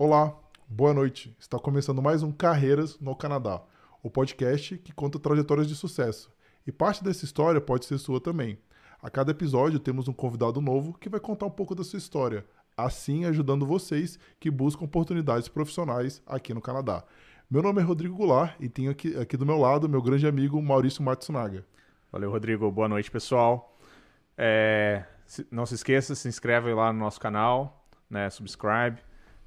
Olá, boa noite. Está começando mais um Carreiras no Canadá, o podcast que conta trajetórias de sucesso. E parte dessa história pode ser sua também. A cada episódio temos um convidado novo que vai contar um pouco da sua história, assim ajudando vocês que buscam oportunidades profissionais aqui no Canadá. Meu nome é Rodrigo Goulart e tenho aqui, aqui do meu lado meu grande amigo Maurício Matsunaga. Valeu, Rodrigo. Boa noite, pessoal. É, não se esqueça, se inscreve lá no nosso canal, né? Subscribe,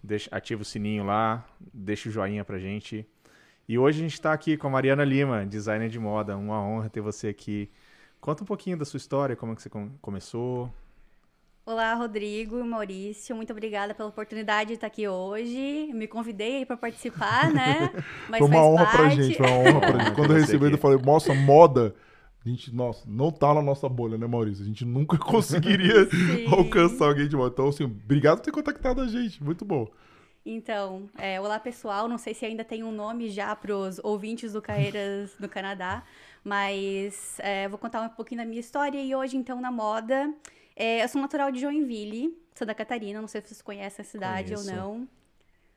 deixa, ativa o sininho lá, deixa o joinha pra gente. E hoje a gente está aqui com a Mariana Lima, designer de moda. Uma honra ter você aqui. Conta um pouquinho da sua história, como é que você começou. Olá, Rodrigo e Maurício. Muito obrigada pela oportunidade de estar aqui hoje. Me convidei para participar, né? Mas foi uma honra parte. pra gente, foi uma honra pra gente. Quando eu recebi, eu falei, nossa, moda. A gente, nossa, não tá na nossa bolha, né, Maurício? A gente nunca conseguiria alcançar alguém de moda. Então, assim, obrigado por ter contactado a gente. Muito bom. Então, é, olá pessoal, não sei se ainda tem um nome já para os ouvintes do Carreiras do Canadá, mas é, vou contar um pouquinho da minha história e hoje, então, na moda. É, eu sou natural de Joinville, Santa Catarina, não sei se vocês conhecem a cidade Conheço. ou não.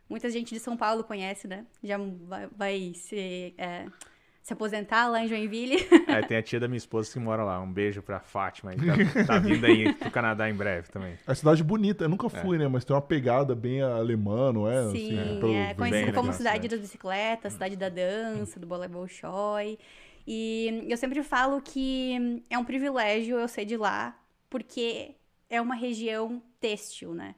Muita gente de São Paulo conhece, né? Já vai, vai se, é, se aposentar lá em Joinville. É, tem a tia da minha esposa que mora lá. Um beijo pra Fátima. Tá, tá vindo aí pro Canadá em breve também. É cidade bonita, eu nunca fui, é. né? Mas tem uma pegada bem alemã, não é? Sim, assim, é, pelo... é conhecida como cidade das bicicletas, cidade da dança, do bolé bolshoi. E eu sempre falo que é um privilégio eu ser de lá, porque é uma região têxtil, né?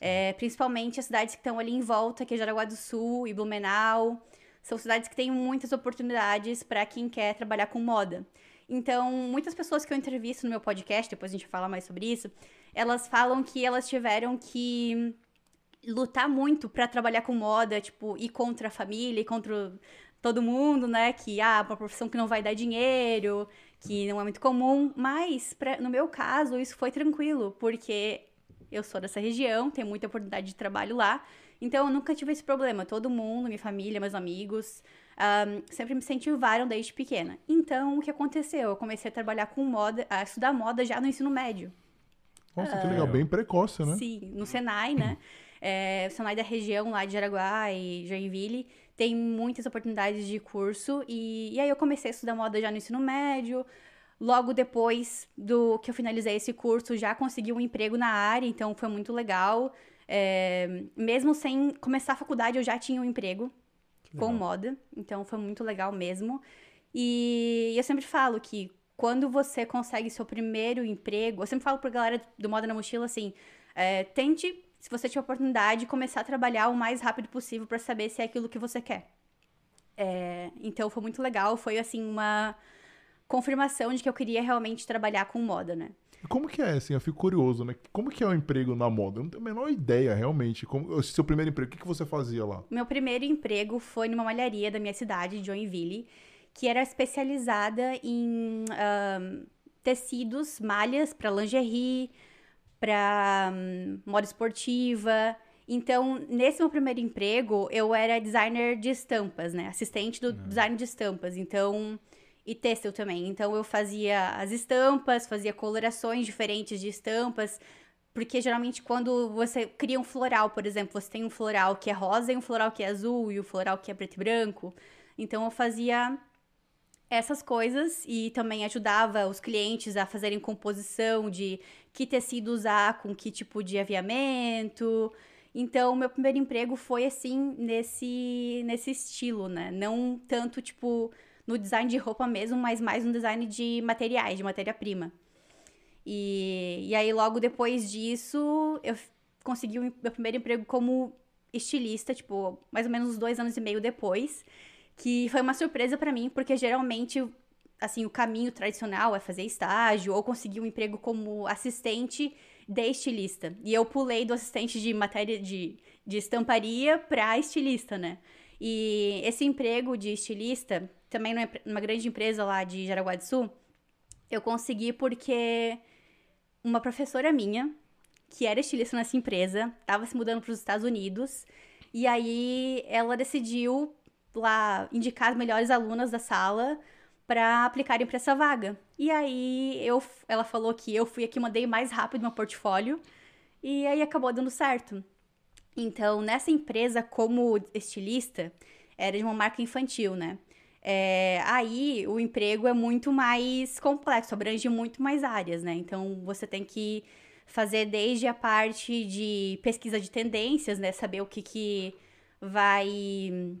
É, principalmente as cidades que estão ali em volta, que é Jaraguá do Sul e Blumenau. São cidades que têm muitas oportunidades para quem quer trabalhar com moda. Então, muitas pessoas que eu entrevisto no meu podcast, depois a gente fala mais sobre isso, elas falam que elas tiveram que lutar muito para trabalhar com moda, tipo, ir contra a família, ir contra todo mundo, né? Que, ah, uma profissão que não vai dar dinheiro, que não é muito comum, mas pra, no meu caso isso foi tranquilo, porque eu sou dessa região, tenho muita oportunidade de trabalho lá, então eu nunca tive esse problema. Todo mundo, minha família, meus amigos, um, sempre me incentivaram desde pequena. Então o que aconteceu? Eu comecei a trabalhar com moda, a estudar moda já no ensino médio. Nossa, uh, que legal, bem precoce, né? Sim, no Senai, né? É, o Senai da região lá de Jaraguá e Joinville tem muitas oportunidades de curso. E, e aí eu comecei a estudar moda já no ensino médio. Logo depois do que eu finalizei esse curso, já consegui um emprego na área, então foi muito legal. É, mesmo sem começar a faculdade, eu já tinha um emprego com moda, então foi muito legal mesmo. E eu sempre falo que quando você consegue seu primeiro emprego, eu sempre falo pra galera do Moda na Mochila assim: é, tente se você tiver oportunidade, começar a trabalhar o mais rápido possível para saber se é aquilo que você quer. É, então foi muito legal, foi assim uma confirmação de que eu queria realmente trabalhar com moda, né? Como que é, assim, eu fico curioso, né? Como que é o emprego na moda? Eu não tenho a menor ideia, realmente. Como, seu primeiro emprego, o que, que você fazia lá? Meu primeiro emprego foi numa malharia da minha cidade, Joinville, que era especializada em um, tecidos, malhas para lingerie, para um, moda esportiva. Então, nesse meu primeiro emprego, eu era designer de estampas, né? Assistente do uhum. design de estampas. Então, e têxtil também. Então, eu fazia as estampas, fazia colorações diferentes de estampas. Porque geralmente, quando você cria um floral, por exemplo, você tem um floral que é rosa e um floral que é azul e o um floral que é preto e branco. Então, eu fazia essas coisas e também ajudava os clientes a fazerem composição de que tecido usar com que tipo de aviamento. Então, meu primeiro emprego foi assim nesse nesse estilo, né? Não tanto tipo no design de roupa mesmo, mas mais no design de materiais, de matéria-prima. E, e aí, logo depois disso, eu consegui o meu primeiro emprego como estilista, tipo, mais ou menos dois anos e meio depois que foi uma surpresa para mim, porque geralmente, assim, o caminho tradicional é fazer estágio ou conseguir um emprego como assistente de estilista. E eu pulei do assistente de matéria de, de estamparia para estilista, né? E esse emprego de estilista, também numa grande empresa lá de Jaraguá do Sul, eu consegui porque uma professora minha, que era estilista nessa empresa, estava se mudando para os Estados Unidos, e aí ela decidiu lá indicar as melhores alunas da sala para aplicarem para essa vaga. E aí eu, ela falou que eu fui a que mandei mais rápido meu portfólio e aí acabou dando certo. Então, nessa empresa, como estilista, era de uma marca infantil, né? É, aí o emprego é muito mais complexo, abrange muito mais áreas, né? Então você tem que fazer desde a parte de pesquisa de tendências, né? Saber o que, que vai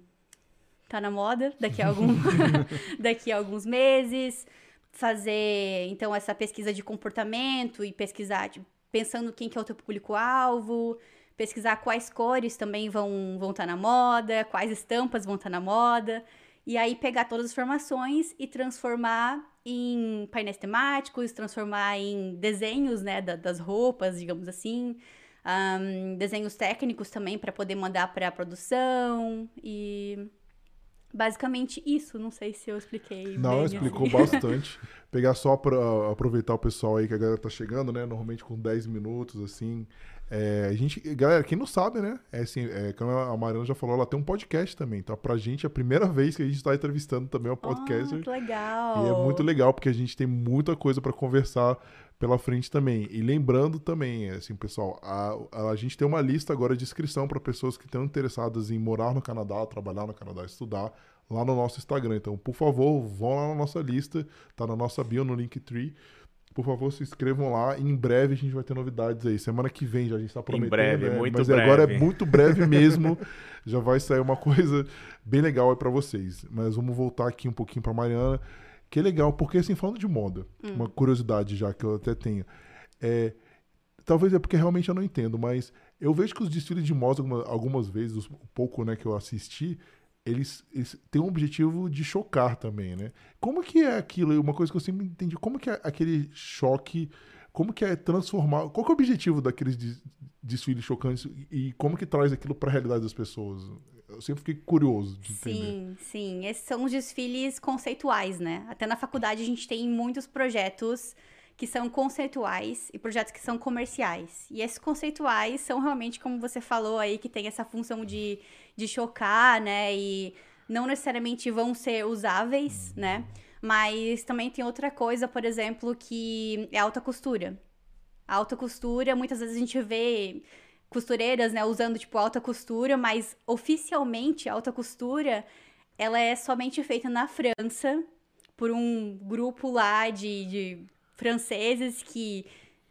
tá na moda daqui a, algum, daqui a alguns meses, fazer então essa pesquisa de comportamento e pesquisar, tipo, pensando quem que é o teu público-alvo, pesquisar quais cores também vão vão estar tá na moda, quais estampas vão estar tá na moda. E aí pegar todas as informações e transformar em painéis temáticos, transformar em desenhos, né, da, das roupas, digamos assim. Um, desenhos técnicos também para poder mandar para a produção e basicamente isso. Não sei se eu expliquei. Não, bem, explicou assim. bastante. Pegar só para aproveitar o pessoal aí que a galera tá chegando, né? Normalmente com 10 minutos, assim. É, a gente, galera, quem não sabe, né? É assim, é, como a Mariana já falou, ela tem um podcast também. Então, pra gente, é a primeira vez que a gente está entrevistando também o podcast. Ah, que legal! E é muito legal, porque a gente tem muita coisa para conversar pela frente também. E lembrando também, assim, pessoal, a, a gente tem uma lista agora de inscrição para pessoas que estão interessadas em morar no Canadá, trabalhar no Canadá, estudar lá no nosso Instagram. Então, por favor, vão lá na nossa lista, tá na nossa bio no Linktree. Por favor, se inscrevam lá. Em breve a gente vai ter novidades aí. Semana que vem já a gente está prometendo. Em breve, né? muito Mas breve. agora é muito breve mesmo. já vai sair uma coisa bem legal aí para vocês. Mas vamos voltar aqui um pouquinho para Mariana. Que é legal, porque assim, falando de moda, hum. uma curiosidade já que eu até tenho. É, talvez é porque realmente eu não entendo, mas eu vejo que os desfiles de moda, algumas, algumas vezes, o pouco né, que eu assisti, eles, eles têm um objetivo de chocar também, né? Como que é aquilo? Uma coisa que eu sempre entendi, como que é aquele choque, como que é transformar, qual que é o objetivo daqueles desfiles chocantes e como que traz aquilo para a realidade das pessoas? Eu sempre fiquei curioso de entender. Sim, sim. Esses são os desfiles conceituais, né? Até na faculdade a gente tem muitos projetos que são conceituais e projetos que são comerciais. E esses conceituais são realmente, como você falou aí, que tem essa função de de chocar, né? E não necessariamente vão ser usáveis, né? Mas também tem outra coisa, por exemplo, que é alta costura. A alta costura, muitas vezes a gente vê costureiras, né, usando tipo alta costura, mas oficialmente alta costura ela é somente feita na França por um grupo lá de, de franceses que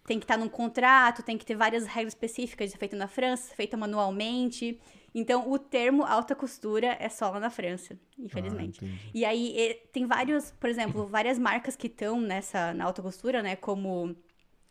tem que estar num contrato, tem que ter várias regras específicas feita na França, feita manualmente. Então, o termo alta costura é só lá na França, infelizmente. Ah, e aí, tem vários, por exemplo, várias marcas que estão nessa, na alta costura, né? Como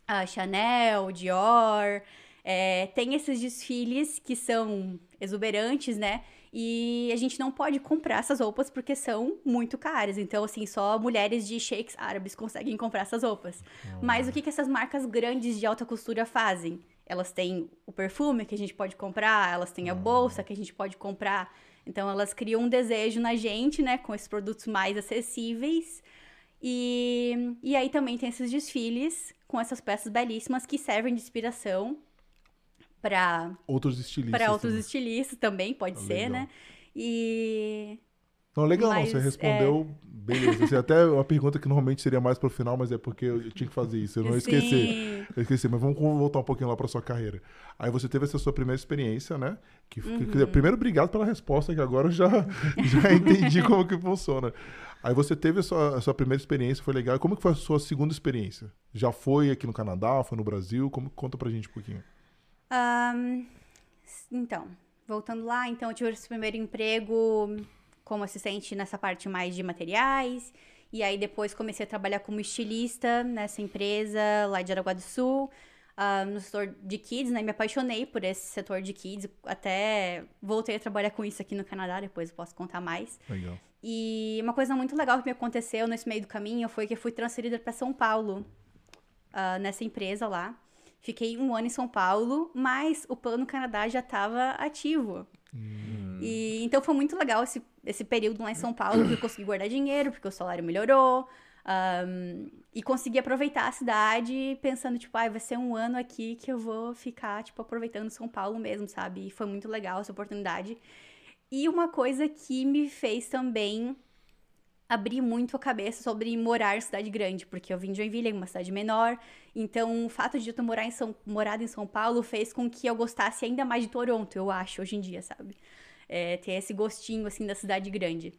a Chanel, Dior. É, tem esses desfiles que são exuberantes, né? E a gente não pode comprar essas roupas porque são muito caras. Então, assim, só mulheres de sheiks árabes conseguem comprar essas roupas. Mas o que, que essas marcas grandes de alta costura fazem? Elas têm o perfume que a gente pode comprar, elas têm a uhum. bolsa que a gente pode comprar. Então elas criam um desejo na gente, né, com esses produtos mais acessíveis. E, e aí também tem esses desfiles com essas peças belíssimas que servem de inspiração para outros estilistas. Para outros também. estilistas também pode ah, ser, legal. né? E não, legal, mas, você respondeu é... beleza. Assim, até uma pergunta que normalmente seria mais pro final, mas é porque eu tinha que fazer isso. Eu não Sim. esqueci. Eu esqueci, mas vamos voltar um pouquinho lá pra sua carreira. Aí você teve essa sua primeira experiência, né? Que, uhum. que, primeiro, obrigado pela resposta, que agora eu já, já entendi como que funciona. Aí você teve a sua, a sua primeira experiência, foi legal. Como que foi a sua segunda experiência? Já foi aqui no Canadá, foi no Brasil? Como, conta pra gente um pouquinho. Um, então, voltando lá, então eu tive esse primeiro emprego como assistente nessa parte mais de materiais. E aí depois comecei a trabalhar como estilista nessa empresa lá de Araguá do Sul, uh, no setor de kids, né? Me apaixonei por esse setor de kids, até voltei a trabalhar com isso aqui no Canadá, depois posso contar mais. Legal. E uma coisa muito legal que me aconteceu nesse meio do caminho foi que eu fui transferida para São Paulo, uh, nessa empresa lá. Fiquei um ano em São Paulo, mas o plano Canadá já estava ativo. Hum. E então foi muito legal esse, esse período lá em São Paulo, porque eu consegui guardar dinheiro, porque o salário melhorou. Um, e consegui aproveitar a cidade pensando, tipo, ah, vai ser um ano aqui que eu vou ficar, tipo, aproveitando São Paulo mesmo, sabe? E foi muito legal essa oportunidade. E uma coisa que me fez também abrir muito a cabeça sobre morar em cidade grande, porque eu vim de Joinville, uma cidade menor, então o fato de eu ter morar em São, morado em São Paulo fez com que eu gostasse ainda mais de Toronto, eu acho, hoje em dia, sabe? É, ter esse gostinho, assim, da cidade grande.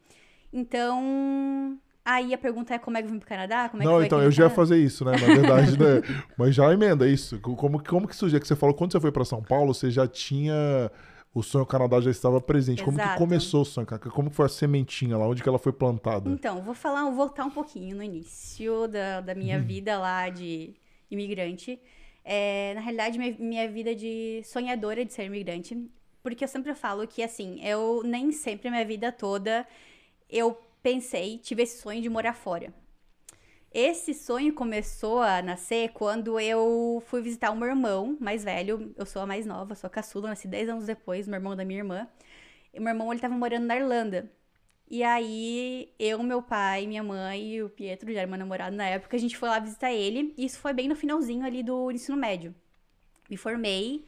Então, aí a pergunta é como é que eu vim pro Canadá? Como é Não, que então, eu já ia fazer isso, né? Na verdade, né? Mas já emenda isso. Como, como que surgiu? Que você falou, quando você foi pra São Paulo, você já tinha. O sonho Canadá já estava presente. Como que Exato. começou o sonho Canadá? Como foi a sementinha lá? Onde que ela foi plantada? Então, vou falar, vou voltar um pouquinho no início da, da minha vida lá de imigrante. É, na realidade, minha, minha vida de sonhadora de ser imigrante. Porque eu sempre falo que, assim, eu nem sempre minha vida toda eu pensei, tive esse sonho de morar fora. Esse sonho começou a nascer quando eu fui visitar o meu irmão mais velho. Eu sou a mais nova, sou a caçula, nasci 10 anos depois, meu irmão da minha irmã. E meu irmão, ele tava morando na Irlanda. E aí, eu, meu pai, minha mãe e o Pietro, já era meu namorado na época, a gente foi lá visitar ele. E isso foi bem no finalzinho ali do ensino médio. Me formei,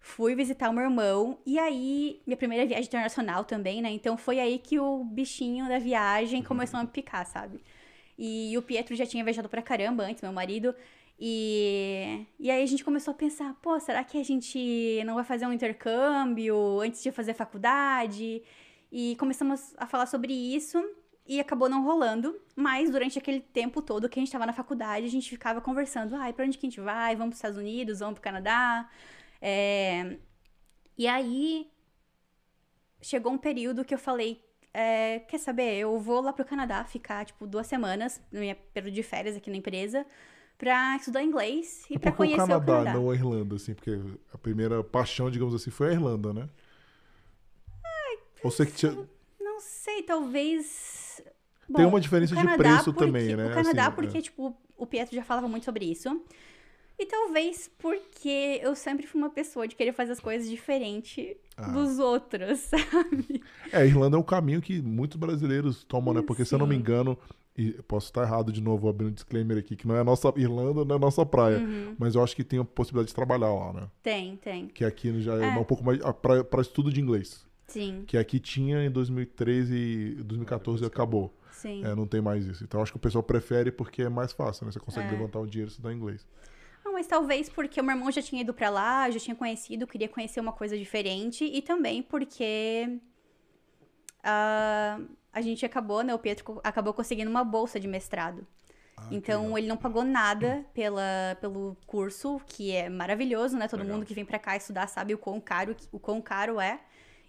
fui visitar o meu irmão. E aí, minha primeira viagem internacional também, né? Então foi aí que o bichinho da viagem começou a me picar, sabe? E o Pietro já tinha viajado pra caramba antes, meu marido. E, e aí a gente começou a pensar, pô, será que a gente não vai fazer um intercâmbio antes de fazer faculdade? E começamos a falar sobre isso e acabou não rolando. Mas durante aquele tempo todo que a gente tava na faculdade, a gente ficava conversando, ai, pra onde que a gente vai? Vamos pros Estados Unidos, vamos pro Canadá. É... E aí chegou um período que eu falei, é, quer saber, eu vou lá pro Canadá ficar, tipo, duas semanas, no meu período de férias aqui na empresa, pra estudar inglês e É pra porque o conhecer Canadá, o Canadá. não a Irlanda, assim, porque a primeira paixão, digamos assim, foi a Irlanda, né? Ou você que tinha... Não sei, talvez. Tem Bom, uma diferença de preço porque- também, né? O Canadá, Assim, porque, é. tipo, o Pietro já falava muito sobre isso. E talvez porque eu sempre fui uma pessoa de querer fazer as coisas diferente Ah. dos outros, sabe? É, a Irlanda é um caminho que muitos brasileiros tomam, né? Porque se eu não me Sim. engano, e posso estar errado de novo, abrindo um disclaimer aqui, que não é a nossa Irlanda, não é a nossa praia. Uhum. Mas eu acho que tem a possibilidade de trabalhar lá, né? Tem, tem. Que aqui já é, É. um pouco mais para estudo de inglês. Sim, Que aqui tinha em 2013 e 2014 acabou. sim. É, não tem mais isso. Então acho que o pessoal prefere porque é mais fácil, né? Você consegue É. levantar o dinheiro e estudar inglês. Mas talvez porque o meu irmão já tinha ido pra lá, já tinha conhecido, queria conhecer uma coisa diferente. E também porque ah, a gente acabou, né? O Pietro acabou conseguindo uma bolsa de mestrado. Ah, então ele não pagou nada pela, pelo curso, que é maravilhoso, né? Todo Legal. mundo que vem pra cá estudar sabe o quão caro, o quão caro é.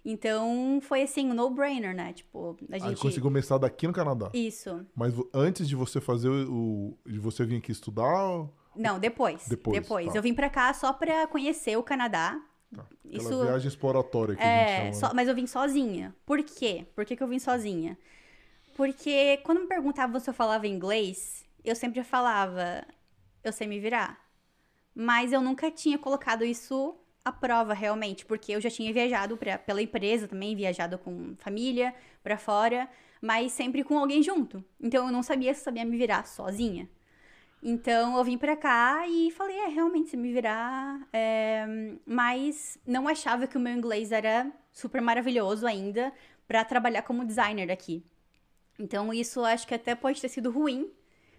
Então foi assim, um no-brainer, né? Tipo, a gente. conseguiu mestrado aqui no Canadá. Isso. Mas antes de você fazer o. de você vir aqui estudar. Não, depois. Depois, Depois. tá. Eu vim pra cá só pra conhecer o Canadá. Tá. Isso- viagem exploratória que a É, gente chama. só- né? mas eu vim sozinha. Por quê? Por que, que eu vim sozinha? Porque quando me perguntavam se eu falava inglês, eu sempre falava, eu sei me virar. Mas eu nunca tinha colocado isso à prova realmente, porque eu já tinha viajado pra, pela empresa também, viajado com família pra fora, mas sempre com alguém junto. Então eu não sabia se eu sabia me virar sozinha. Então eu vim pra cá e falei, é, realmente, se me virar. é, Mas não achava que o meu inglês era super maravilhoso ainda pra trabalhar como designer aqui. Então isso acho que até pode ter sido ruim,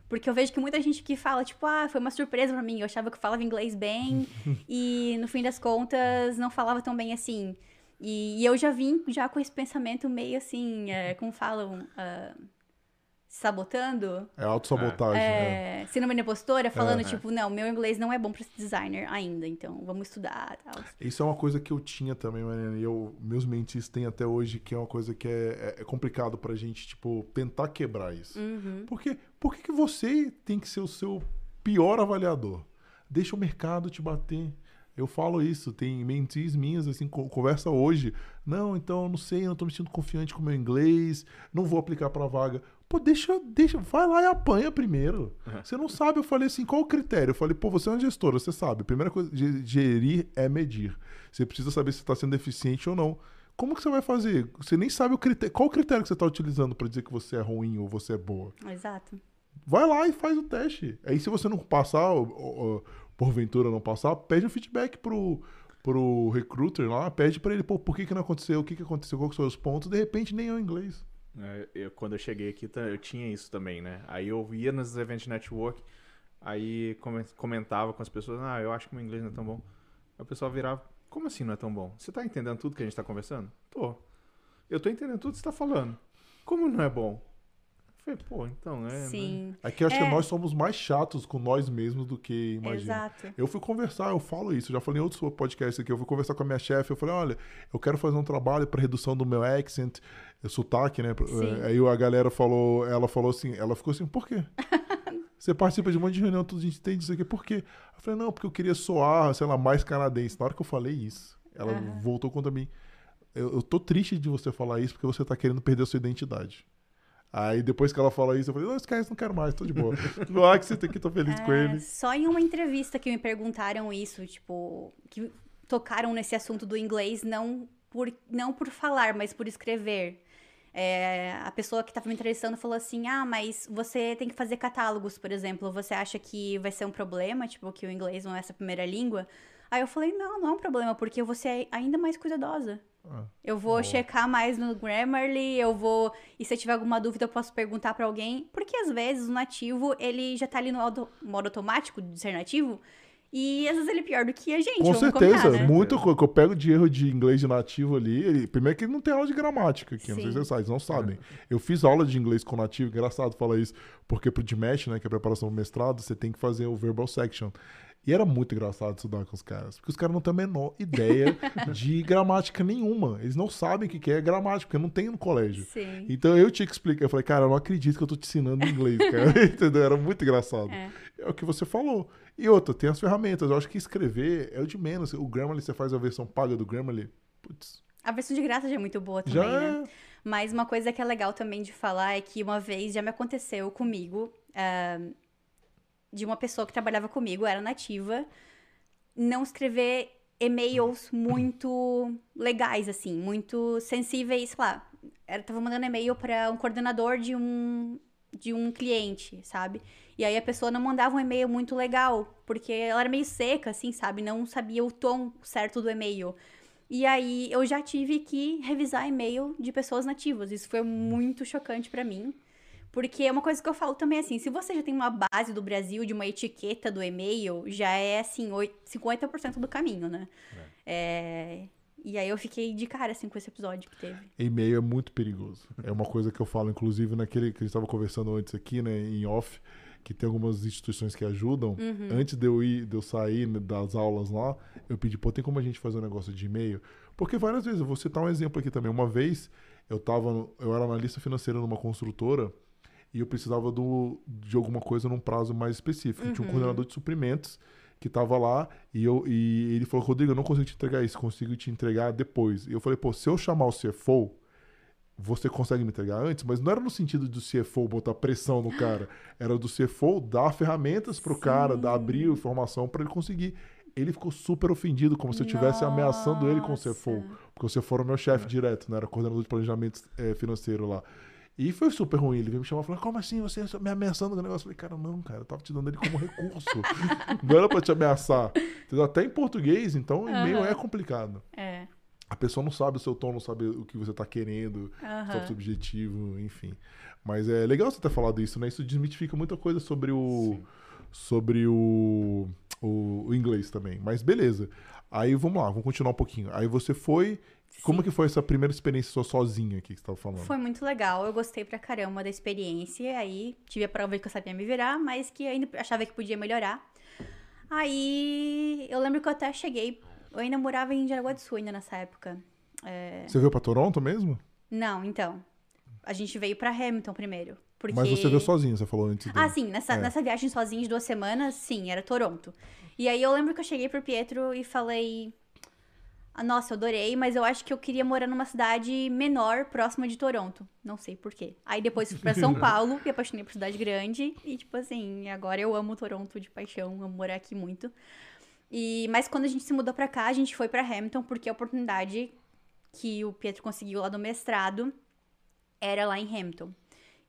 porque eu vejo que muita gente que fala, tipo, ah, foi uma surpresa pra mim, eu achava que eu falava inglês bem, e no fim das contas não falava tão bem assim. E, e eu já vim já com esse pensamento meio assim, é, como falam, ah, sabotando. É autossabotagem. né? É, síndrome da impostora, falando, É. tipo, não, meu inglês não é bom pra ser designer ainda, então vamos estudar tal. Isso é uma coisa que eu tinha também, Mariana, e eu, meus mentis têm até hoje, que é uma coisa que é, é, é complicado pra gente, tipo, tentar quebrar isso. Uhum. Porque, por que, você tem que ser o seu pior avaliador? Deixa o mercado te bater. Eu falo isso, tem mentis minhas, assim, co- conversa hoje. Não, então, não sei, eu não tô me sentindo confiante com o meu inglês, não vou aplicar pra vaga. Pô, deixa, deixa, vai lá e apanha primeiro. Você não sabe, eu falei assim, qual o critério? Eu falei, pô, você é uma gestora, você sabe. A primeira coisa, ge- gerir é medir. Você precisa saber se está sendo eficiente ou não. Como que você vai fazer? Você nem sabe o critério. Qual o critério que você está utilizando para dizer que você é ruim ou você é boa? Exato. Vai lá e faz o teste. Aí se você não passar, ou, ou- ou, porventura não passar, pede um feedback pro, pro recruiter lá, pede para ele, pô, por que que não aconteceu? O que que aconteceu? Quais são os pontos? De repente nem é o inglês. É, eu, quando eu cheguei aqui, eu tinha isso também, né? Aí eu ia nos eventos de network, aí come- comentava com as pessoas, ah, eu acho que meu inglês não é tão bom. Aí o pessoal virava, como assim não é tão bom? Você tá entendendo tudo que a gente tá conversando? Tô. Eu tô entendendo tudo que você tá falando. Como não é bom? Eu falei, pô, então, é... né? Sim, Aqui acho É. que nós somos mais chatos com nós mesmos do que imagina. exato. Eu fui conversar, eu falo isso, eu já falei em outros podcasts aqui, eu fui conversar com a minha chefe, eu falei, olha, eu quero fazer um trabalho para redução do meu accent, eh, sotaque, né? Sim. Eh, Aí a galera falou, ela falou assim, ela ficou assim, por quê? Você participa de um monte de reunião, tudo a gente entende isso aqui, por quê? Eu falei, não, porque eu queria soar, sei lá, mais canadense. Na hora que eu falei isso, ela Aham. voltou contra mim. Eu, eu tô triste de você falar isso porque você tá querendo perder a sua identidade. Aí depois que ela fala isso, eu falei, não, esquece, não quero mais, tô de boa. no accent aqui, tô feliz com É, ele. Só em uma entrevista que me perguntaram isso, tipo, que tocaram nesse assunto do inglês, não por, não por falar, mas por escrever. É, a pessoa que estava me entrevistando falou assim: Ah, mas você tem que fazer catálogos, por exemplo. Você acha que vai ser um problema, tipo, que o inglês não é essa primeira língua? Aí eu falei: Não, não é um problema, porque vou ser ainda mais cuidadosa. Eu vou Ó. checar mais no Grammarly, eu vou. E se eu tiver alguma dúvida, eu posso perguntar pra alguém. Porque às vezes o nativo, ele já tá ali no auto- modo automático de ser nativo. E às vezes ele é pior do que a gente. Com certeza, combinar, né? muito que eu pego de erro de inglês de nativo ali. Ele, primeiro que ele não tem aula de gramática aqui, não sei se Sim. vocês sabem, não sabem. Eu fiz aula de inglês com nativo, engraçado falar isso, porque pro DMAT, né, que é a preparação do mestrado, você tem que fazer o verbal section. E era muito engraçado estudar com os caras, porque os caras não têm a menor ideia de gramática nenhuma. Eles não sabem o que é gramática, porque não tem no colégio. Sim. Então eu tinha que explicar. Eu falei, cara, eu não acredito que eu tô te ensinando inglês, cara. Entendeu? Era muito engraçado. É. É o que você falou. E outra, tem as ferramentas. Eu acho que escrever é o de menos. O Grammarly, você faz a versão paga do Grammarly. Putz, A versão de graça já é muito boa também, já né? é. Mas uma coisa que é legal também de falar é que uma vez já me aconteceu comigo, ah, de uma pessoa que trabalhava comigo, era nativa, não escrever e-mails muito legais, assim, muito sensíveis, sei lá. Ela tava mandando e-mail para um coordenador de um, de um cliente, sabe? E aí a pessoa não mandava um e-mail muito legal, porque ela era meio seca, assim, sabe? Não sabia o tom certo do e-mail. E aí eu já tive que revisar e-mail de pessoas nativas. Isso foi muito chocante pra mim. Porque é uma coisa que eu falo também assim, se você já tem uma base do Brasil, de uma etiqueta do e-mail, já é assim, oit- 50% do caminho, né? É, E aí eu fiquei de cara assim com esse episódio que teve. E-mail é muito perigoso. É uma coisa que eu falo, inclusive, naquele que a gente estava conversando antes aqui, né, em off, que tem algumas instituições que ajudam. Uhum. Antes de eu ir, de eu sair né, das aulas lá, eu pedi, pô, tem como a gente fazer um negócio de e-mail? Porque várias vezes, eu vou citar um exemplo aqui também. Uma vez, eu tava, eu era analista financeira numa construtora e eu precisava do, de alguma coisa num prazo mais específico. Tinha um Uhum. coordenador de suprimentos que tava lá e, eu, e ele falou, Rodrigo, eu não consigo te entregar isso, consigo te entregar depois. E eu falei, pô, se eu chamar o CFO, você consegue me entregar antes? Mas não era no sentido do CFO botar pressão no cara, era do CFO dar ferramentas pro cara, dar, abrir informação para ele conseguir. Ele ficou super ofendido, como se eu estivesse ameaçando ele com o CFO. Porque o CFO era o meu chefe direto, né? Era coordenador de planejamento eh, financeiro lá. E foi super ruim. Ele veio me chamar e falou: Como assim? Você está me ameaçando com o negócio? Eu falei: Cara, não, cara, eu tava te dando ele como recurso. não era pra te ameaçar. Entendeu? Até em português, então, e-mail Aham. é complicado. É. A pessoa não sabe o seu tom, não sabe o que você tá querendo, sobre o seu objetivo, enfim. Mas é legal você ter falado isso, né? Isso desmitifica muita coisa sobre o. Sobre o, o, o inglês também. Mas beleza. Aí vamos lá, vamos continuar um pouquinho. Aí você foi. Como que foi essa primeira experiência sua sozinha aqui que você tava falando? Foi muito legal, eu gostei pra caramba da experiência. Aí tive a prova de que eu sabia me virar, mas que ainda achava que podia melhorar. Aí eu lembro que eu até cheguei. Eu ainda morava em Jaraguá do Sul ainda nessa época. É, Você veio pra Toronto mesmo? Não, então. A gente veio pra Hamilton primeiro. Porque... Mas você veio sozinho, você falou antes. Ah, sim, nessa, É. nessa viagem sozinha de duas semanas, sim, era Toronto. E aí eu lembro que eu cheguei pro Pietro e falei. "Ah, Nossa, eu adorei, mas eu acho que eu queria morar numa cidade menor, próxima de Toronto. Não sei porquê. Aí depois fui pra São Paulo, me apaixonei por cidade grande. E, tipo assim, agora eu amo Toronto de paixão, amo morar aqui muito. E, mas quando a gente se mudou pra cá, a gente foi pra Hamilton, porque a oportunidade que o Pietro conseguiu lá do mestrado era lá em Hamilton.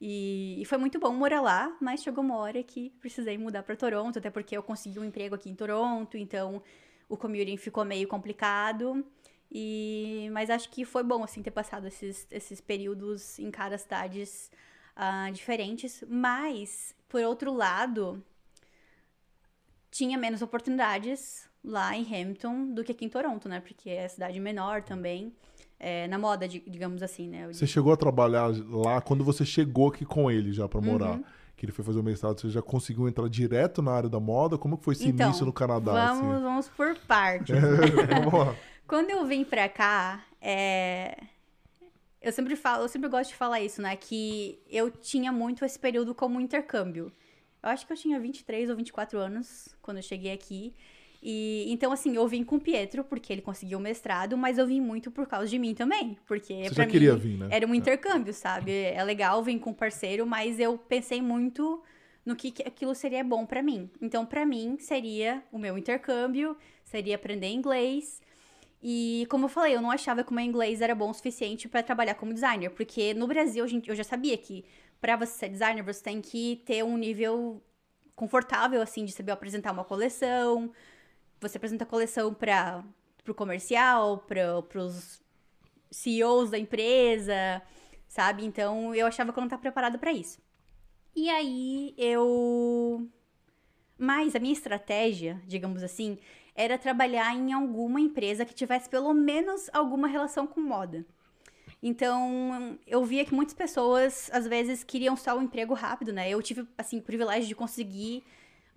E, e foi muito bom morar lá, mas chegou uma hora que precisei mudar pra Toronto, até porque eu consegui um emprego aqui em Toronto, então o commuting ficou meio complicado. E, mas acho que foi bom, assim, ter passado esses, esses períodos em cada cidades uh, diferentes. Mas, por outro lado, tinha menos oportunidades lá em Hamilton do que aqui em Toronto, né? Porque é cidade menor também. É, na moda, digamos assim, né? Você chegou a trabalhar lá quando você chegou aqui com ele já para morar? Uhum. Que ele foi fazer o mestrado, você já conseguiu entrar direto na área da moda? Como que foi esse então, início no Canadá? Vamos, assim? vamos por partes. vamos lá. Quando eu vim pra cá, é... eu sempre falo, eu sempre gosto de falar isso, né? Que eu tinha muito esse período como intercâmbio. Eu acho que eu tinha 23 ou 24 anos quando eu cheguei aqui. E então, assim, eu vim com o Pietro, porque ele conseguiu o mestrado, mas eu vim muito por causa de mim também. Porque Você já queria mim vir, né? era um intercâmbio, sabe? É legal vir com um parceiro, mas eu pensei muito no que, que aquilo seria bom para mim. Então, para mim, seria o meu intercâmbio, seria aprender inglês. E como eu falei, eu não achava que o meu inglês era bom o suficiente para trabalhar como designer, porque no Brasil eu já sabia que para você ser designer você tem que ter um nível confortável assim de saber apresentar uma coleção. Você apresenta a coleção para o comercial, para os CEOs da empresa, sabe? Então eu achava que eu não estava preparada para isso. E aí eu mas a minha estratégia, digamos assim, era trabalhar em alguma empresa que tivesse pelo menos alguma relação com moda. Então, eu via que muitas pessoas, às vezes, queriam só um emprego rápido, né? Eu tive, assim, o privilégio de conseguir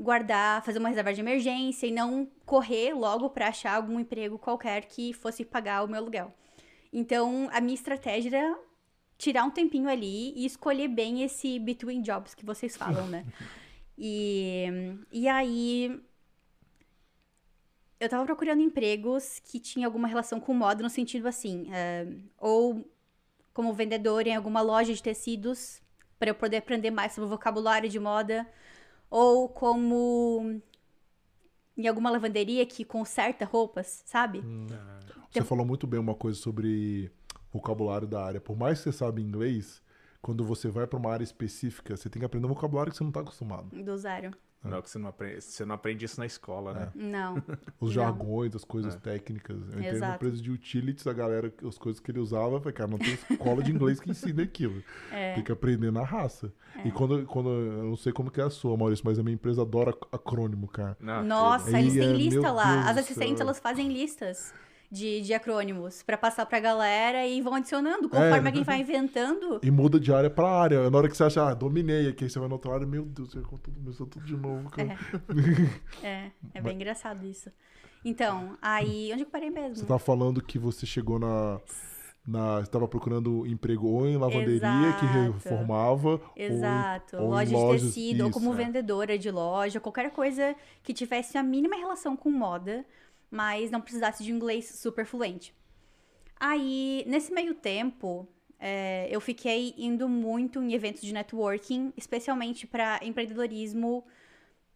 guardar, fazer uma reserva de emergência e não correr logo para achar algum emprego qualquer que fosse pagar o meu aluguel. Então, a minha estratégia era tirar um tempinho ali e escolher bem esse between jobs que vocês falam, né? E, e aí eu tava procurando empregos que tinham alguma relação com moda, no sentido assim, uh, ou como vendedor em alguma loja de tecidos, para eu poder aprender mais sobre o vocabulário de moda, ou como em alguma lavanderia que conserta roupas, sabe? Hum. Você então, falou muito bem uma coisa sobre vocabulário da área. Por mais que você saiba inglês, quando você vai para uma área específica, você tem que aprender um vocabulário que você não está acostumado. Do zero. É. Não, que você não aprende, você não aprende isso na escola, né? Não. Os jargões, as coisas é. técnicas. Eu entrei na empresa de utilities, a galera, as coisas que ele usava, eu falei, cara, não tem escola de inglês que ensina aquilo. É. Tem que aprender na raça. É. E quando, quando, eu não sei como que é a sua, Maurício, mas a minha empresa adora acrônimo, cara. Não, Nossa, eles têm lista lá. As assistentes, elas fazem listas de, de acrônimos para passar pra galera e vão adicionando conforme é. alguém vai inventando. E muda de área pra área. Na hora que você acha, ah, dominei aqui, você vai na outra área, meu Deus, você começou tudo de novo. Cara. É, é, é bem Mas... engraçado isso. Então, aí, onde eu parei mesmo? Você tá falando que você chegou na na estava procurando emprego ou em lavanderia Exato. que reformava Exato. ou, loja ou de tecido isso, ou como é. vendedora de loja qualquer coisa que tivesse a mínima relação com moda mas não precisasse de inglês super fluente. Aí, nesse meio tempo, é, eu fiquei indo muito em eventos de networking, especialmente para empreendedorismo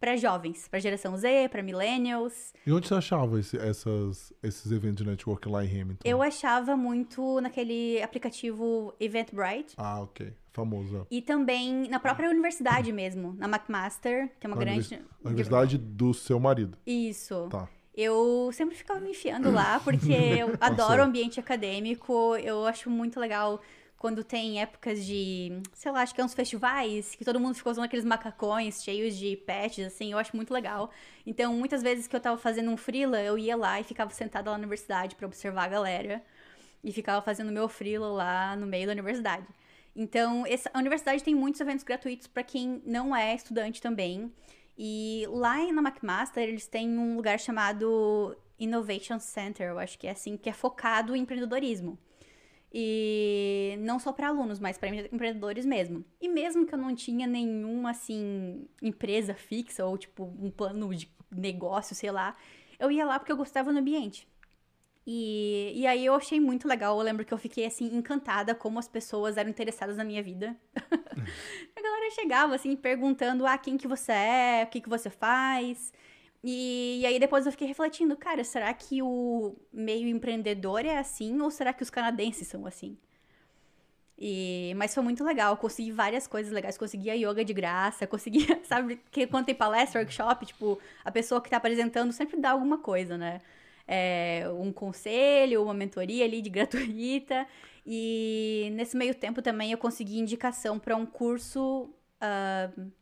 para jovens, para geração Z, para millennials. E onde você achava esse, essas, esses eventos de networking lá em Hamilton? Eu achava muito naquele aplicativo Eventbrite. Ah, ok. Famoso. E também na própria universidade mesmo, na McMaster, que é uma na grande... A universidade do seu marido. Isso. Tá. Eu sempre ficava me enfiando lá, porque eu adoro o ambiente acadêmico, eu acho muito legal quando tem épocas de, sei lá, acho que é uns festivais, que todo mundo ficou usando aqueles macacões cheios de patches, assim, eu acho muito legal. Então, muitas vezes que eu tava fazendo um freela, eu ia lá e ficava sentada lá na universidade para observar a galera. E ficava fazendo meu freela lá no meio da universidade. Então, essa, a universidade tem muitos eventos gratuitos para quem não é estudante também. E lá na McMaster, eles têm um lugar chamado Innovation Center, eu acho que é assim, que é focado em empreendedorismo. E não só para alunos, mas para empreendedores mesmo. E mesmo que eu não tinha nenhuma assim empresa fixa ou tipo um plano de negócio, sei lá, eu ia lá porque eu gostava do ambiente. E, e aí eu achei muito legal. Eu lembro que eu fiquei assim encantada como as pessoas eram interessadas na minha vida. a galera chegava assim perguntando: "Ah, quem que você é? O que que você faz?" E, e, aí depois eu fiquei refletindo, cara, será que o meio empreendedor é assim ou será que os canadenses são assim? E, mas foi muito legal, consegui várias coisas legais, consegui a yoga de graça, consegui, sabe, que quando tem palestra, workshop, tipo, a pessoa que tá apresentando sempre dá alguma coisa, né? É, um conselho, uma mentoria ali de gratuita. E nesse meio tempo também eu consegui indicação para um curso uh,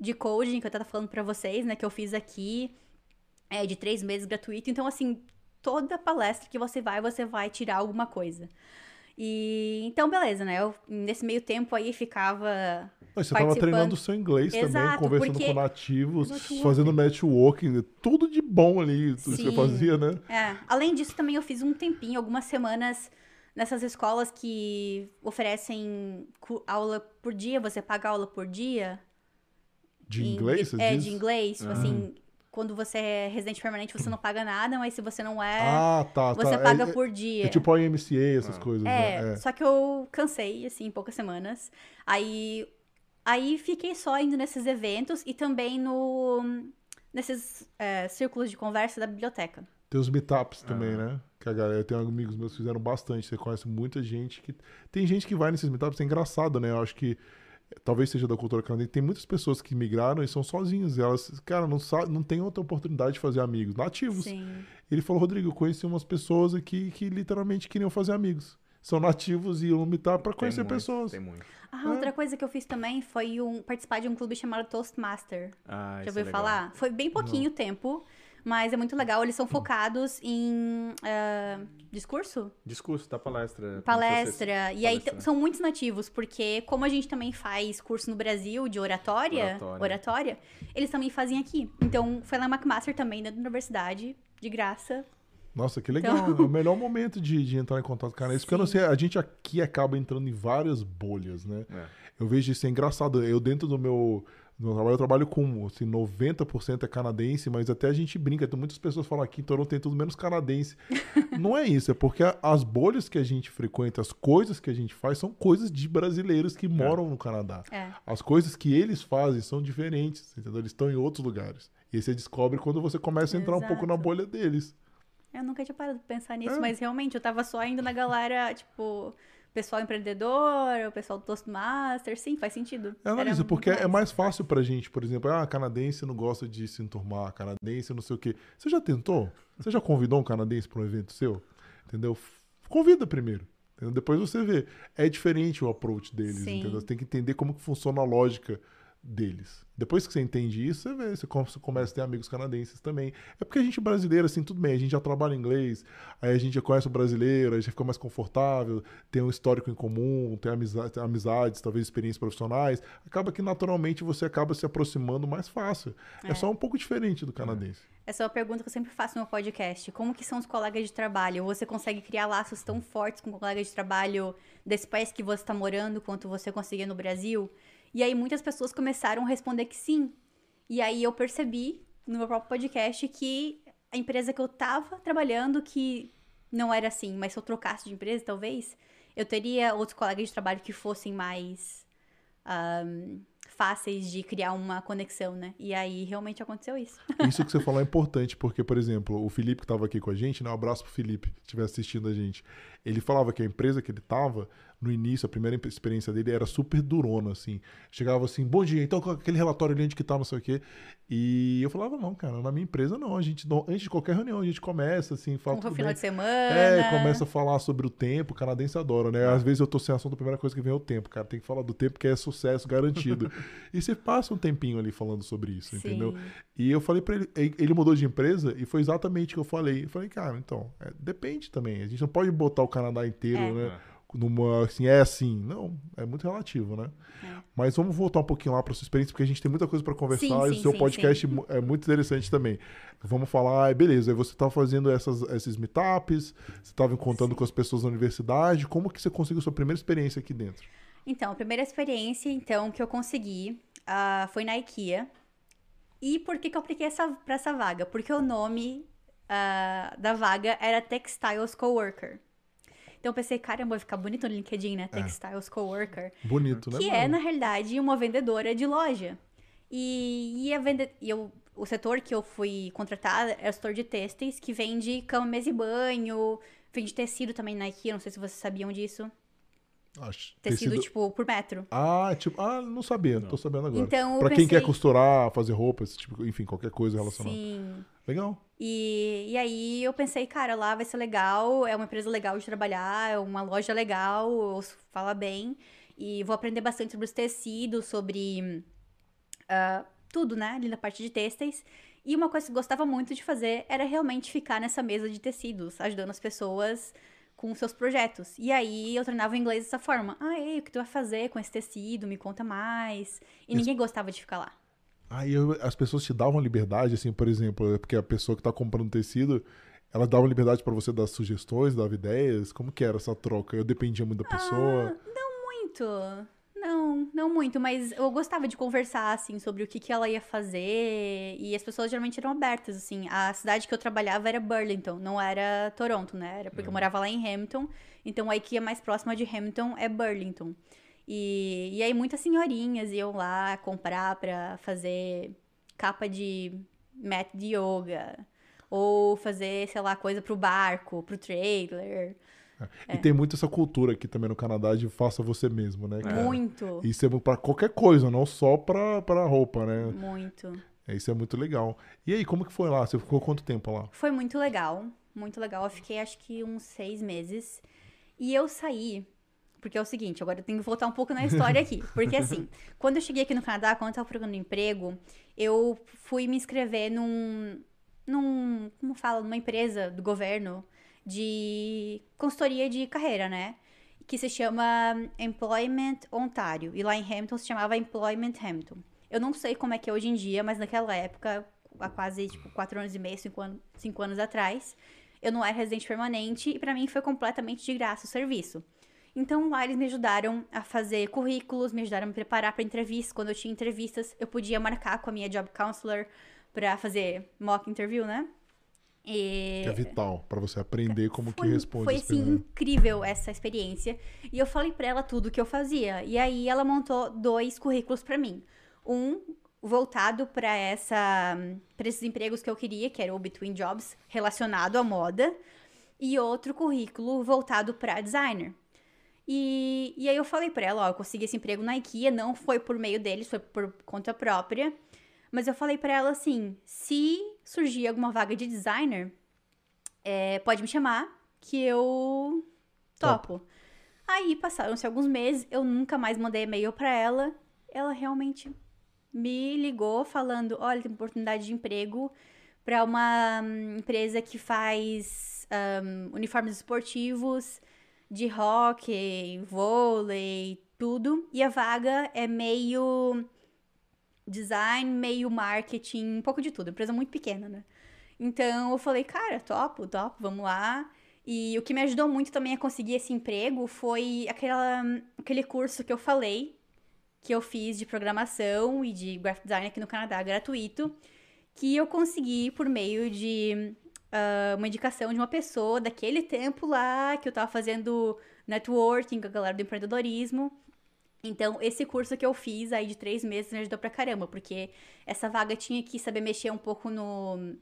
de coding que eu tava falando para vocês, né? Que eu fiz aqui, é, de três meses gratuito. Então, assim, toda palestra que você vai, você vai tirar alguma coisa. E então, beleza, né? Eu, nesse meio tempo aí ficava. Mas você estava treinando o seu inglês Exato, também, conversando com nativos, networking. fazendo networking, tudo de bom ali, tudo Sim. que você fazia, né? É. Além disso, também eu fiz um tempinho, algumas semanas nessas escolas que oferecem aula por dia, você paga aula por dia. De inglês? Em, é, diz? de inglês. Tipo assim, quando você é residente permanente, você não paga nada, mas se você não é, ah, tá, você tá. paga é, por dia. É tipo a IMCA, essas ah. coisas. É, né? é, só que eu cansei, assim, em poucas semanas. Aí, aí fiquei só indo nesses eventos e também no nesses é, círculos de conversa da biblioteca. Tem os meetups também, né? Que a galera, eu tenho amigos meus que fizeram bastante. Você conhece muita gente que. Tem gente que vai nesses meetups, é engraçado, né? Eu acho que talvez seja da cultura canadense, tem muitas pessoas que migraram e são sozinhas. E elas, cara, não, sabe, não tem outra oportunidade de fazer amigos nativos. Sim. Ele falou, Rodrigo, eu conheci umas pessoas aqui que literalmente queriam fazer amigos. São nativos e iam mitar para conhecer muito, pessoas. Tem muito. Ah, é. outra coisa que eu fiz também foi um, participar de um clube chamado Toastmaster. Ah, Já ouviu é falar? Foi bem pouquinho não. tempo. Mas é muito legal, eles são focados em uh, discurso? Discurso, da palestra. Palestra. E aí são muitos nativos, porque como a gente também faz curso no Brasil de oratória, oratória, oratória eles também fazem aqui. Então foi lá McMaster também, dentro da universidade, de graça. Nossa, que legal. Então... É o melhor momento de, de entrar em contato com a Isso porque eu não sei, a gente aqui acaba entrando em várias bolhas, né? É. Eu vejo isso é engraçado. Eu dentro do meu no trabalho eu trabalho com assim, 90% é canadense, mas até a gente brinca. Tem muitas pessoas falam aqui Toronto tem tudo menos canadense. não é isso, é porque as bolhas que a gente frequenta, as coisas que a gente faz, são coisas de brasileiros que é. moram no Canadá. É. As coisas que eles fazem são diferentes, entendeu? Eles estão em outros lugares. E aí você descobre quando você começa a entrar Exato. um pouco na bolha deles. Eu nunca tinha parado de pensar nisso, é. mas realmente eu tava só indo na galera, tipo pessoal empreendedor, o pessoal do Toastmaster, sim, faz sentido. É, Analisa, porque mais. é mais fácil pra gente, por exemplo, ah, canadense não gosta de se enturmar, canadense não sei o quê. Você já tentou? Você já convidou um canadense para um evento seu? Entendeu? Convida primeiro. Entendeu? Depois você vê. É diferente o approach deles, sim. entendeu? Você tem que entender como que funciona a lógica deles. Depois que você entende isso, você vê, você começa a ter amigos canadenses também. É porque a gente brasileiro, assim, tudo bem, a gente já trabalha inglês, aí a gente já conhece o brasileiro, aí já fica mais confortável, tem um histórico em comum, tem amizades, amizades talvez experiências profissionais. Acaba que naturalmente você acaba se aproximando mais fácil. É, é só um pouco diferente do canadense. Essa é uma pergunta que eu sempre faço no podcast. Como que são os colegas de trabalho? Você consegue criar laços tão fortes com colegas de trabalho desse país que você está morando quanto você conseguia no Brasil? E aí muitas pessoas começaram a responder que sim. E aí eu percebi no meu próprio podcast que a empresa que eu tava trabalhando, que não era assim, mas se eu trocasse de empresa, talvez, eu teria outros colegas de trabalho que fossem mais. Um, fáceis de criar uma conexão, né? E aí realmente aconteceu isso. Isso que você falou é importante, porque, por exemplo, o Felipe que estava aqui com a gente, né? Um abraço pro Felipe, que estiver assistindo a gente. Ele falava que a empresa que ele estava no início, a primeira experiência dele era super durona, assim. Chegava assim, bom dia, então aquele relatório ali onde que tá, não sei o quê. E eu falava, não, cara, na minha empresa não. A gente, antes de qualquer reunião, a gente começa, assim, fala. Um final de semana. É, começa a falar sobre o tempo, o canadense adora, né? Às vezes eu tô sem assunto, a primeira coisa que vem é o tempo, cara. Tem que falar do tempo, que é sucesso garantido. e você passa um tempinho ali falando sobre isso, Sim. entendeu? E eu falei para ele, ele mudou de empresa e foi exatamente o que eu falei. Eu falei, cara, então, é, depende também. A gente não pode botar o Canadá inteiro, é. né? Numa assim, é assim. Não, é muito relativo, né? É. Mas vamos voltar um pouquinho lá para sua experiência, porque a gente tem muita coisa para conversar sim, e o seu sim, podcast sim. é muito interessante também. Vamos falar, beleza, você estava tá fazendo essas, esses meetups, você estava encontrando com as pessoas da universidade, como que você conseguiu sua primeira experiência aqui dentro? Então, a primeira experiência, então, que eu consegui uh, foi na IKEA. E por que, que eu apliquei para essa vaga? Porque o nome uh, da vaga era Textiles Coworker. Então eu pensei, caramba, vai ficar bonito no LinkedIn, né? É. Textiles Coworker. Bonito, né? Que é, na realidade, uma vendedora de loja. E, e, a vende... e eu, o setor que eu fui contratada é o setor de têxteis, que vende cama, mesa e banho, vende tecido também na IKEA, não sei se vocês sabiam disso. Acho- Tecido, tipo, por metro. Ah, tipo, ah, não sabia, tô sabendo agora. Então, eu pra quem quer pensei- costurar, fazer roupas, tipo, enfim, qualquer coisa relacionada. Sim. Legal. E, e aí eu pensei, cara, lá vai ser legal, é uma empresa legal de trabalhar, é uma loja legal, ouço- fala bem. E vou aprender bastante sobre os tecidos, sobre ah, tudo, né? Ali na parte de têxteis. E uma coisa que eu gostava muito de fazer era realmente ficar nessa mesa de tecidos, ajudando as pessoas com seus projetos. E aí eu treinava o inglês dessa forma. Ah, ei, o que tu vai fazer com esse tecido? Me conta mais. E ninguém gostava de ficar lá. Aí eu- as pessoas te davam liberdade, assim, por exemplo, é porque a pessoa que tá comprando tecido, elas davam liberdade pra você dar sugestões, dar ideias? Como que era essa troca? Eu dependia muito da pessoa. Muito. Não, não muito, mas eu gostava de conversar, assim, sobre o que, que ela ia fazer. E as pessoas geralmente eram abertas, assim. A cidade que eu trabalhava era Burlington, não era Toronto, né? Era porque eu morava lá em Hamilton. Então a IKEA mais próxima de Hamilton é Burlington. E, e aí muitas senhorinhas iam lá comprar pra fazer capa de mat de yoga. Ou fazer, sei lá, coisa pro barco, pro trailer. E tem muito essa cultura aqui também no Canadá de faça você mesmo, né? cara? Muito, Isso é pra qualquer coisa, não só pra, pra roupa, né? muito. É, Isso é muito legal. E aí, como que foi lá? Você ficou quanto tempo lá? Foi muito legal, muito legal. Eu fiquei acho que uns seis meses. E eu saí, porque é o seguinte, agora eu tenho que voltar um pouco na história aqui. Porque assim, quando eu cheguei aqui no Canadá, quando eu tava procurando emprego, eu fui me inscrever num. num. como fala? Numa empresa do governo de consultoria de carreira, né? Que se chama Employment Ontário. E lá em Hamilton se chamava Employment Hamilton. Eu não sei como é que é hoje em dia, mas naquela época, há quase tipo, quatro anos e meio, cinco, anos, cinco anos atrás, eu não era residente permanente e pra mim foi completamente de graça o serviço. Então lá eles me ajudaram a fazer currículos, me ajudaram a me preparar para entrevistas. Quando eu tinha entrevistas, eu podia marcar com a minha job counselor pra fazer mock interview, né? Que é vital pra você aprender como que Foi- responde Foi as assim, incrível essa experiência. E eu falei pra ela tudo o que eu fazia. E aí ela montou dois currículos pra mim. Um voltado pra essa para esses empregos que eu queria, que era o Between Jobs, relacionado à moda, e outro currículo voltado pra designer. E, e aí eu falei pra ela, ó, eu consegui esse emprego na IKEA, não foi por meio deles, foi por conta própria. Mas eu falei pra ela assim, se surgir alguma vaga de designer, é, pode me chamar, que eu topo. Aí passaram-se alguns meses, eu nunca mais mandei e-mail pra ela. Ela realmente me ligou falando: olha, tem oportunidade de emprego pra uma hum, empresa que faz hum, uniformes esportivos de hockey, vôlei, tudo. E a vaga é meio design, meio marketing, um pouco de tudo. Empresa muito pequena, né? Então eu falei, cara, topo, topo, vamos lá. E o que me ajudou muito também a conseguir esse emprego foi aquela, aquele curso que eu falei, que eu fiz de programação e de graphic design aqui no Canadá, gratuito, que eu consegui por meio de ah, uma indicação de uma pessoa daquele tempo lá, que eu tava fazendo networking com a galera do empreendedorismo. Então, esse curso que eu fiz aí de três meses me ajudou pra caramba, porque essa vaga tinha que saber mexer um pouco no,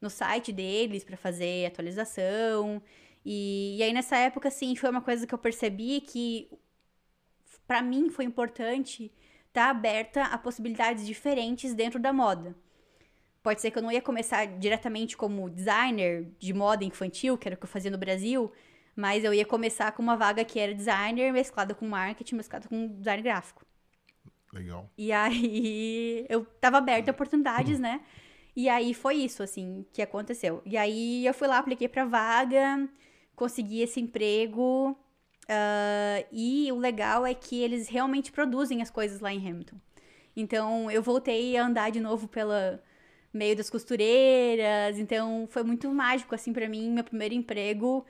no site deles pra fazer atualização. E, e aí, nessa época, assim, foi uma coisa que eu percebi que pra mim foi importante estar aberta a possibilidades diferentes dentro da moda. Pode ser que eu não ia começar diretamente como designer de moda infantil, que era o que eu fazia no Brasil, mas eu ia começar com uma vaga que era designer mesclada com marketing, mesclada com design gráfico. Legal. E aí eu tava aberta a oportunidades, né? E aí foi isso, assim, que aconteceu. E aí eu fui lá, apliquei pra vaga, consegui esse emprego. ah, e o legal é que eles realmente produzem as coisas lá em Hamilton. Então eu voltei a andar de novo pela meio das costureiras. Então foi muito mágico, assim, pra mim, meu primeiro emprego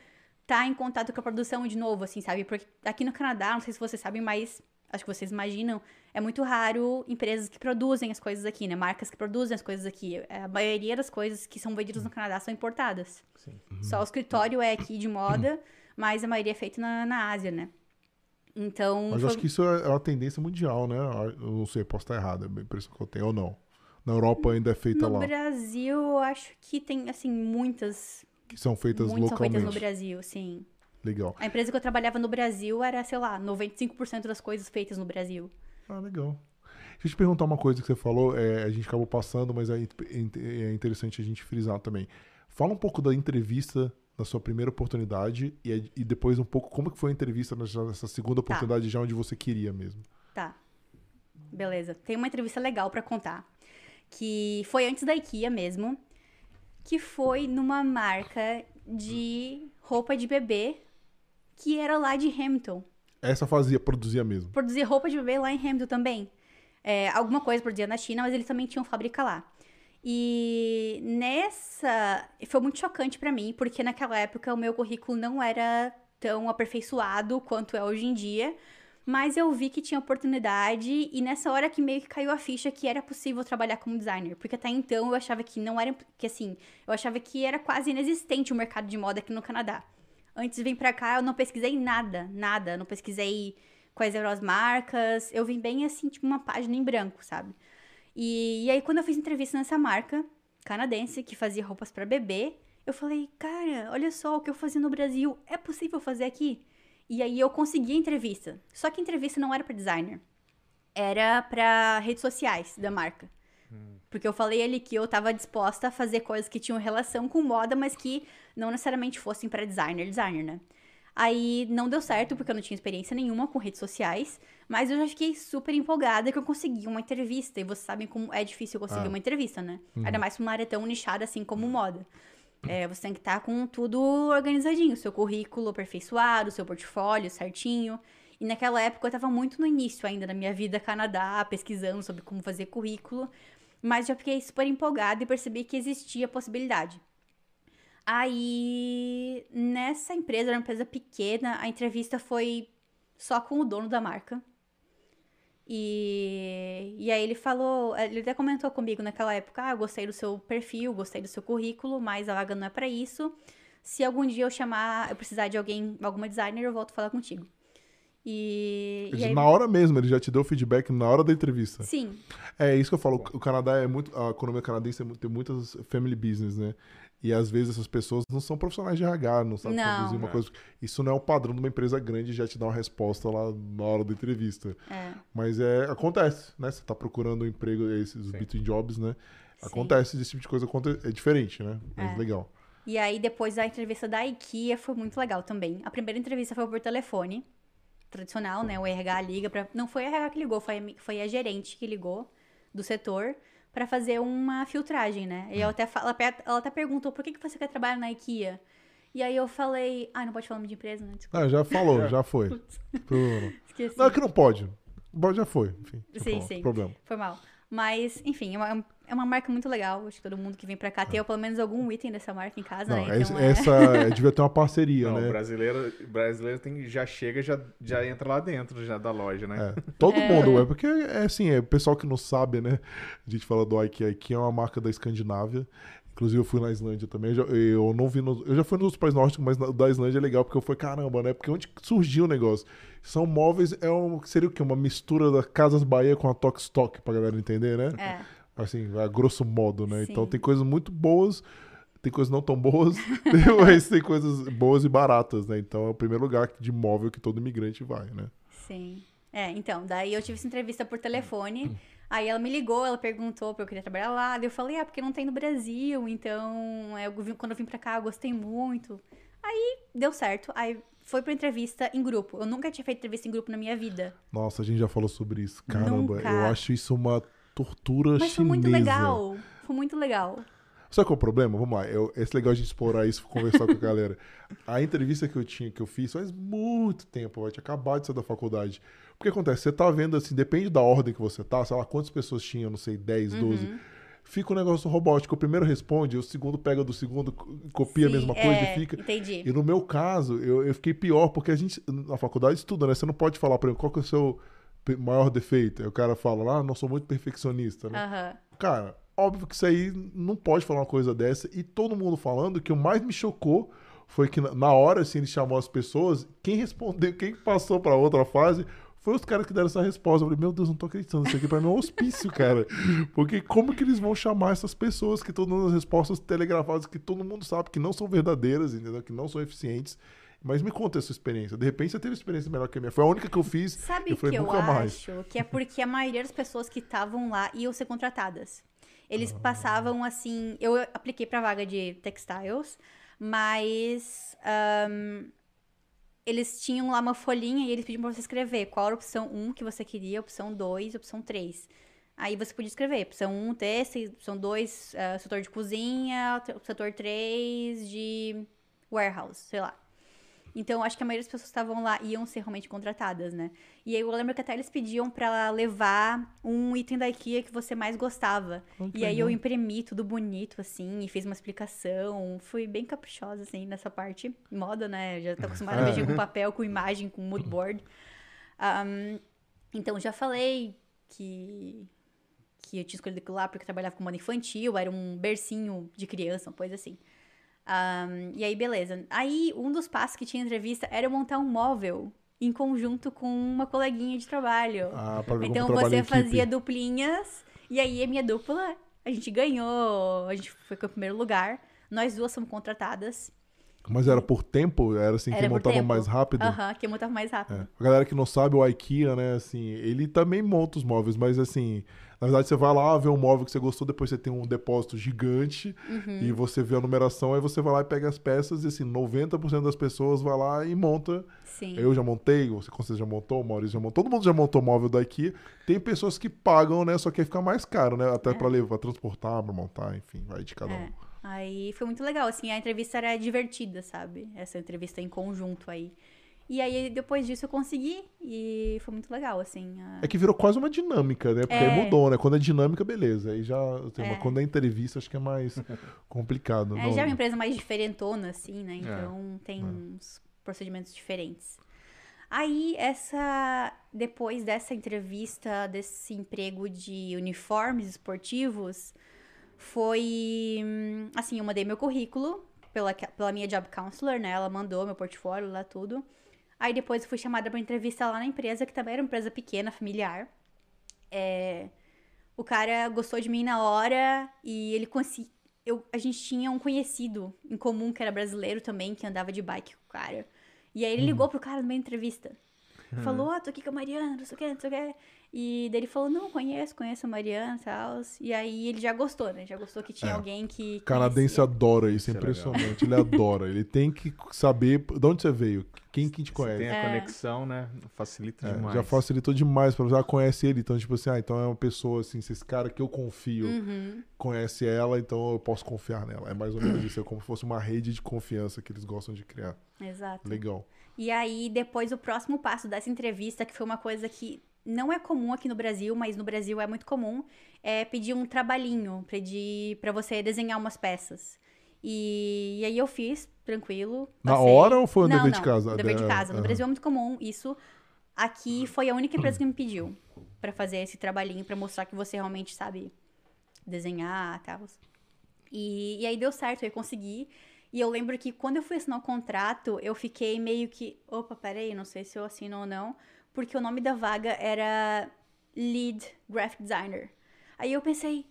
tá em contato com a produção de novo, assim, sabe? Porque aqui no Canadá, não sei se vocês sabem, mas acho que vocês imaginam, é muito raro empresas que produzem as coisas aqui, né? Marcas que produzem as coisas aqui. A maioria das coisas que são vendidas no Canadá são importadas. Sim. Só o escritório é aqui de moda, mas a maioria é feita na, na Ásia, né? Então. Mas foi- acho que isso é uma tendência mundial, né? Eu não sei, posso estar errado, é a impressão que eu tenho, ou não. Na Europa ainda é feita no lá. Brasil, eu acho que tem, assim, muitas. Que são feitas muitas são localmente. feitas no Brasil, sim. Legal. A empresa que eu trabalhava no Brasil era, sei lá, 95% das coisas feitas no Brasil. Ah, legal. Deixa eu te perguntar uma coisa que você falou, é, a gente acabou passando, mas é, é interessante a gente frisar também. Fala um pouco da entrevista na sua primeira oportunidade e, e depois um pouco como que foi a entrevista nessa, segunda Tá. oportunidade já onde você queria mesmo. Tá. Beleza. Tem uma entrevista legal pra contar. Que foi antes da IKEA mesmo. Que foi numa marca de roupa de bebê que era lá de Hamilton. Essa fazia, produzia mesmo. Produzia roupa de bebê lá em Hamilton também. É, alguma coisa produzia na China, mas eles também tinham fábrica lá. E nessa. Foi muito chocante pra mim, porque naquela época o meu currículo não era tão aperfeiçoado quanto é hoje em dia. Mas eu vi que tinha oportunidade e nessa hora que meio que caiu a ficha que era possível trabalhar como designer. Porque até então eu achava que não era. Que assim, eu achava que era quase inexistente o mercado de moda aqui no Canadá. Antes de vir pra cá, eu não pesquisei nada, nada. Não pesquisei quais eram as marcas. Eu vim bem assim, tipo, uma página em branco, sabe? E, e aí, quando eu fiz entrevista nessa marca canadense que fazia roupas pra bebê, eu falei, cara, olha só o que eu fazia no Brasil, é possível fazer aqui? E aí eu consegui a entrevista. Só que a entrevista não era pra designer. Era pra redes sociais da marca. Porque eu falei ali que eu tava disposta a fazer coisas que tinham relação com moda, mas que não necessariamente fossem pra designer, designer, né? Aí não deu certo, porque eu não tinha experiência nenhuma com redes sociais, mas eu já fiquei super empolgada que eu consegui uma entrevista. E vocês sabem como é difícil conseguir Ah. uma entrevista, né? Ainda mais pra uma área tão nichada assim como moda. É, você tem que estar com tudo organizadinho, seu currículo aperfeiçoado, seu portfólio certinho. E naquela época eu tava muito no início ainda da minha vida Canadá, pesquisando sobre como fazer currículo. Mas já fiquei super empolgada e percebi que existia a possibilidade. Aí, nessa empresa, era uma empresa pequena, a entrevista foi só com o dono da marca. E, e aí ele falou, ele até comentou comigo naquela época, ah, eu gostei do seu perfil, gostei do seu currículo, mas a vaga não é pra isso. Se algum dia eu chamar, eu precisar de alguém, alguma designer, eu volto a falar contigo. E, e aí, Na hora mesmo, ele já te deu o feedback na hora da entrevista. sim, É isso que eu falo. O Canadá é muito. A economia canadense é tem muitas family business, né? E às vezes essas pessoas não são profissionais de RH, não sabem Não. produzir uma É. coisa. Isso não é o padrão de uma empresa grande já te dar uma resposta lá na hora da entrevista. é. Mas é, acontece, né? Você tá procurando um emprego, esses Sim. between jobs, né? Sim. Acontece esse tipo de coisa, é diferente, né? Mas É. legal. E aí, depois da entrevista da IKEA, foi muito legal também. A primeira entrevista foi por telefone, tradicional, né? O RH liga pra... Não foi a RH que ligou, foi a, foi a gerente que ligou do setor pra fazer uma filtragem, né? E eu até fa- ela, até perguntou, por que, que você quer trabalhar na IKEA? E aí eu falei... Ah, não pode falar nome de empresa, né? Desculpa. Ah, já falou, já foi. Esqueci. Não, é que não pode. Pode, já foi. Enfim, Sim, sim. Problema. Foi mal. Mas, enfim, é uma, é uma marca muito legal. Acho que todo mundo que vem pra cá tem pelo menos algum item dessa marca em casa, Não, né? esse- Então, é- essa é, devia ter uma parceria, Não, o né? brasileiro, o brasileiro tem, já chega, já, já entra lá dentro já da loja, né? É, todo mundo, é porque é assim, é o pessoal que não sabe, né? A gente fala do IKEA, IKEA é uma marca da Escandinávia. Inclusive eu fui na Islândia também, eu, já- eu não vi, no- eu já fui nos outros países nórdicos, mas na- da Islândia é legal porque eu fui caramba, né? Porque onde que surgiu o negócio? São móveis, é um, seria o quê? Uma mistura da Casas Bahia com a Tok Stock, pra galera entender, né? É. Assim, a grosso modo, né? Sim. Então tem coisas muito boas, tem coisas não tão boas, mas tem coisas boas e baratas, né? Então é o primeiro lugar de móvel que todo imigrante vai, né? Sim. É, então, daí eu tive essa entrevista por telefone. Aí ela me ligou, ela perguntou pra eu querer trabalhar lá. Daí eu falei, ah, porque não tem no Brasil, então é, eu vim- quando eu vim pra cá eu gostei muito. Aí deu certo. Aí foi pra entrevista em grupo. Eu nunca tinha feito entrevista em grupo na minha vida. Nossa, a gente já falou sobre isso. Caramba, Nunca. eu acho isso uma tortura Mas foi chinesa. muito legal. Foi muito legal. Sabe qual é o problema? Vamos lá. Eu, esse legal a gente explorar isso, conversar com a galera. A entrevista que eu tinha, que eu fiz faz muito tempo, vai te acabar de sair da faculdade. O que acontece? Você tá vendo assim, depende da ordem que você tá, sei lá, quantas pessoas tinham, não sei, 10, Uhum. 12. Fica um negócio robótico. O primeiro responde, o segundo pega do segundo, co- copia a Sim, mesma coisa é, e fica. Entendi. E no meu caso, eu, eu fiquei pior, porque a gente, na faculdade, estuda, né? Você não pode falar pra ele qual que é o seu maior defeito. Aí o cara fala, ah, não sou muito perfeccionista, né? Aham. Cara, óbvio que isso aí não pode falar uma coisa dessa. E todo mundo falando que o mais me chocou foi que na- na hora, assim, ele chamou as pessoas, quem respondeu, quem passou pra outra fase foi os caras que deram essa resposta. Eu falei, meu Deus, não tô acreditando. Isso aqui pra mim é um hospício, cara. Porque como que eles vão chamar essas pessoas que estão dando as respostas telegrafadas que todo mundo sabe que não são verdadeiras, entendeu? Que não são eficientes. Mas me conta essa experiência. De repente você teve experiência melhor que a minha. Foi a única que eu fiz. Sabe o que eu nunca mais. acho? Que é porque a maioria das pessoas que estavam lá iam ser contratadas. Eles passavam assim. Eu apliquei pra vaga de textiles, mas. ahn, eles tinham lá uma folhinha e eles pediam pra você escrever qual era a opção 1 que você queria, opção 2 opção 3. Aí você podia escrever, opção 1, teste, opção 2, ah, setor de cozinha, setor 3 de warehouse, sei lá. Então, acho que a maioria das pessoas que estavam lá iam ser realmente contratadas, né? E aí eu lembro que até eles pediam pra levar um item da IKEA que você mais gostava. E aí eu imprimi tudo bonito, assim, e fiz uma explicação. Fui bem caprichosa, assim, nessa parte. Moda, né? Já tô acostumada a É. mexer com papel, com imagem, com mood board. Ahn, então, já falei que, que eu tinha escolhido aquilo lá porque eu trabalhava com moda infantil, era um bercinho de criança, uma coisa assim. Ahn, e aí, beleza. Aí, um dos passos que tinha entrevista era eu montar um móvel em conjunto com uma coleguinha de trabalho. Ah, pra ver Então você em equipe. fazia duplinhas, e aí a minha dupla, a gente ganhou, a gente foi com o primeiro lugar. Nós duas somos contratadas. Mas era por tempo? Era assim, Era quem montava tempo. mais rápido? Aham, que eu montava mais rápido. É. A galera que não sabe, o IKEA, né, assim, ele também monta os móveis, mas assim, na verdade você vai lá, vê um móvel que você gostou, depois você tem um depósito gigante Uhum. e você vê a numeração, aí você vai lá e pega as peças e assim, 90% das pessoas vai lá e monta. Sim. Eu já montei, você com certeza já montou, o Maurício já montou, todo mundo já montou móvel da IKEA. Tem pessoas que pagam, né, só que aí fica mais caro, né, até pra levar, transportar, pra montar, enfim, vai de cada um. É. Aí foi muito legal, assim, a entrevista era divertida, sabe? Essa entrevista em conjunto aí. E aí, depois disso, eu consegui e foi muito legal, assim. a- É que virou quase uma dinâmica, né? Porque É. aí mudou, né? Quando é dinâmica, beleza. Aí já tem uma- É. quando é entrevista, acho que é mais complicado. É, não- já é uma empresa mais diferentona, assim, É. né? Então tem uns procedimentos diferentes. Aí, essa. Depois dessa entrevista, desse emprego de uniformes esportivos, foi. hum, Assim, eu mandei meu currículo pela, pela minha job counselor, né? Ela mandou meu portfólio lá, tudo. Aí depois eu fui chamada pra entrevista lá na empresa, que também era uma empresa pequena, familiar. É, o cara gostou de mim na hora e ele conseguiu. Eu, a gente tinha um conhecido em comum que era brasileiro também, que andava de bike com o cara. E aí ele ligou pro cara da entrevista. Falou, ó, tô aqui com a Mariana, não sei o que, não sei o que. E daí ele falou, não, conheço, conheço a Mariana e tal. E aí ele já gostou, né? Já gostou que tinha É. alguém que. O canadense conhecia. adora isso, é é impressionante. Ele adora. Ele tem que saber de onde você veio, quem que te Você conhece. tem a É. conexão, né? Facilita É, demais. já facilitou demais pra você. Já conhece ele, então, tipo assim, ah, então é uma pessoa assim, se esse cara que eu confio Uhum. conhece ela, então eu posso confiar nela. É mais ou menos isso. É como se fosse uma rede de confiança que eles gostam de criar. Exato. Legal. E aí, depois, o próximo passo dessa entrevista, que foi uma coisa que não é comum aqui no Brasil, mas no Brasil é muito comum, é pedir um trabalhinho, pedir pra você desenhar umas peças. E, e aí eu fiz, tranquilo. Na passei. hora ou foi não, dever não, de casa? dever de É, casa. No aham. Brasil é muito comum isso. Aqui foi a única empresa que me pediu pra fazer esse trabalhinho, pra mostrar que você realmente sabe desenhar tal. E, e aí deu certo, eu consegui. E eu lembro que quando eu fui assinar o contrato, eu fiquei meio que, opa, peraí, não sei se eu assino ou não, porque o nome da vaga era Lead Graphic Designer. Aí eu pensei,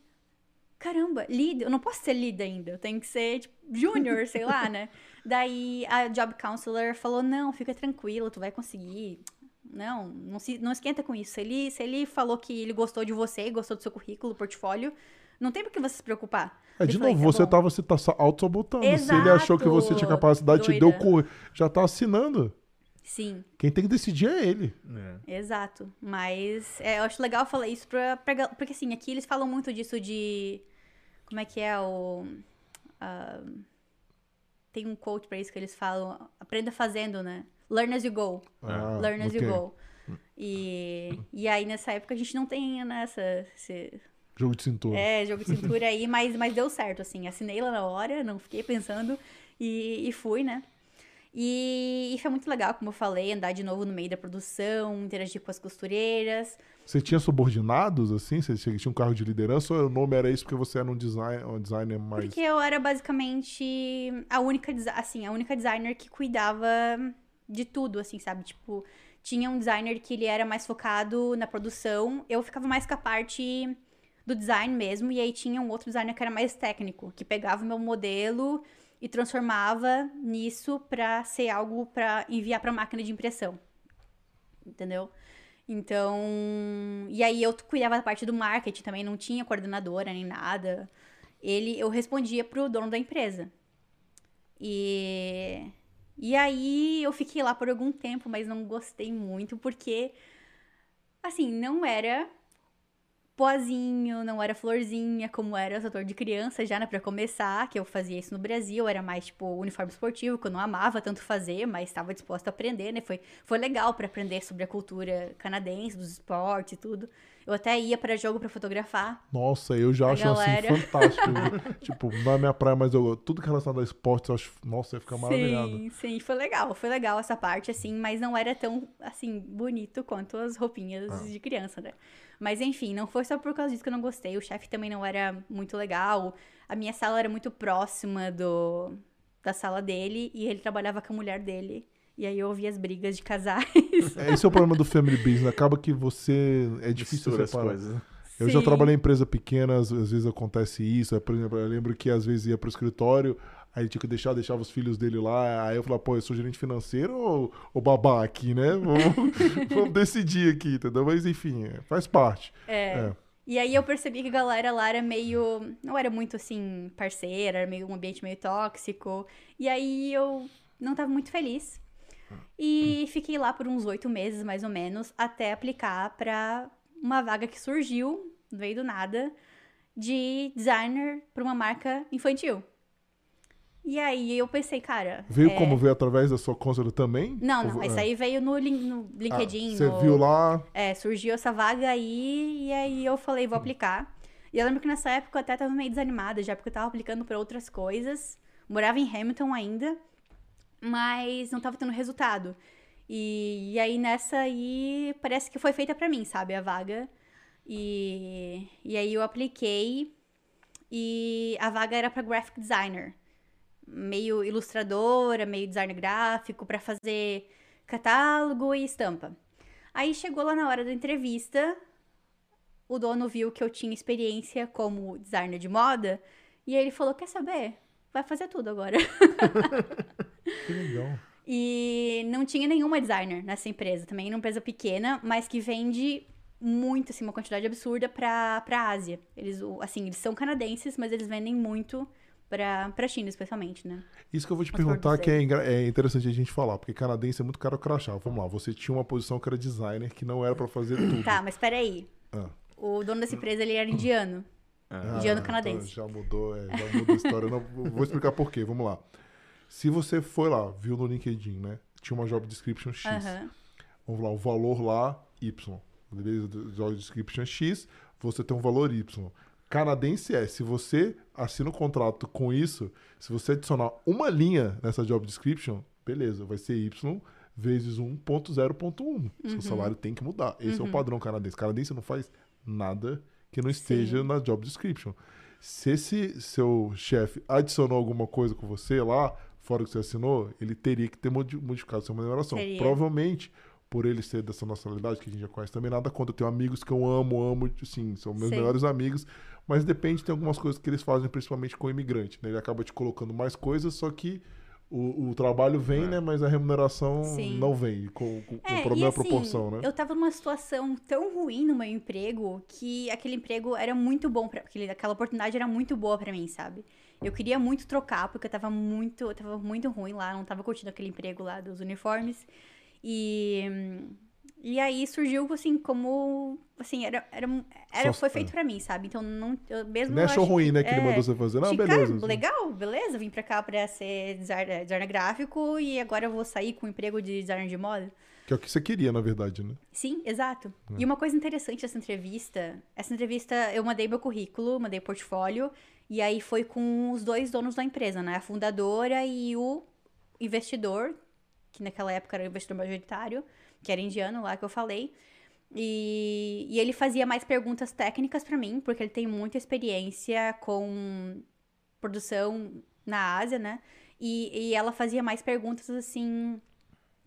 caramba, lead, eu não posso ser lead ainda, eu tenho que ser, tipo, junior, sei lá, né? Daí a job counselor falou, não, fica tranquilo, tu vai conseguir. Não, não, se, não esquenta com isso. Se ele, se ele falou que ele gostou de você, gostou do seu currículo, portfólio, não tem por que você se preocupar. É, Eu de falei, novo, tá você tava se tá auto-sabotando. Se ele achou que você tinha capacidade, te deu já tá assinando. Sim, Quem tem que decidir é ele. É. exato. Mas é, eu acho legal falar isso pra, pra Porque assim, aqui eles falam muito disso de. Como é que é o. ah, tem um quote pra isso que eles falam. Aprenda fazendo, né? Learn as you go. Ah, Learn as ok. you go. E, e aí, nessa época, a gente não tem nessa. Esse, Jogo de cintura. é, jogo de cintura aí, mas, mas deu certo, assim. Assinei lá na hora, não fiquei pensando e, e fui, né? E, e foi muito legal, como eu falei, andar de novo no meio da produção, interagir com as costureiras. Você tinha subordinados, assim? Você tinha um cargo de liderança ou o nome era isso porque você era um, design, um designer mais... Porque eu era basicamente a única, assim, a única designer que cuidava de tudo, assim, sabe? Tipo, tinha um designer que ele era mais focado na produção, eu ficava mais com a parte do design mesmo, e aí tinha um outro designer que era mais técnico, que pegava o meu modelo e transformava nisso para ser algo para enviar para máquina de impressão. Entendeu? Então, e aí eu cuidava da parte do marketing também, não tinha coordenadora nem nada. Ele, eu respondia pro dono da empresa. E e aí eu fiquei lá por algum tempo, mas não gostei muito porque assim, não era pozinho, não era florzinha, como era o setor de criança já, né, pra começar, que eu fazia isso no Brasil, era mais, tipo, uniforme esportivo, que eu não amava tanto fazer, mas estava disposta a aprender, né, foi, foi legal para aprender sobre a cultura canadense, dos esportes e tudo. Eu até ia para jogo para fotografar. Nossa, eu já acho assim, galera. assim fantástico. tipo, na minha praia, mas eu, tudo que é relacionado a esportes, eu acho, nossa, ia ficar maravilhado. Sim, sim, foi legal, foi legal essa parte, assim, mas não era tão, assim, bonito quanto as roupinhas ah. de criança, né? Mas enfim, não foi só por causa disso que eu não gostei. O chefe também não era muito legal. A minha sala era muito próxima do da sala dele e ele trabalhava com a mulher dele. E aí eu ouvia as brigas de casais. É, esse é o problema do family business. Acaba que você. É difícil Mistura separar. As coisas. Eu Sim. já trabalhei em empresa pequena, às, às vezes acontece isso. Por exemplo, eu lembro que às vezes ia pro escritório, Aí tinha que deixar, deixava os filhos dele lá. Aí eu falava, pô, eu sou gerente financeiro ou, ou babá aqui, né? Vamos, vamos decidir aqui, entendeu? Mas enfim, é, faz parte. É. é. E aí eu percebi que a galera lá era meio. Não era muito assim, parceira, era meio um ambiente meio tóxico. E aí eu não tava muito feliz. E fiquei lá por uns oito meses, mais ou menos, até aplicar para uma vaga que surgiu, veio do nada, de designer para uma marca infantil. E aí eu pensei, cara. Veio é... como veio através da sua consulta também? Não, não. Isso é. aí veio no, no LinkedIn. Ah, você no... viu lá? É, surgiu essa vaga aí, e aí eu falei, vou aplicar. E eu lembro que nessa época eu até tava meio desanimada, já porque eu tava aplicando para outras coisas. Morava em Hamilton ainda, mas não tava tendo resultado. E, e aí nessa aí parece que foi feita para mim, sabe, a vaga. E, e aí eu apliquei e a vaga era para graphic designer meio ilustradora, meio design gráfico para fazer catálogo e estampa. Aí chegou lá na hora da entrevista, o dono viu que eu tinha experiência como designer de moda e ele falou: Quer saber? Vai fazer tudo agora. que legal. E não tinha nenhuma designer nessa empresa, também uma empresa pequena, mas que vende muito, assim, uma quantidade absurda pra, pra Ásia. Eles, assim, eles são canadenses, mas eles vendem muito para a China, especialmente, né? Isso que eu vou te Mas perguntar que é, é, interessante a gente falar, porque canadense é muito caro crachá. Vamos lá, você tinha uma posição que era designer, que não era para fazer tudo. Tá, mas peraí. Ah. O dono dessa empresa, ele era indiano. Ah, indiano canadense. Então já mudou, é, já mudou a história. não, vou explicar por quê, vamos lá. Se você foi lá, viu no LinkedIn, né? Tinha uma job description X. Vamos lá, o valor lá, Y. Beleza? Job description X, você tem um valor Y canadense é, se você assina um contrato com isso, se você adicionar uma linha nessa job description, beleza, vai ser Y vezes 1.0.1. Uhum. Seu salário tem que mudar. Esse uhum. é o uhum. padrão canadense. Canadense não faz nada que não esteja Sim. na job description. Se esse seu chefe adicionou alguma coisa com você lá, fora que você assinou, ele teria que ter modificado sua remuneração. Provavelmente por ele ser dessa nacionalidade, que a gente já conhece também, nada contra. Eu tenho amigos que eu amo, amo, sim, são meus Sim. melhores amigos, mas depende, tem algumas coisas que eles fazem, principalmente com o imigrante, né? Ele acaba te colocando mais coisas, só que o, o trabalho vem, é. né? Mas a remuneração Sim. não vem. Com, com, é, o problema assim, é a proporção, né? Eu tava numa situação tão ruim no meu emprego que aquele emprego era muito bom para aquela oportunidade era muito boa para mim, sabe? Eu queria muito trocar porque eu tava muito, eu tava muito ruim lá, não tava curtindo aquele emprego lá dos uniformes. E e aí surgiu, assim, como. Assim, era. era, era foi feito pra mim, sabe? Então, não. Eu mesmo. Não achou ruim, né? Que é, ele mandou você fazer. Não, de, beleza. Cara, legal, beleza. Vim pra cá pra ser designer, designer gráfico e agora eu vou sair com o emprego de designer de moda. Que é o que você queria, na verdade, né? Sim, exato. É. E uma coisa interessante dessa entrevista, essa entrevista eu mandei meu currículo, mandei portfólio, e aí foi com os dois donos da empresa, né? A fundadora e o investidor, que naquela época era o investidor majoritário que era indiano lá que eu falei. E, e ele fazia mais perguntas técnicas para mim, porque ele tem muita experiência com produção na Ásia, né? E, e ela fazia mais perguntas assim.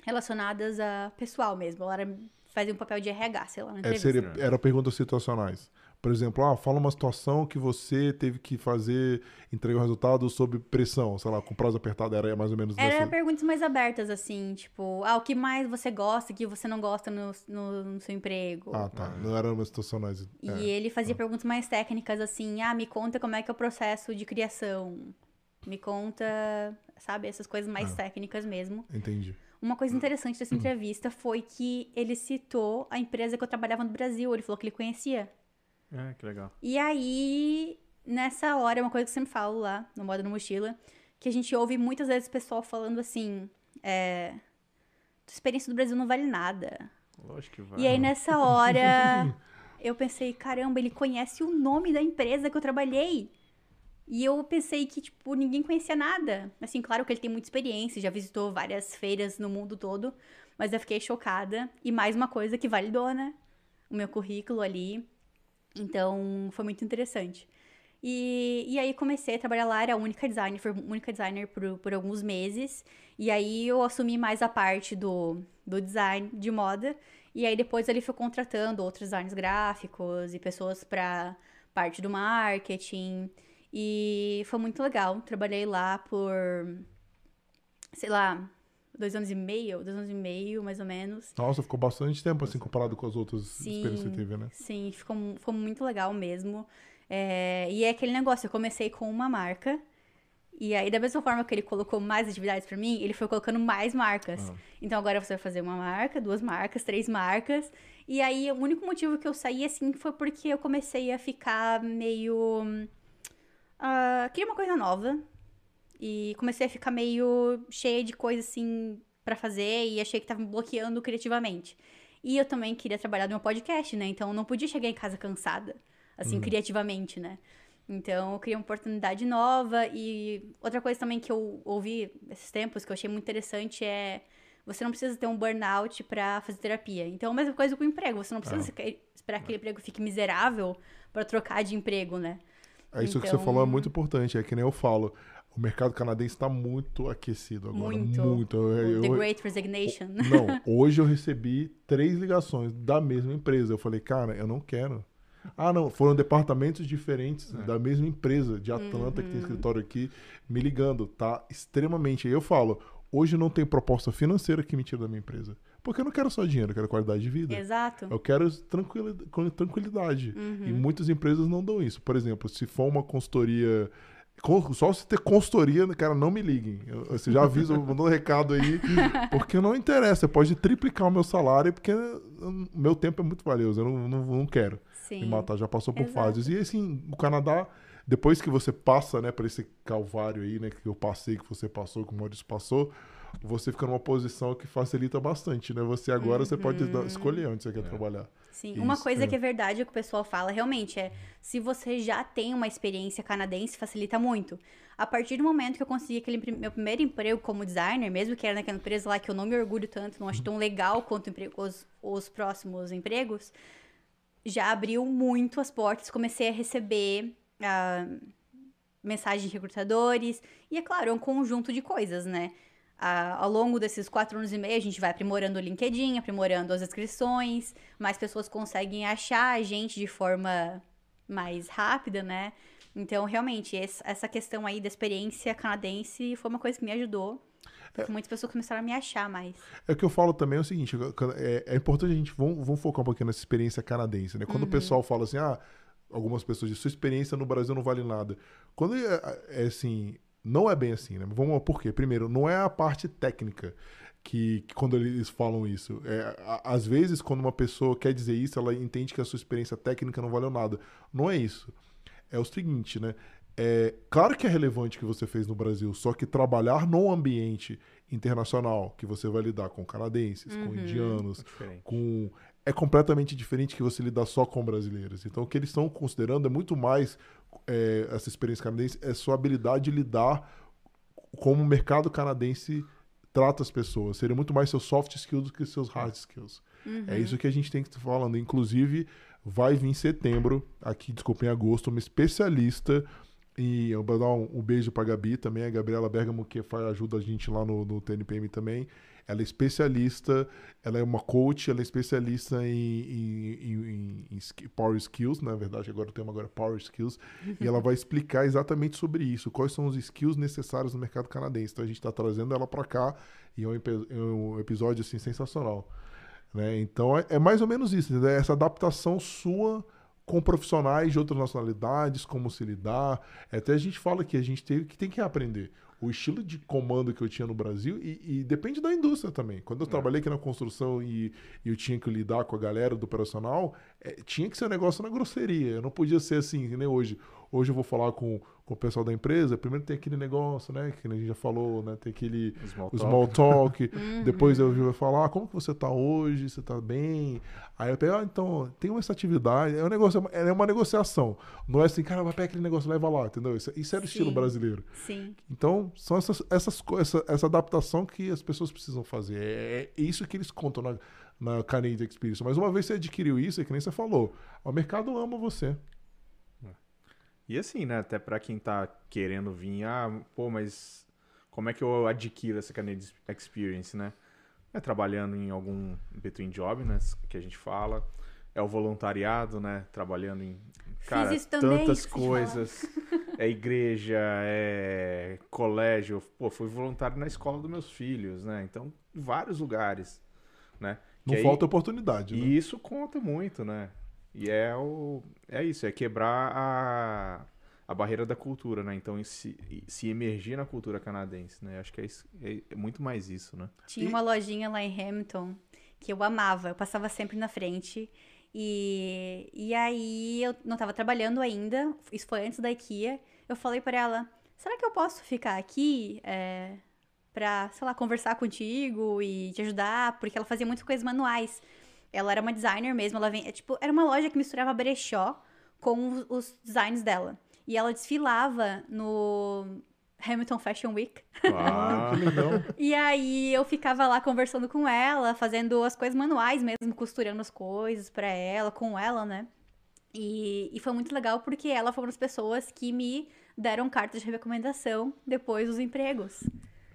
relacionadas a pessoal mesmo. Ela era, fazia um papel de RH, sei lá, na É, entrevista. seria, era perguntas situacionais. Por exemplo, ah, fala uma situação que você teve que fazer, entregar um resultado sob pressão, sei lá, com prazo apertado, era mais ou menos Era dessa. perguntas mais abertas, assim, tipo, ah, o que mais você gosta que você não gosta no, no, no seu emprego? Ah, tá. Não eram umas situacionais. E é. ele fazia perguntas mais técnicas, assim, ah, me conta como é que é o processo de criação. Me conta, sabe, essas coisas mais Ah. técnicas mesmo. Entendi. Uma coisa interessante dessa entrevista foi que ele citou a empresa que eu trabalhava no Brasil. Ele falou que ele conhecia. Ah, que legal. E aí, nessa hora, é uma coisa que eu sempre falo lá, no Moda no Mochila, que a gente ouve muitas vezes o pessoal falando assim, é... Tua experiência do Brasil não vale nada. Lógico que vai. E aí, nessa hora, eu pensei, caramba, ele conhece o nome da empresa que eu trabalhei. E eu pensei que, tipo, ninguém conhecia nada. Assim, claro que ele tem muita experiência, já visitou várias feiras no mundo todo, mas eu fiquei chocada. E mais uma coisa que validou, né? O meu currículo ali. Então, foi muito interessante. E, e aí comecei a trabalhar lá, era a única designer, fui única designer por, por alguns meses. E aí eu assumi mais a parte do, do design de moda. E aí depois ele foi contratando outros designers gráficos e pessoas para parte do marketing. E foi muito legal. Trabalhei lá por, sei lá, dois anos e meio, dois anos e meio, mais ou menos. Nossa, ficou bastante tempo assim comparado com as outras Sim. experiências que teve, né? Sim, ficou, ficou muito legal mesmo. É, e é aquele negócio, eu comecei com uma marca. E aí, da mesma forma que ele colocou mais atividades pra mim, ele foi colocando mais marcas. Ah. Então agora você vai fazer uma marca, duas marcas, três marcas. E aí, o único motivo que eu saí assim foi porque eu comecei a ficar meio. ah, queria uma coisa nova. E comecei a ficar meio cheia de coisa assim pra fazer e achei que tava me bloqueando criativamente. E eu também queria trabalhar no meu podcast, né? Então eu não podia chegar em casa cansada, assim, criativamente, né? Então eu queria uma oportunidade nova. E outra coisa também que eu ouvi esses tempos, que eu achei muito interessante, é você não precisa ter um burnout pra fazer terapia. Então, a mesma coisa com o emprego. Você não precisa ficar- esperar que aquele emprego fique miserável pra trocar de emprego, né? É isso que você Então- falou é muito importante. É que nem eu falo. O mercado canadense está muito aquecido agora. Muito. Muito. Eu- O eu- The Great Resignation. Não, hoje eu recebi três ligações da mesma empresa. Eu falei, cara, eu não quero. Ah, não, foram departamentos diferentes da mesma empresa, de Atlanta, que tem escritório aqui, me ligando. Tá extremamente. Aí eu falo, hoje não tem proposta financeira que me tira da minha empresa. Porque eu não quero só dinheiro, eu quero qualidade de vida. Exato. Eu quero tranquilidade. E muitas empresas não dão isso. Por exemplo, se for uma consultoria. Só se ter consultoria, cara, não me liguem. Eu- Você já avisa, mandou um recado aí. Porque não interessa. Você pode triplicar o meu salário, porque o meu tempo é muito valioso. Eu não, não, não quero Sim. me matar. Já passou por Exato. fases. E assim, o Canadá, depois que você passa, né, por esse calvário aí, né, que eu passei, que você passou, que o Maurício passou, você fica numa posição que facilita bastante, né? Você agora você pode dar- escolher onde você quer trabalhar. Sim, uma Isso, coisa é. que é verdade, que o pessoal fala, realmente, é se você já tem uma experiência canadense, facilita muito. A partir do momento que eu consegui aquele meu primeiro emprego como designer, mesmo que era naquela empresa lá que eu não me orgulho tanto, não acho tão legal quanto os, os próximos empregos, já abriu muito as portas, comecei a receber mensagens de recrutadores, e é claro, é um conjunto de coisas, né? Ah, ao longo desses quatro anos e meio, a gente vai aprimorando o LinkedIn, aprimorando as inscrições, mais pessoas conseguem achar a gente de forma mais rápida, né? Então, realmente, essa questão aí da experiência canadense foi uma coisa que me ajudou. Porque muitas pessoas começaram a me achar mais. É o que eu falo também é o seguinte, é, é importante a gente, vamos, vamos focar um pouquinho nessa experiência canadense, né? Quando o pessoal fala assim, ah, algumas pessoas dizem, sua experiência no Brasil não vale nada. Quando é, é assim, não é bem assim, né? Vamos por quê? Primeiro, não é a parte técnica que, que quando eles falam isso. É, a- às vezes, quando uma pessoa quer dizer isso, ela entende que a sua experiência técnica não valeu nada. Não é isso. É o seguinte, né? É, claro que é relevante o que você fez no Brasil, só que trabalhar num ambiente internacional, que você vai lidar com canadenses, com indianos, É diferente. com é completamente diferente que você lidar só com brasileiros. Então, o que eles estão considerando é muito mais é, essa experiência canadense, é sua habilidade de lidar como o mercado canadense trata as pessoas. Seria muito mais seus soft skills do que seus hard skills. É isso que a gente tem que estar falando. Inclusive, vai vir em setembro, aqui, desculpa, em agosto, uma especialista E eu vou dar um, um beijo pra Gabi também, a Gabriela Bergamo, que faz, ajuda a gente lá no, no TNPM também. Ela é especialista, ela é uma coach, ela é especialista em, em, em, em Power Skills, na verdade, agora o tema agora é Power Skills, e ela vai explicar exatamente sobre isso, quais são os skills necessários no mercado canadense. Então a gente está trazendo ela para cá e é um, é um, episódio assim sensacional. Né? Então é, é mais ou menos isso, né? essa adaptação sua com profissionais de outras nacionalidades, como se lidar. Até a gente fala que a gente tem que, tem que aprender o estilo de comando que eu tinha no Brasil e, e depende da indústria também. Quando eu é. trabalhei aqui na construção e, e, eu tinha que lidar com a galera do operacional, é, tinha que ser um negócio na grosseria. Eu não podia ser assim, nem hoje. Hoje eu vou falar com, com o pessoal da empresa, primeiro tem aquele negócio, né? Que a gente já falou, né? Tem aquele small talk. Small talk. Uhum. Depois eu vou falar, ah, como que você está hoje? Você está bem? Aí eu pego, ah, então, tem essa atividade. É um negócio, é uma negociação. Não é assim, cara, vai pegar aquele negócio, leva lá, entendeu? Isso, isso é o estilo brasileiro. Sim. Então, são essas, essas essa, essa adaptação que as pessoas precisam fazer. É, é isso que eles contam na, na Canadian Experience. Mas uma vez você adquiriu isso, é que nem você falou, o mercado ama você. E assim, né? Até para quem tá querendo vir, ah, pô, mas como é que eu adquiro essa Canadian Experience, né? É trabalhando em algum between job, né? Que a gente fala. É o voluntariado, né? Trabalhando em cara, também, tantas coisas. É igreja, é colégio. Pô, fui voluntário na escola dos meus filhos, né? Então, vários lugares, né? Não que falta aí, oportunidade, né? E isso conta muito, né? E é, o, é isso, é quebrar a, a barreira da cultura, né? Então, se, se emergir na cultura canadense, né? Acho que é, é, é muito mais isso, né? Tinha e... uma lojinha lá em Hamilton que eu amava, eu passava sempre na frente. E, e aí eu não estava trabalhando ainda, isso foi antes da IKEA. Eu falei para ela: será que eu posso ficar aqui é, pra, sei lá, conversar contigo e te ajudar? Porque ela fazia muitas coisas manuais. Ela era uma designer mesmo, ela vem, é, tipo, era uma loja que misturava brechó com os designs dela. E ela desfilava no Hamilton Fashion Week. Ah, que legal. e aí eu ficava lá conversando com ela, fazendo as coisas manuais mesmo, costurando as coisas para ela, com ela, né? E, e foi muito legal porque ela foi uma das pessoas que me deram cartas de recomendação depois dos empregos.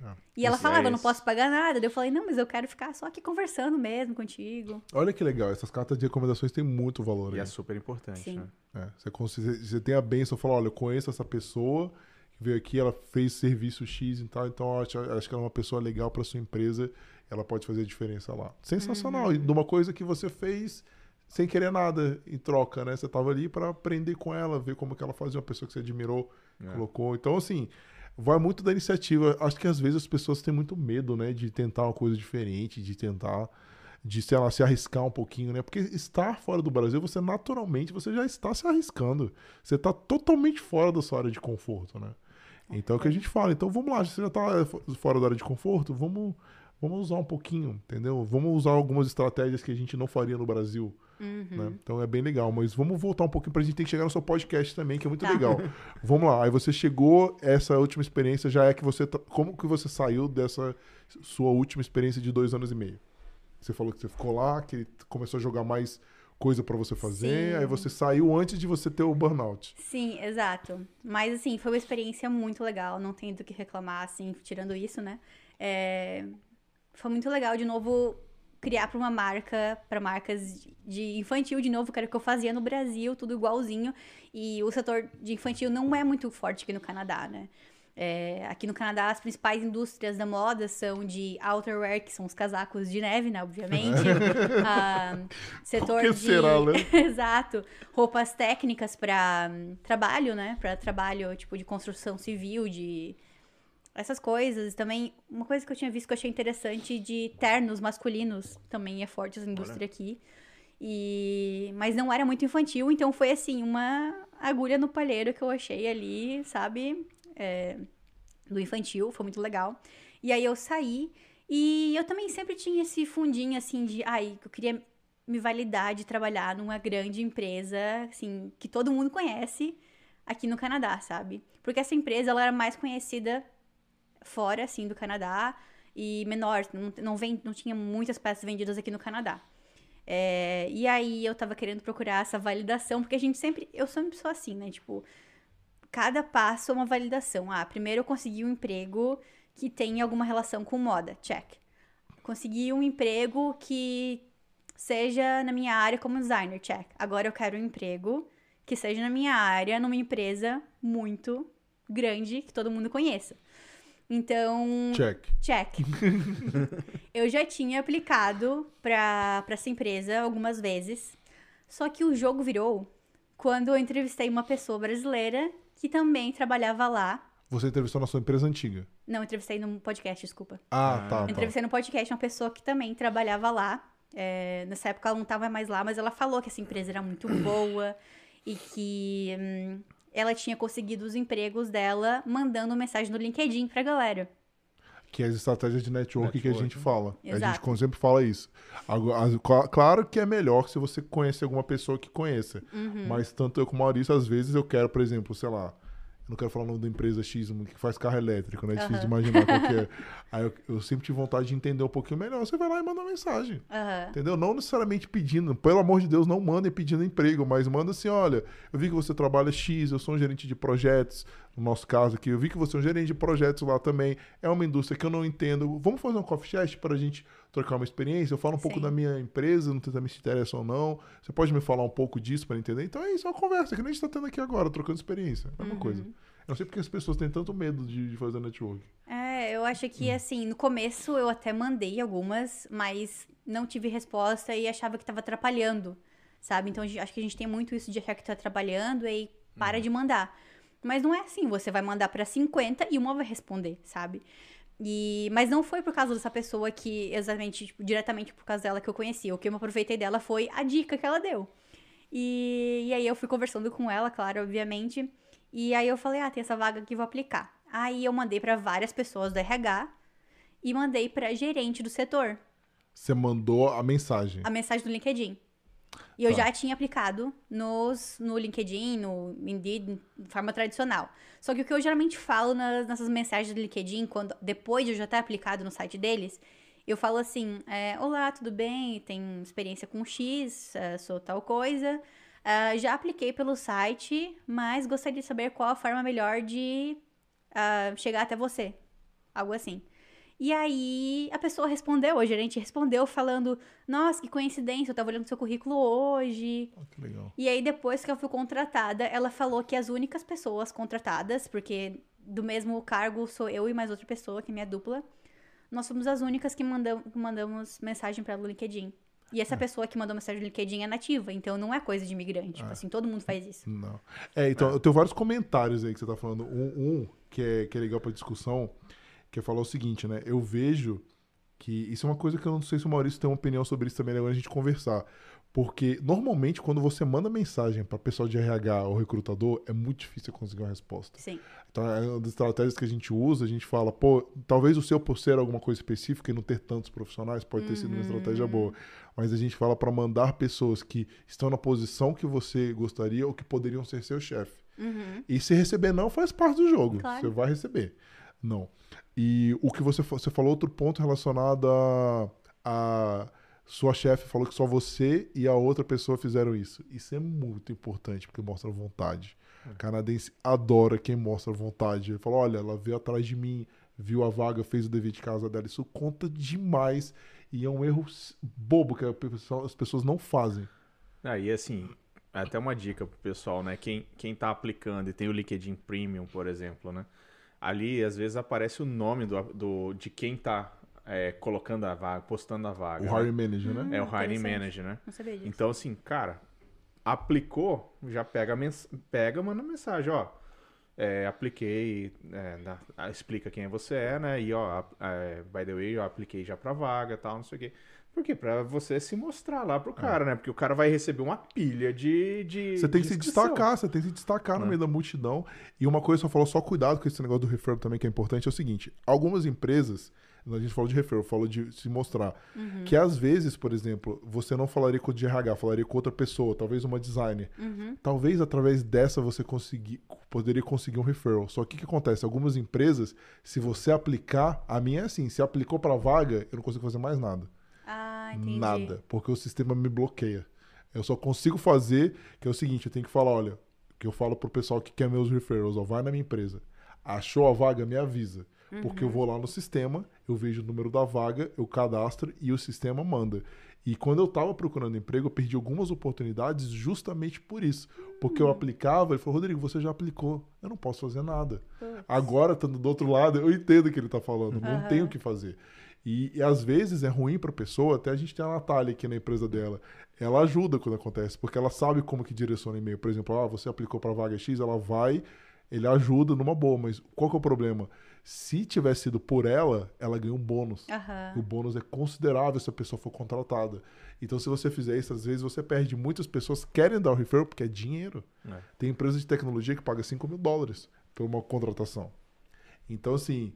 Ah, e ela falava, é eu não posso pagar nada. Daí eu falei, não, mas eu quero ficar só aqui conversando mesmo contigo. Olha que legal, essas cartas de recomendações têm muito valor. E aí. é super importante, Sim. né? É, você, você tem a benção, fala, olha, eu conheço essa pessoa que veio aqui, ela fez serviço X e tal, então acho, acho que ela é uma pessoa legal para sua empresa, ela pode fazer a diferença lá. Sensacional. Uhum. E de uma coisa que você fez sem querer nada em troca, né? Você tava ali para aprender com ela, ver como que ela fazia, uma pessoa que você admirou, é. colocou. Então, assim, vai muito da iniciativa. Acho que às vezes as pessoas têm muito medo, né, de tentar uma coisa diferente, de tentar de sei lá, se arriscar um pouquinho, né? Porque estar fora do Brasil, você naturalmente você já está se arriscando. Você está totalmente fora da sua área de conforto, né? Então é o que a gente fala. Então vamos lá, você já está fora da área de conforto, vamos, vamos usar um pouquinho, entendeu? Vamos usar algumas estratégias que a gente não faria no Brasil. Uhum. Né? Então é bem legal. Mas vamos voltar um pouquinho para a gente ter que chegar no seu podcast também, que é muito tá. legal. vamos lá. Aí você chegou, essa última experiência já é que você. Tá, como que você saiu dessa sua última experiência de dois anos e meio? Você falou que você ficou lá, que começou a jogar mais coisa para você fazer, Sim. aí você saiu antes de você ter o burnout. Sim, exato. Mas assim, foi uma experiência muito legal, não tenho do que reclamar, assim, tirando isso, né? É... Foi muito legal, de novo, criar para uma marca, para marcas de infantil, de novo, que era o que eu fazia no Brasil, tudo igualzinho. E o setor de infantil não é muito forte aqui no Canadá, né? É, aqui no Canadá, as principais indústrias da moda são de outerwear, que são os casacos de neve, né? Obviamente. ah, setor que de. Será, né? Exato. Roupas técnicas para um, trabalho, né? Para trabalho tipo de construção civil, de. Essas coisas. Também, uma coisa que eu tinha visto que eu achei interessante de ternos masculinos. Também é forte essa indústria Olha. aqui. E... Mas não era muito infantil, então foi assim, uma agulha no palheiro que eu achei ali, sabe? é, do infantil, foi muito legal. E aí eu saí e eu também sempre tinha esse fundinho assim de, ai, eu queria me validar de trabalhar numa grande empresa, assim, que todo mundo conhece aqui no Canadá, sabe? Porque essa empresa ela era mais conhecida fora assim do Canadá e menor, não, não, vem, não tinha muitas peças vendidas aqui no Canadá. É, e aí eu tava querendo procurar essa validação, porque a gente sempre, eu sempre sou assim, né? Tipo, cada passo é uma validação. Ah, primeiro eu consegui um emprego que tem alguma relação com moda, check. Consegui um emprego que seja na minha área como designer, check. Agora eu quero um emprego que seja na minha área, numa empresa muito grande que todo mundo conheça. Então, Check. check. eu já tinha aplicado para essa empresa algumas vezes. Só que o jogo virou quando eu entrevistei uma pessoa brasileira que também trabalhava lá. Você entrevistou na sua empresa antiga. Não, eu entrevistei num podcast, desculpa. Ah, tá, Eu tá. entrevistei no podcast uma pessoa que também trabalhava lá. É, nessa época ela não estava mais lá, mas ela falou que essa empresa era muito boa e que hum, ela tinha conseguido os empregos dela mandando mensagem no LinkedIn pra galera. Que é as estratégias de network, que a Network. gente fala. A Exato. gente como sempre fala isso. Claro que é melhor se você conhecer alguma pessoa que conheça. Uhum. Mas tanto eu como o Maurício, às vezes eu quero, por exemplo, sei lá. Eu não quero falar o nome da empresa X que faz carro elétrico, né? É difícil de imaginar qual que é. Aí eu, eu sempre tive vontade de entender um pouquinho melhor. Você vai lá e manda uma mensagem. Aham. Entendeu? Não necessariamente pedindo, pelo amor de Deus, não mandem pedindo emprego, mas manda assim: olha, eu vi que você trabalha X, eu sou um gerente de projetos, no nosso caso aqui, eu vi que você é um gerente de projetos lá também, é uma indústria que eu não entendo. Vamos fazer um coffee chat para a gente trocar uma experiência? Eu falo um pouco Sim. da minha empresa, não sei se me interessa ou não. Você pode me falar um pouco disso para entender? Então é isso, é uma conversa que a gente está tendo aqui agora, trocando experiência. É uma coisa. Eu não sei porque as pessoas têm tanto medo de, de fazer network. É, eu acho que assim, no começo eu até mandei algumas, mas não tive resposta e achava que tava atrapalhando, sabe? Então acho que a gente tem muito isso de achar que tá atrapalhando e para de mandar. Mas não é assim, você vai mandar pra 50 e uma vai responder, sabe? E, mas não foi por causa dessa pessoa que, exatamente, tipo, diretamente por causa dela que eu conheci. O que eu me aproveitei dela foi a dica que ela deu. E, e aí eu fui conversando com ela, claro, obviamente. E aí eu falei, ah, tem essa vaga aqui, vou aplicar. Aí eu mandei pra várias pessoas do RH e mandei pra gerente do setor Você mandou a mensagem. a mensagem do LinkedIn. E eu Tá. já tinha aplicado nos, no LinkedIn, no Indeed, de forma tradicional. Só que o que eu geralmente falo nas, nessas mensagens do LinkedIn, quando depois de eu já ter aplicado no site deles, eu falo assim: é, Olá, tudo bem? Tenho experiência com X, eh, sou tal coisa. Ah, já apliquei pelo site, mas gostaria de saber qual a forma melhor de ah, chegar até você. Algo assim. E aí a pessoa respondeu, a gerente respondeu falando: Nossa, que coincidência, eu tava olhando seu currículo hoje. Ah, que legal. E aí, depois que eu fui contratada, ela falou que as únicas pessoas contratadas, porque do mesmo cargo sou eu e mais outra pessoa, que é minha dupla, nós somos as únicas que mandam, mandamos mensagem para o LinkedIn. E essa pessoa que mandou mensagem no LinkedIn é nativa, então não é coisa de imigrante. Tipo assim, todo mundo faz isso. Não. É, então, eu tenho vários comentários aí que você tá falando. Um, um que, é, que é legal pra discussão, que é falar o seguinte, né? Eu vejo que isso é uma coisa que eu não sei se o Maurício tem uma opinião sobre isso também, é agora a gente conversar. Porque, normalmente, quando você manda mensagem pra pessoal de RH ou recrutador, é muito difícil conseguir uma resposta. Sim. Então, é uma das estratégias que a gente usa, a gente fala, pô, talvez o seu por ser alguma coisa específica e não ter tantos profissionais, pode ter sido uma estratégia boa. Mas a gente fala para mandar pessoas que estão na posição que você gostaria ou que poderiam ser seu chefe. Uhum. E se receber não, faz parte do jogo. Claro. Você vai receber. Não. E o que você, você falou, outro ponto relacionado a, a sua chefe falou que só você e a outra pessoa fizeram isso. Isso é muito importante, porque mostra vontade. O canadense adora quem mostra vontade. Ele fala: olha, ela veio atrás de mim, viu a vaga, fez o dever de casa dela. Isso conta demais. E é um erro bobo que as pessoas não fazem. Aí, assim, até uma dica pro pessoal, né? Quem, quem tá aplicando e tem o LinkedIn Premium, por exemplo, né? Ali, às vezes, aparece o nome do, do, de quem tá é, colocando a vaga, postando a vaga. O né? hiring manager, né? É o hiring Interessante. manager, né? Não sabia disso. Então, assim, cara, aplicou, já pega, mens pega manda mensagem, ó. É, apliquei, é, dá- explica quem você é, né? E, ó, é, by the way, eu apliquei já pra vaga tal, não sei o quê. Por quê? Pra você se mostrar lá pro cara, né? Porque o cara vai receber uma pilha de. de Você tem de que se inscrição. destacar, você tem que se destacar no É. meio da multidão. E uma coisa, só falou só cuidado com esse negócio do referral também, que é importante, é o seguinte: algumas empresas, a gente falou de referral, falou de se mostrar, Uhum. que às vezes, por exemplo, você não falaria com o de RH, falaria com outra pessoa, talvez uma designer. Uhum. Talvez através dessa você conseguir, poderia conseguir um referral. Só que o que acontece? Algumas empresas, se você aplicar, a minha é assim: se aplicou para vaga, eu não consigo fazer mais nada. Ah, entendi. Nada, porque o sistema me bloqueia. Eu só consigo fazer, que é o seguinte, eu tenho que falar, olha, Que eu falo pro pessoal que quer meus referrals, ó, vai na minha empresa. Achou a vaga, me avisa. Porque eu vou lá no sistema, eu vejo o número da vaga, eu cadastro e o sistema manda. E quando eu tava procurando emprego, eu perdi algumas oportunidades justamente por isso. Porque eu aplicava, ele falou, Rodrigo, você já aplicou, eu não posso fazer nada. Agora, estando do outro lado, eu entendo o que ele tá falando, não Aham. tenho o que fazer. E, e às vezes é ruim pra pessoa, até a gente tem a Natália aqui na empresa dela. Ela ajuda quando acontece, porque ela sabe como que direciona e-mail. Por exemplo, ah, você aplicou pra vaga X, ela vai, ele ajuda numa boa, mas qual que é o problema? Se tivesse sido por ela, ela ganha um bônus. Aham. O bônus é considerável se a pessoa for contratada. Então, se você fizer isso, às vezes você perde. Muitas pessoas querem dar o referral porque é dinheiro. É. Tem empresas de tecnologia que pagam 5 mil dólares por uma contratação. Então, assim,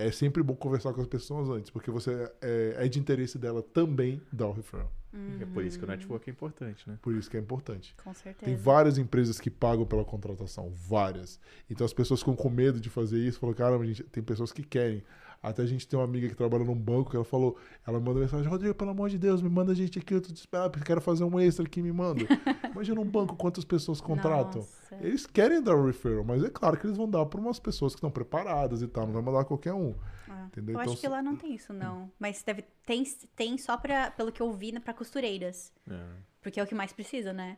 é sempre bom conversar com as pessoas antes, porque você é, é de interesse dela também dar o referral. É por isso que o network é importante, né? Por isso que é importante. Com certeza. Tem várias empresas que pagam pela contratação, várias. Então as pessoas ficam com medo de fazer isso, falam, caramba, gente, tem pessoas que querem. Até a gente tem uma amiga que trabalha num banco que ela falou, ela manda mensagem, Rodrigo, pelo amor de Deus, me manda gente aqui, eu tô desesperado, porque quero fazer um extra aqui, me manda. Imagina um banco quantas pessoas contratam. Nossa. Eles querem dar o referral, mas é claro que eles vão dar para umas pessoas que estão preparadas e tal, não vai mandar qualquer um. Ah, Entendeu? Eu Então, acho que lá não tem isso, não. Mas deve, tem, tem só pra, pelo que eu vi, né, pra costureiras. É. Porque é o que mais precisa, né?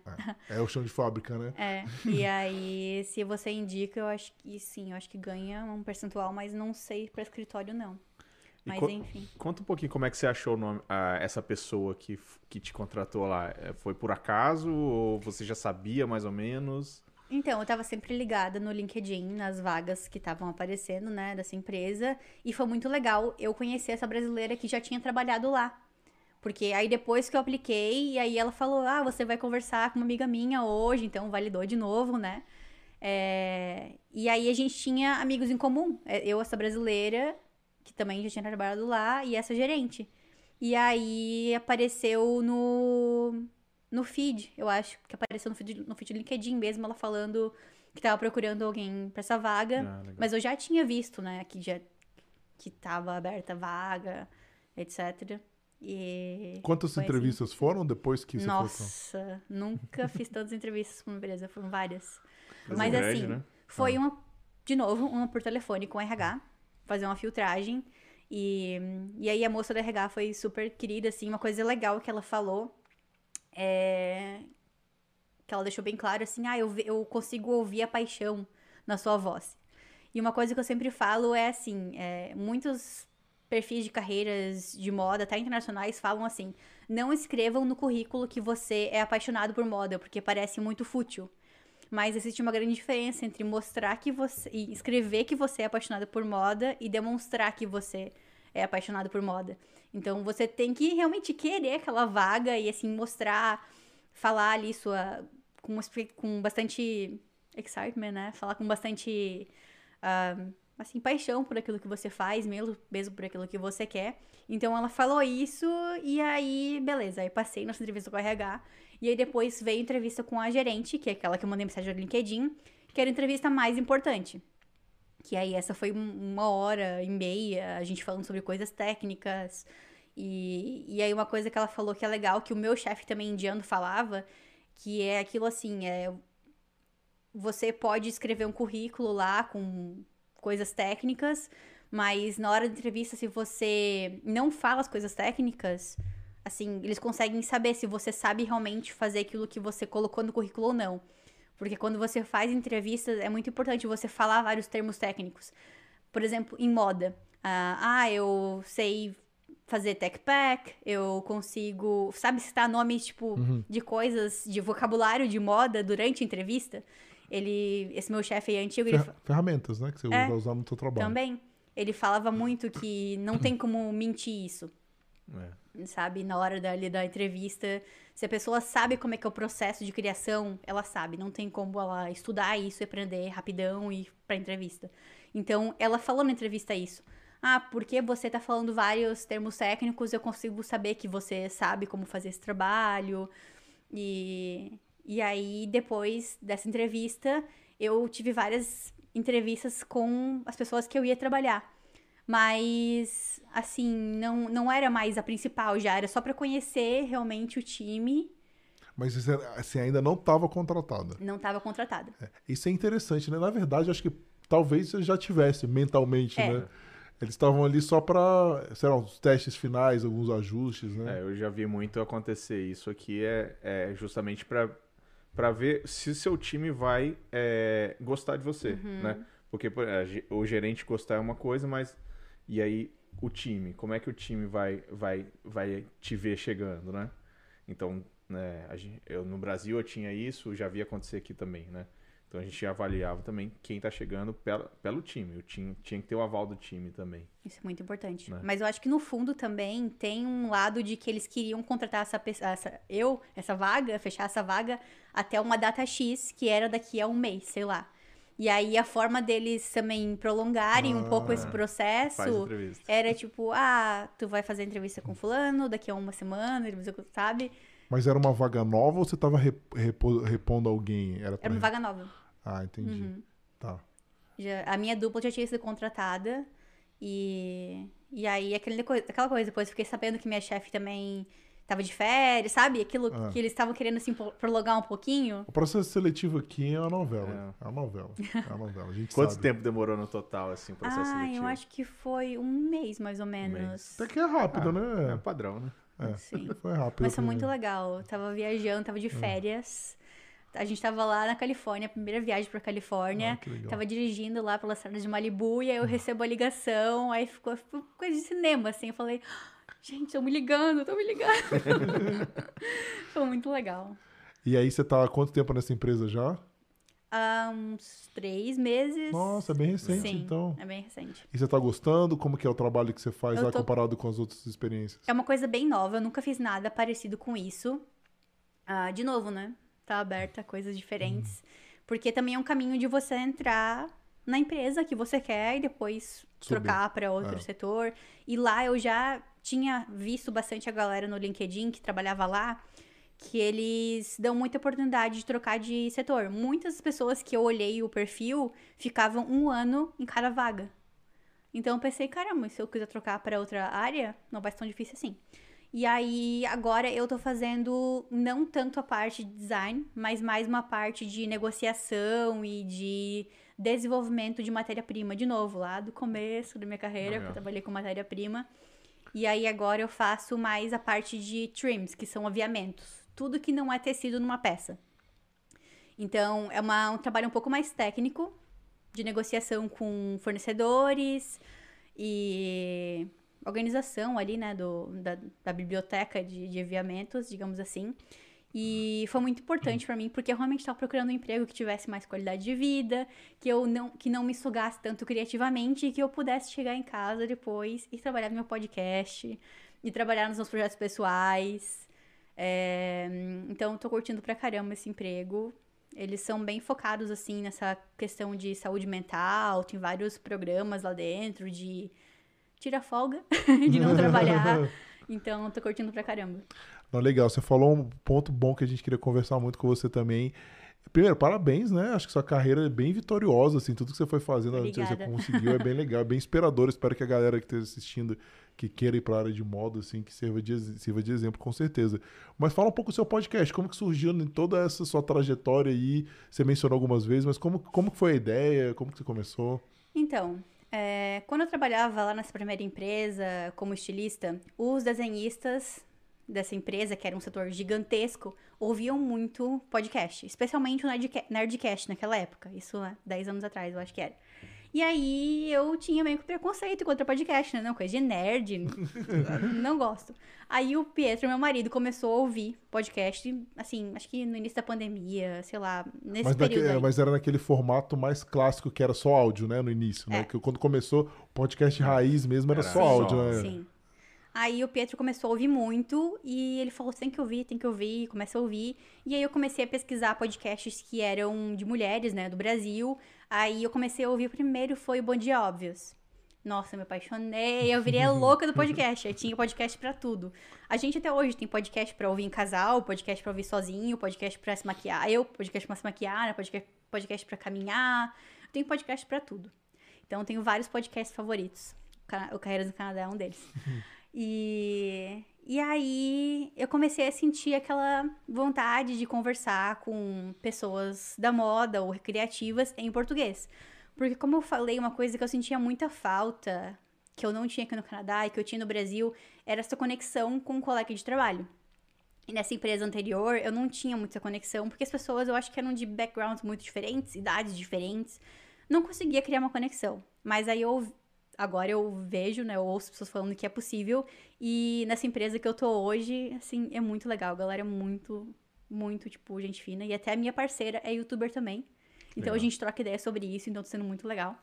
É o chão de fábrica, né? É. E aí, se você indica, eu acho que sim, eu acho que ganha um percentual, mas não sei pra escritório, não. E Mas co- enfim. Conta um pouquinho como é que você achou nome, ah, essa pessoa que, que te contratou lá. É, Foi por acaso ou você já sabia mais ou menos? Então, eu tava sempre ligada no LinkedIn, nas vagas que estavam aparecendo, né, dessa empresa. E foi muito legal eu conhecer essa brasileira que já tinha trabalhado lá. Porque aí depois que eu apliquei, e aí ela falou: Ah, você vai conversar com uma amiga minha hoje, então validou de novo, né? É, E aí a gente tinha amigos em comum. É, Eu, essa brasileira, que também já tinha trabalhado lá, e essa gerente. E aí apareceu no, no feed, eu acho, que apareceu no feed, no feed do LinkedIn mesmo, ela falando que tava procurando alguém pra essa vaga. Ah. Mas eu já tinha visto, né, que já que tava aberta a vaga, etc. E Quantas foi assim. entrevistas foram depois que você foi? Nossa, nunca fiz tantas entrevistas com uma empresa, foram várias. Empresa Mas grande, assim, né? foi uma, de novo, uma por telefone com o RH, fazer uma filtragem. E, e aí a moça do RH foi super querida, assim, uma coisa legal que ela falou é que ela deixou bem claro assim, ah, eu, eu consigo ouvir a paixão na sua voz. E uma coisa que eu sempre falo é assim, é, muitos perfis de carreiras de moda, até internacionais, falam assim, não escrevam no currículo que você é apaixonado por moda, porque parece muito fútil. Mas existe uma grande diferença entre mostrar que você. e escrever que você é apaixonado por moda e demonstrar que você é apaixonado por moda. Então você tem que realmente querer aquela vaga e assim mostrar, falar ali sua. com, com bastante excitement, né? Falar com bastante. ah, assim, paixão por aquilo que você faz, mesmo, mesmo por aquilo que você quer. Então ela falou isso e aí, beleza. Aí passei nessa entrevista com a RH. E aí depois veio a entrevista com a gerente, que é aquela que eu mandei mensagem no LinkedIn, que era a entrevista mais importante. Que aí essa foi um- uma hora e meia, a gente falando sobre coisas técnicas. E, e aí uma coisa que ela falou que é legal, que o meu chefe também indiano falava, que é aquilo assim, é você pode escrever um currículo lá com coisas técnicas, mas na hora da entrevista, se você não fala as coisas técnicas, assim, eles conseguem saber se você sabe realmente fazer aquilo que você colocou no currículo ou não. Porque quando você faz entrevistas, é muito importante você falar vários termos técnicos. Por exemplo, em moda. Ah, ah, eu sei fazer tech pack, eu consigo, sabe citar nomes tipo de coisas, de vocabulário de moda durante a entrevista. Ele, esse meu chefe aí antigo, ele Fer- ferramentas, né? Que você É. vai usar no seu trabalho. também, ele falava muito que não tem como mentir isso É. sabe? Na hora da, ali da entrevista. Se a pessoa sabe como é que é o processo de criação, ela sabe. Não tem como ela estudar isso e aprender rapidão e ir pra entrevista. Então, ela falou na entrevista isso. Ah, porque você tá falando vários termos técnicos, eu consigo saber que você sabe como fazer esse trabalho. E, e aí, depois dessa entrevista, eu tive várias entrevistas com as pessoas que eu ia trabalhar. Mas, assim, não, não era mais a principal já, era só pra conhecer realmente o time. Mas você assim, ainda não estava contratada. Não estava contratada. É. Isso é interessante, né? Na verdade, acho que talvez você já tivesse mentalmente, É. né? Eles estavam ali só para, sei lá, os testes finais, alguns ajustes, né? É, eu já vi muito acontecer isso aqui, é, é justamente para para ver se o seu time vai é, gostar de você, né? Porque o gerente gostar é uma coisa, mas e aí o time, como é que o time vai vai vai te ver chegando, né? Então, né, eu no Brasil eu tinha isso, já vi acontecer aqui também, né? Então a gente avaliava também quem tá chegando pela, pelo time. O time tinha que ter o aval do time também. Isso é muito importante. Né? Mas eu acho que no fundo também tem um lado de que eles queriam contratar essa pessoa, essa, eu, essa vaga, fechar essa vaga até uma data X, que era daqui a um mês, sei lá. E aí a forma deles também prolongarem um pouco esse Ah, processo era tipo, ah, tu vai fazer entrevista com fulano daqui a uma semana, sabe? Mas era uma vaga nova ou você estava repondo alguém? Era, Era uma vaga nova. Ah, entendi. Uhum. Tá. Já- a minha dupla já tinha sido contratada. E, e aí, aquele, aquela coisa, depois fiquei sabendo que minha chefe também tava de férias, sabe? Aquilo Ah. que eles estavam querendo, assim, pro- prolongar um pouquinho. O processo seletivo aqui é uma novela. É, uma novela. É uma novela. A gente Quanto sabe. tempo demorou no total, assim, o processo ah, seletivo? eu acho que foi um mês, mais ou menos. mês. Até que é rápido, É né? padrão, né? É. Sim. Foi rápido. Mas foi muito legal. Eu tava viajando, tava de Hum. férias. A gente tava lá na Califórnia, primeira viagem pra Califórnia. Ah. Hum. Tava dirigindo lá pelas estradas de Malibu e aí eu recebo a ligação. Aí ficou, ficou coisa de cinema, assim. Eu falei, gente, estão me ligando, estão me ligando. Foi muito legal. E aí você tá há quanto tempo nessa empresa já? Há uns três meses. Nossa, é bem recente, Sim, então. é bem recente. E você tá gostando? Como que é o trabalho que você faz Eu lá tô- comparado com as outras experiências? É uma coisa bem nova, eu nunca fiz nada parecido com isso. Ah, de novo, né? Tá aberta a coisas diferentes. Porque também é um caminho de você entrar na empresa que você quer e depois Subir. trocar para outro É. setor. E lá eu já tinha visto bastante a galera no LinkedIn que trabalhava lá, que eles dão muita oportunidade de trocar de setor. Muitas pessoas que eu olhei o perfil ficavam um ano em cada vaga. Então eu pensei, caramba, se eu quiser trocar para outra área, não vai ser tão difícil assim. E aí, agora eu tô fazendo não tanto a parte de design, mas mais uma parte de negociação e de desenvolvimento de matéria-prima. De novo, lá do começo da minha carreira, que Legal. eu trabalhei com matéria-prima. E aí, agora eu faço mais a parte de trims, que são aviamentos. Tudo que não é tecido numa peça. Então, é uma- um trabalho um pouco mais técnico, de negociação com fornecedores e organização ali, né, do, da, da biblioteca de, de aviamentos, digamos assim. E foi muito importante pra mim, porque eu realmente estava procurando um emprego que tivesse mais qualidade de vida, que eu não, que não me sugasse tanto criativamente e que eu pudesse chegar em casa depois e trabalhar no meu podcast e trabalhar nos meus projetos pessoais. É, então, tô curtindo pra caramba esse emprego. Eles são bem focados, assim, nessa questão de saúde mental. Tem vários programas lá dentro de tira folga, de não trabalhar. Então, tô curtindo pra caramba. Não, legal, você falou um ponto bom que a gente queria conversar muito com você também. Primeiro, parabéns, né? Acho que sua carreira é bem vitoriosa, assim, tudo que você foi fazendo, você Obrigada. conseguiu, é bem legal, é bem inspirador. Espero que a galera que esteja assistindo, que queira ir para a área de moda, assim, que sirva de, sirva de exemplo, com certeza. Mas fala um pouco do seu podcast, como que surgiu em toda essa sua trajetória aí? Você mencionou algumas vezes, mas como, como que foi a ideia? Como que você começou? Então, é, quando eu trabalhava lá nessa primeira empresa como estilista, os desenhistas dessa empresa, que era um setor gigantesco, ouviam muito podcast, especialmente o Nerdca- Nerdcast naquela época, isso há 10 anos atrás, eu acho que era. E aí eu tinha meio que preconceito contra podcast, né? Não, coisa de nerd, não gosto. Aí o Pietro, meu marido, começou a ouvir podcast, assim, acho que no início da pandemia, sei lá, nesse Mas, período naque- aí. mas era naquele formato mais clássico que era só áudio, né? No início, né? É. Que quando começou, o podcast raiz mesmo era, Era só áudio, áudio. né? Sim. Aí o Pietro começou a ouvir muito e ele falou: tem que ouvir, tem que ouvir, começa a ouvir. E aí eu comecei a pesquisar podcasts que eram de mulheres, né, do Brasil. Aí eu comecei a ouvir o primeiro foi o Bom Dia Óbvios. Nossa, eu me apaixonei, eu virei a louca do podcast. Aí tinha podcast pra tudo. A gente até hoje tem podcast pra ouvir em casal, podcast pra ouvir sozinho, podcast pra se maquiar, eu, podcast pra se maquiar, né, podcast, podcast pra caminhar. Eu tenho podcast pra tudo. Então eu tenho vários podcasts favoritos. O Ca- O Carreiras do Canadá é um deles. E, E aí eu comecei a sentir aquela vontade de conversar com pessoas da moda ou criativas em português. Porque, como eu falei, uma coisa que eu sentia muita falta, que eu não tinha aqui no Canadá e que eu tinha no Brasil, era essa conexão com o colega de trabalho. E nessa empresa anterior, eu não tinha muita conexão, porque as pessoas eu acho que eram de backgrounds muito diferentes, idades diferentes. Não conseguia criar uma conexão. Mas aí eu agora eu vejo, né, eu ouço pessoas falando que é possível. E nessa empresa que eu tô hoje, assim, é muito legal. A galera é muito, muito, tipo, gente fina. E até a minha parceira é youtuber também. Então legal. a gente troca ideia sobre isso, então tá sendo muito legal.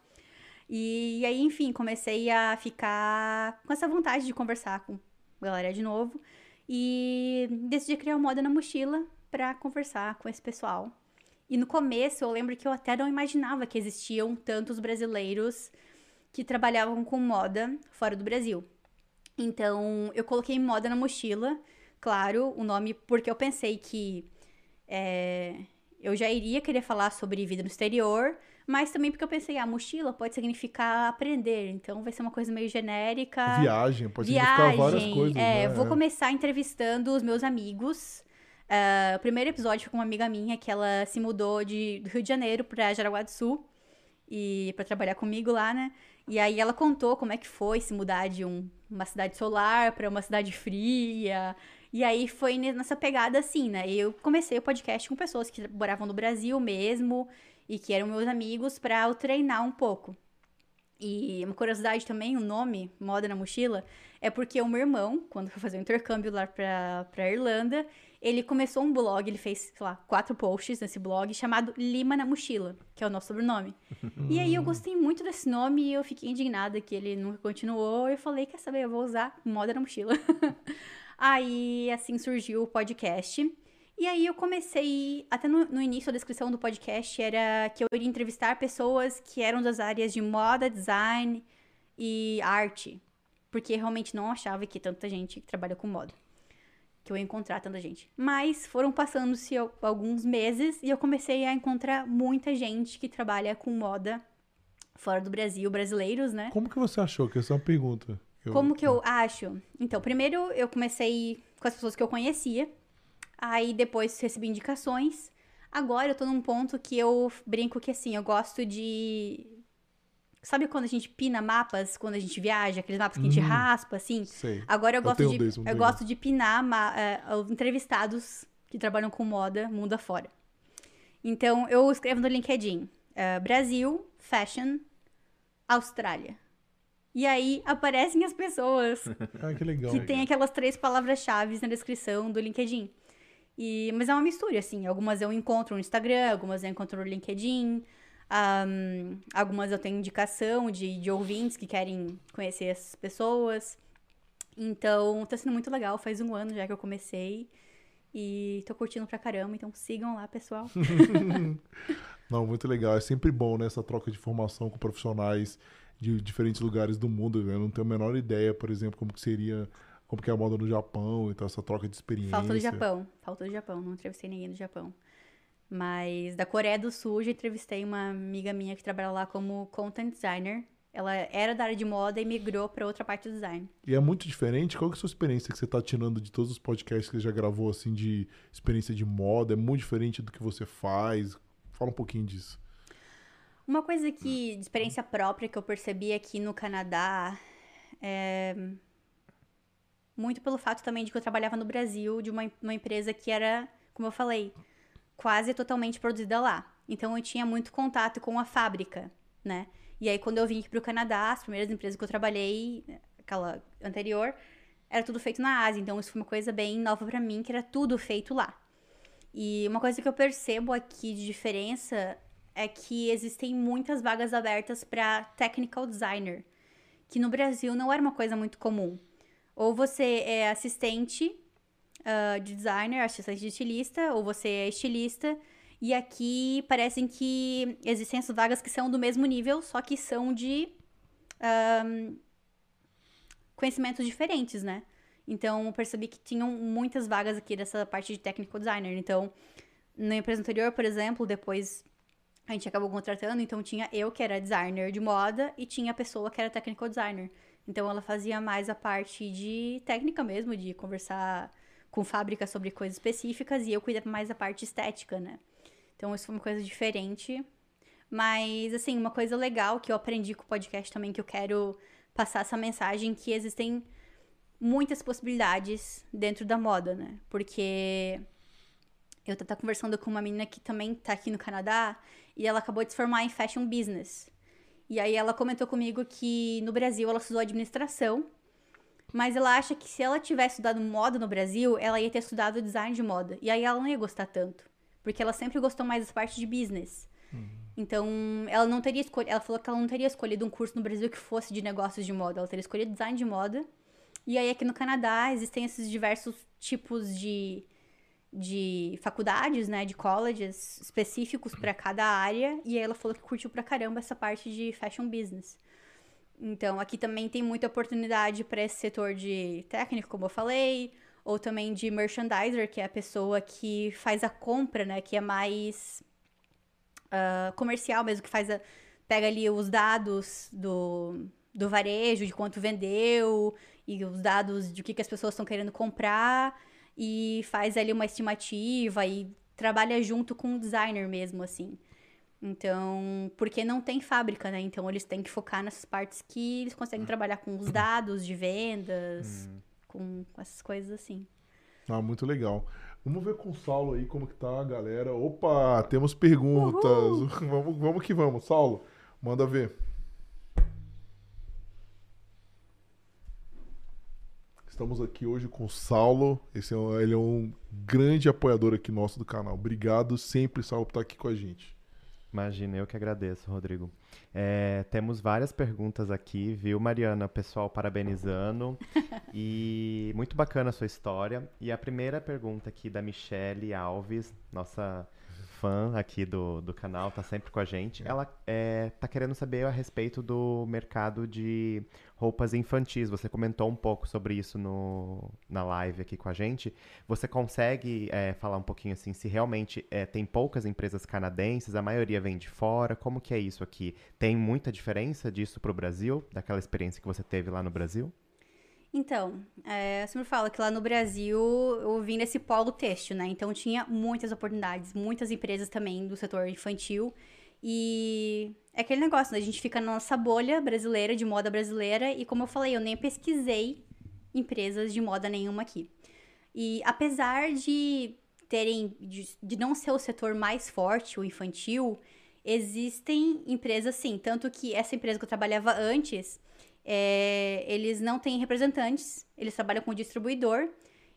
E, e aí, enfim, comecei a ficar com essa vontade de conversar com a galera de novo. E decidi criar uma moda na mochila para conversar com esse pessoal. E no começo eu lembro que eu até não imaginava que existiam tantos brasileiros que trabalhavam com moda fora do Brasil. Então, eu coloquei moda na mochila, claro, o nome porque eu pensei que é, eu já iria querer falar sobre vida no exterior, mas também porque eu pensei, a ah, mochila pode significar aprender, então vai ser uma coisa meio genérica. Viagem, pode Viagem, significar várias coisas. É, né? vou começar entrevistando os meus amigos. Uh, o primeiro episódio foi com uma amiga minha que ela se mudou de, do Rio de Janeiro para Jaraguá do Sul e para trabalhar comigo lá, né? E aí ela contou como é que foi se mudar de um, uma cidade solar para uma cidade fria. E aí foi nessa pegada assim, né? Eu comecei o podcast com pessoas que moravam no Brasil mesmo e que eram meus amigos para eu treinar um pouco. E uma curiosidade também, o nome Moda na Mochila é porque o meu irmão, quando foi fazer o um intercâmbio lá pra, pra Irlanda, ele começou um blog, ele fez, sei lá, quatro posts nesse blog chamado Lima na Mochila, que é o nosso sobrenome. e aí eu gostei muito desse nome e eu fiquei indignada que ele nunca continuou. Eu falei, quer saber, eu vou usar Moda na Mochila. aí, assim, surgiu o podcast. E aí eu comecei, até no, no, início a descrição do podcast era que eu iria entrevistar pessoas que eram das áreas de moda, design e arte. Porque realmente não achava que tanta gente trabalha com moda que eu ia encontrar tanta gente. Mas foram passando-se alguns meses e eu comecei a encontrar muita gente que trabalha com moda fora do Brasil, brasileiros, né? Como que você achou? Que essa é uma pergunta. Eu... Como que eu acho? Então, primeiro eu comecei com as pessoas que eu conhecia, aí depois recebi indicações. Agora eu tô num ponto que eu brinco que assim, eu gosto de Sabe quando a gente pina mapas, quando a gente viaja, aqueles mapas que a gente hum, raspa, assim? Sei. Agora eu gosto eu de. eu gosto de pinar uh, entrevistados que trabalham com moda mundo afora. Então, eu escrevo no LinkedIn: uh, Brasil, Fashion, Austrália. E aí aparecem as pessoas ah, que, legal, que tem aquelas três palavras-chave na descrição do LinkedIn. E, mas é uma mistura, assim. Algumas eu encontro no Instagram, algumas eu encontro no LinkedIn. Um, algumas eu tenho indicação de, de ouvintes que querem conhecer essas pessoas. Então, tá sendo muito legal. Faz um ano já que eu comecei. E tô curtindo pra caramba. Então, sigam lá, pessoal. Não, muito legal. É sempre bom, né? Essa troca de informação com profissionais de diferentes lugares do mundo. Eu não tenho a menor ideia, por exemplo, como que seria... Como que é a moda no Japão. Então, essa troca de experiência. Falta do Japão. Falta do Japão. Não entrevistei ninguém do Japão. Mas da Coreia do Sul, já entrevistei uma amiga minha que trabalha lá como content designer. Ela era da área de moda e migrou para outra parte do design. E é muito diferente? Qual é a sua experiência que você está tirando de todos os podcasts que você já gravou, assim, de experiência de moda? É muito diferente do que você faz? Fala um pouquinho disso. Uma coisa que, de experiência própria, que eu percebi aqui no Canadá, é muito pelo fato também de que eu trabalhava no Brasil, de uma, uma empresa que era, como eu falei, quase totalmente produzida lá. Então eu tinha muito contato com a fábrica, né? E aí quando eu vim aqui pro Canadá, as primeiras empresas que eu trabalhei, aquela anterior, era tudo feito na Ásia. Então isso foi uma coisa bem nova para mim, que era tudo feito lá. E uma coisa que eu percebo aqui de diferença é que existem muitas vagas abertas para technical designer, que no Brasil não era uma coisa muito comum. Ou você é assistente uh, de designer, assistente de estilista, ou você é estilista. E aqui parecem que existem essas vagas que são do mesmo nível, só que são de um, conhecimentos diferentes, né? Então, eu percebi que tinham muitas vagas aqui dessa parte de technical designer. Então, na empresa anterior, por exemplo, depois a gente acabou contratando, então tinha eu que era designer de moda e tinha a pessoa que era technical designer. Então ela fazia mais a parte de técnica mesmo, de conversar com fábrica sobre coisas específicas, e eu cuidava mais da parte estética, né? Então isso foi uma coisa diferente. Mas, assim, uma coisa legal que eu aprendi com o podcast também, que eu quero passar essa mensagem, que existem muitas possibilidades dentro da moda, né? Porque eu tô conversando com uma menina que também tá aqui no Canadá e ela acabou de se formar em fashion business. E aí ela comentou comigo que no Brasil ela estudou administração, mas ela acha que se ela tivesse estudado moda no Brasil, ela ia ter estudado design de moda. E aí ela não ia gostar tanto, porque ela sempre gostou mais das partes de business. Uhum. Então, ela não teria escolhido, ela falou que ela não teria escolhido um curso no Brasil que fosse de negócios de moda, ela teria escolhido design de moda. E aí aqui no Canadá existem esses diversos tipos de de faculdades, né, de colleges específicos para cada área, e ela falou que curtiu pra caramba essa parte de fashion business. Então, aqui também tem muita oportunidade para esse setor de técnico, como eu falei, ou também de merchandiser, que é a pessoa que faz a compra, né, que é mais uh, comercial mesmo, que faz a, pega ali os dados do, do varejo, de quanto vendeu, e os dados de o que, que as pessoas estão querendo comprar, e faz ali uma estimativa e trabalha junto com o designer mesmo, assim. Então, porque não tem fábrica, né? Então eles têm que focar nessas partes que eles conseguem trabalhar com os dados de vendas, hum. com, com essas coisas assim. Ah, muito legal. Vamos ver com o Saulo aí como que tá a galera. Opa, temos perguntas. vamos, vamos que vamos. Saulo, manda ver. Estamos aqui hoje com o Saulo. Esse é um, ele é um grande apoiador aqui nosso do canal. Obrigado sempre, Saulo, por estar aqui com a gente. Imagina, eu que agradeço, Rodrigo. É, temos várias perguntas aqui, viu, Mariana? Pessoal parabenizando. e muito bacana a sua história. E a primeira pergunta aqui da Michelle Alves, nossa fã aqui do, do canal, tá sempre com a gente. Ela é, tá querendo saber a respeito do mercado de roupas infantis. Você comentou um pouco sobre isso no, na live aqui com a gente. Você consegue é, falar um pouquinho assim, se realmente é, tem poucas empresas canadenses, a maioria vem de fora, como que é isso aqui? Tem muita diferença disso para o Brasil, daquela experiência que você teve lá no Brasil? Então, é, eu sempre falo que lá no Brasil eu vim nesse polo têxtil, né? Então tinha muitas oportunidades, muitas empresas também do setor infantil. E é aquele negócio, né? A gente fica na nossa bolha brasileira, de moda brasileira, e como eu falei, eu nem pesquisei empresas de moda nenhuma aqui. E apesar de terem, de, de não ser o setor mais forte, o infantil, existem empresas sim. Tanto que essa empresa que eu trabalhava antes é, eles não têm representantes, eles trabalham com o distribuidor,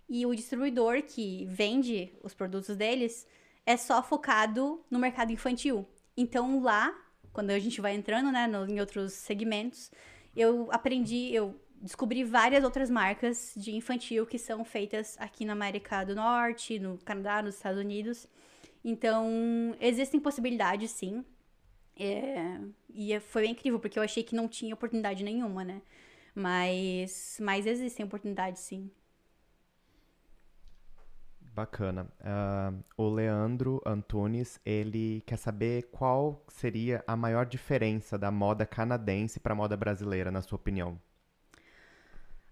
e o distribuidor que vende os produtos deles é só focado no mercado infantil. Então lá, quando a gente vai entrando né, no, em outros segmentos, eu aprendi, eu descobri várias outras marcas de infantil que são feitas aqui na América do Norte, no Canadá, nos Estados Unidos. Então, existem possibilidades, sim. É, e é, foi incrível, porque eu achei que não tinha oportunidade nenhuma, né? Mas, mas existem oportunidades, sim. Bacana. Uh, o Leandro Antunes, ele quer saber qual seria a maior diferença da moda canadense para a moda brasileira, na sua opinião.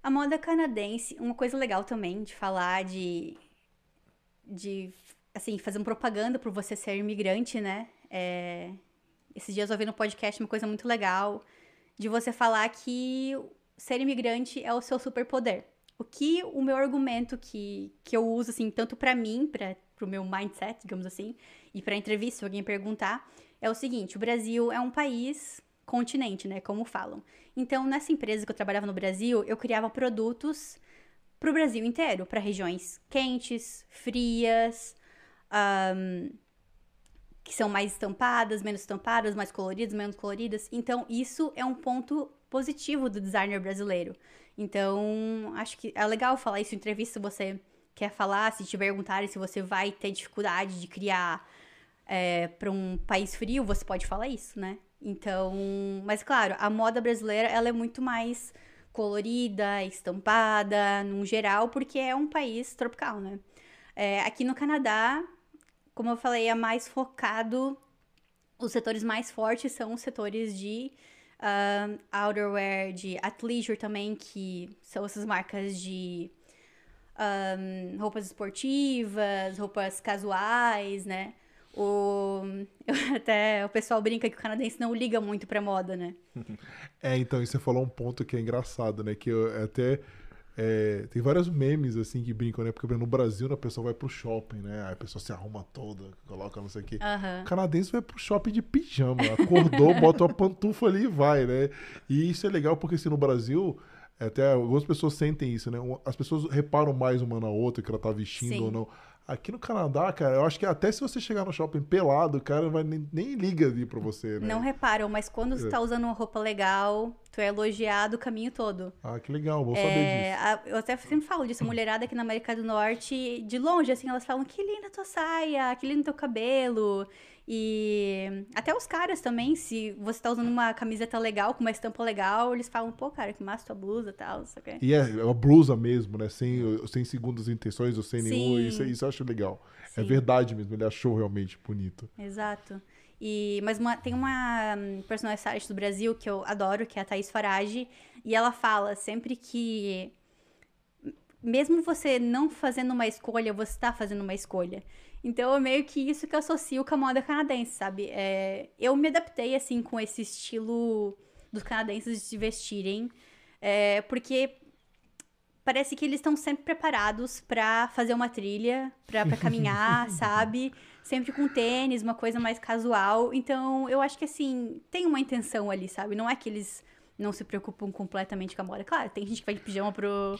A moda canadense, uma coisa legal também de falar de, de assim, fazer uma propaganda por você ser imigrante, né? É, esses dias eu ouvi no podcast uma coisa muito legal de você falar que ser imigrante é o seu superpoder. O que o meu argumento que, que eu uso, assim, tanto para mim, para o meu mindset, digamos assim, e para entrevista, se alguém perguntar, é o seguinte: o Brasil é um país continente, né? Como falam. Então, nessa empresa que eu trabalhava no Brasil, eu criava produtos para o Brasil inteiro, para regiões quentes, frias, um, que são mais estampadas, menos estampadas, mais coloridas, menos coloridas. Então, isso é um ponto positivo do designer brasileiro. Então, acho que é legal falar isso em entrevista se você quer falar, se te perguntarem se você vai ter dificuldade de criar é, para um país frio, você pode falar isso, né? Então, mas claro, a moda brasileira ela é muito mais colorida, estampada, num geral, porque é um país tropical, né? É, aqui no Canadá, como eu falei, é mais focado. Os setores mais fortes são os setores de Um, outerwear de athleisure também, que são essas marcas de um, roupas esportivas, roupas casuais, né? O, até o pessoal brinca que o canadense não liga muito pra moda, né? É, então, você falou um ponto que é engraçado, né? Que eu até é, tem vários memes, assim, que brincam, né? Porque no Brasil, né, a pessoa vai pro shopping, né? Aí a pessoa se arruma toda, coloca não sei o quê. Aham. O canadense vai pro shopping de pijama. Acordou, bota uma pantufa ali e vai, né? E isso é legal porque, assim, no Brasil... Até algumas pessoas sentem isso, né? As pessoas reparam mais uma na outra, que ela tá vestindo Sim. ou não. Aqui no Canadá, cara, eu acho que até se você chegar no shopping pelado, o cara vai nem, nem liga ali pra você, né? Não reparam, mas quando você É. tá usando uma roupa legal, tu é elogiado o caminho todo. Ah, que legal, vou saber É, disso. a- eu até sempre falo disso, a mulherada aqui na América do Norte, de longe, assim, elas falam, que linda tua saia, que lindo teu cabelo. E até os caras também, se você tá usando uma camiseta legal, com uma estampa legal, eles falam, pô, cara, que massa tua blusa e tal, não sei o quê. E é é uma blusa mesmo, né? Sem, sem segundas intenções ou sem nenhum. Isso, isso eu acho legal. É Sim. verdade mesmo, ele achou realmente bonito. Exato. E, mas uma- tem uma hum, stylist do Brasil que eu adoro, que é a Thaís Farage, e ela fala sempre que mesmo você não fazendo uma escolha, você tá fazendo uma escolha. Então é meio que isso que eu associo com a moda canadense, sabe? É, eu me adaptei, assim, com esse estilo dos canadenses de se vestirem, é, porque parece que eles estão sempre preparados pra fazer uma trilha, pra, pra caminhar, sabe? Sempre com tênis, uma coisa mais casual. Então, eu acho que, assim, tem uma intenção ali, sabe? Não é que eles não se preocupam completamente com a moda. Claro, tem gente que vai de pijama pro,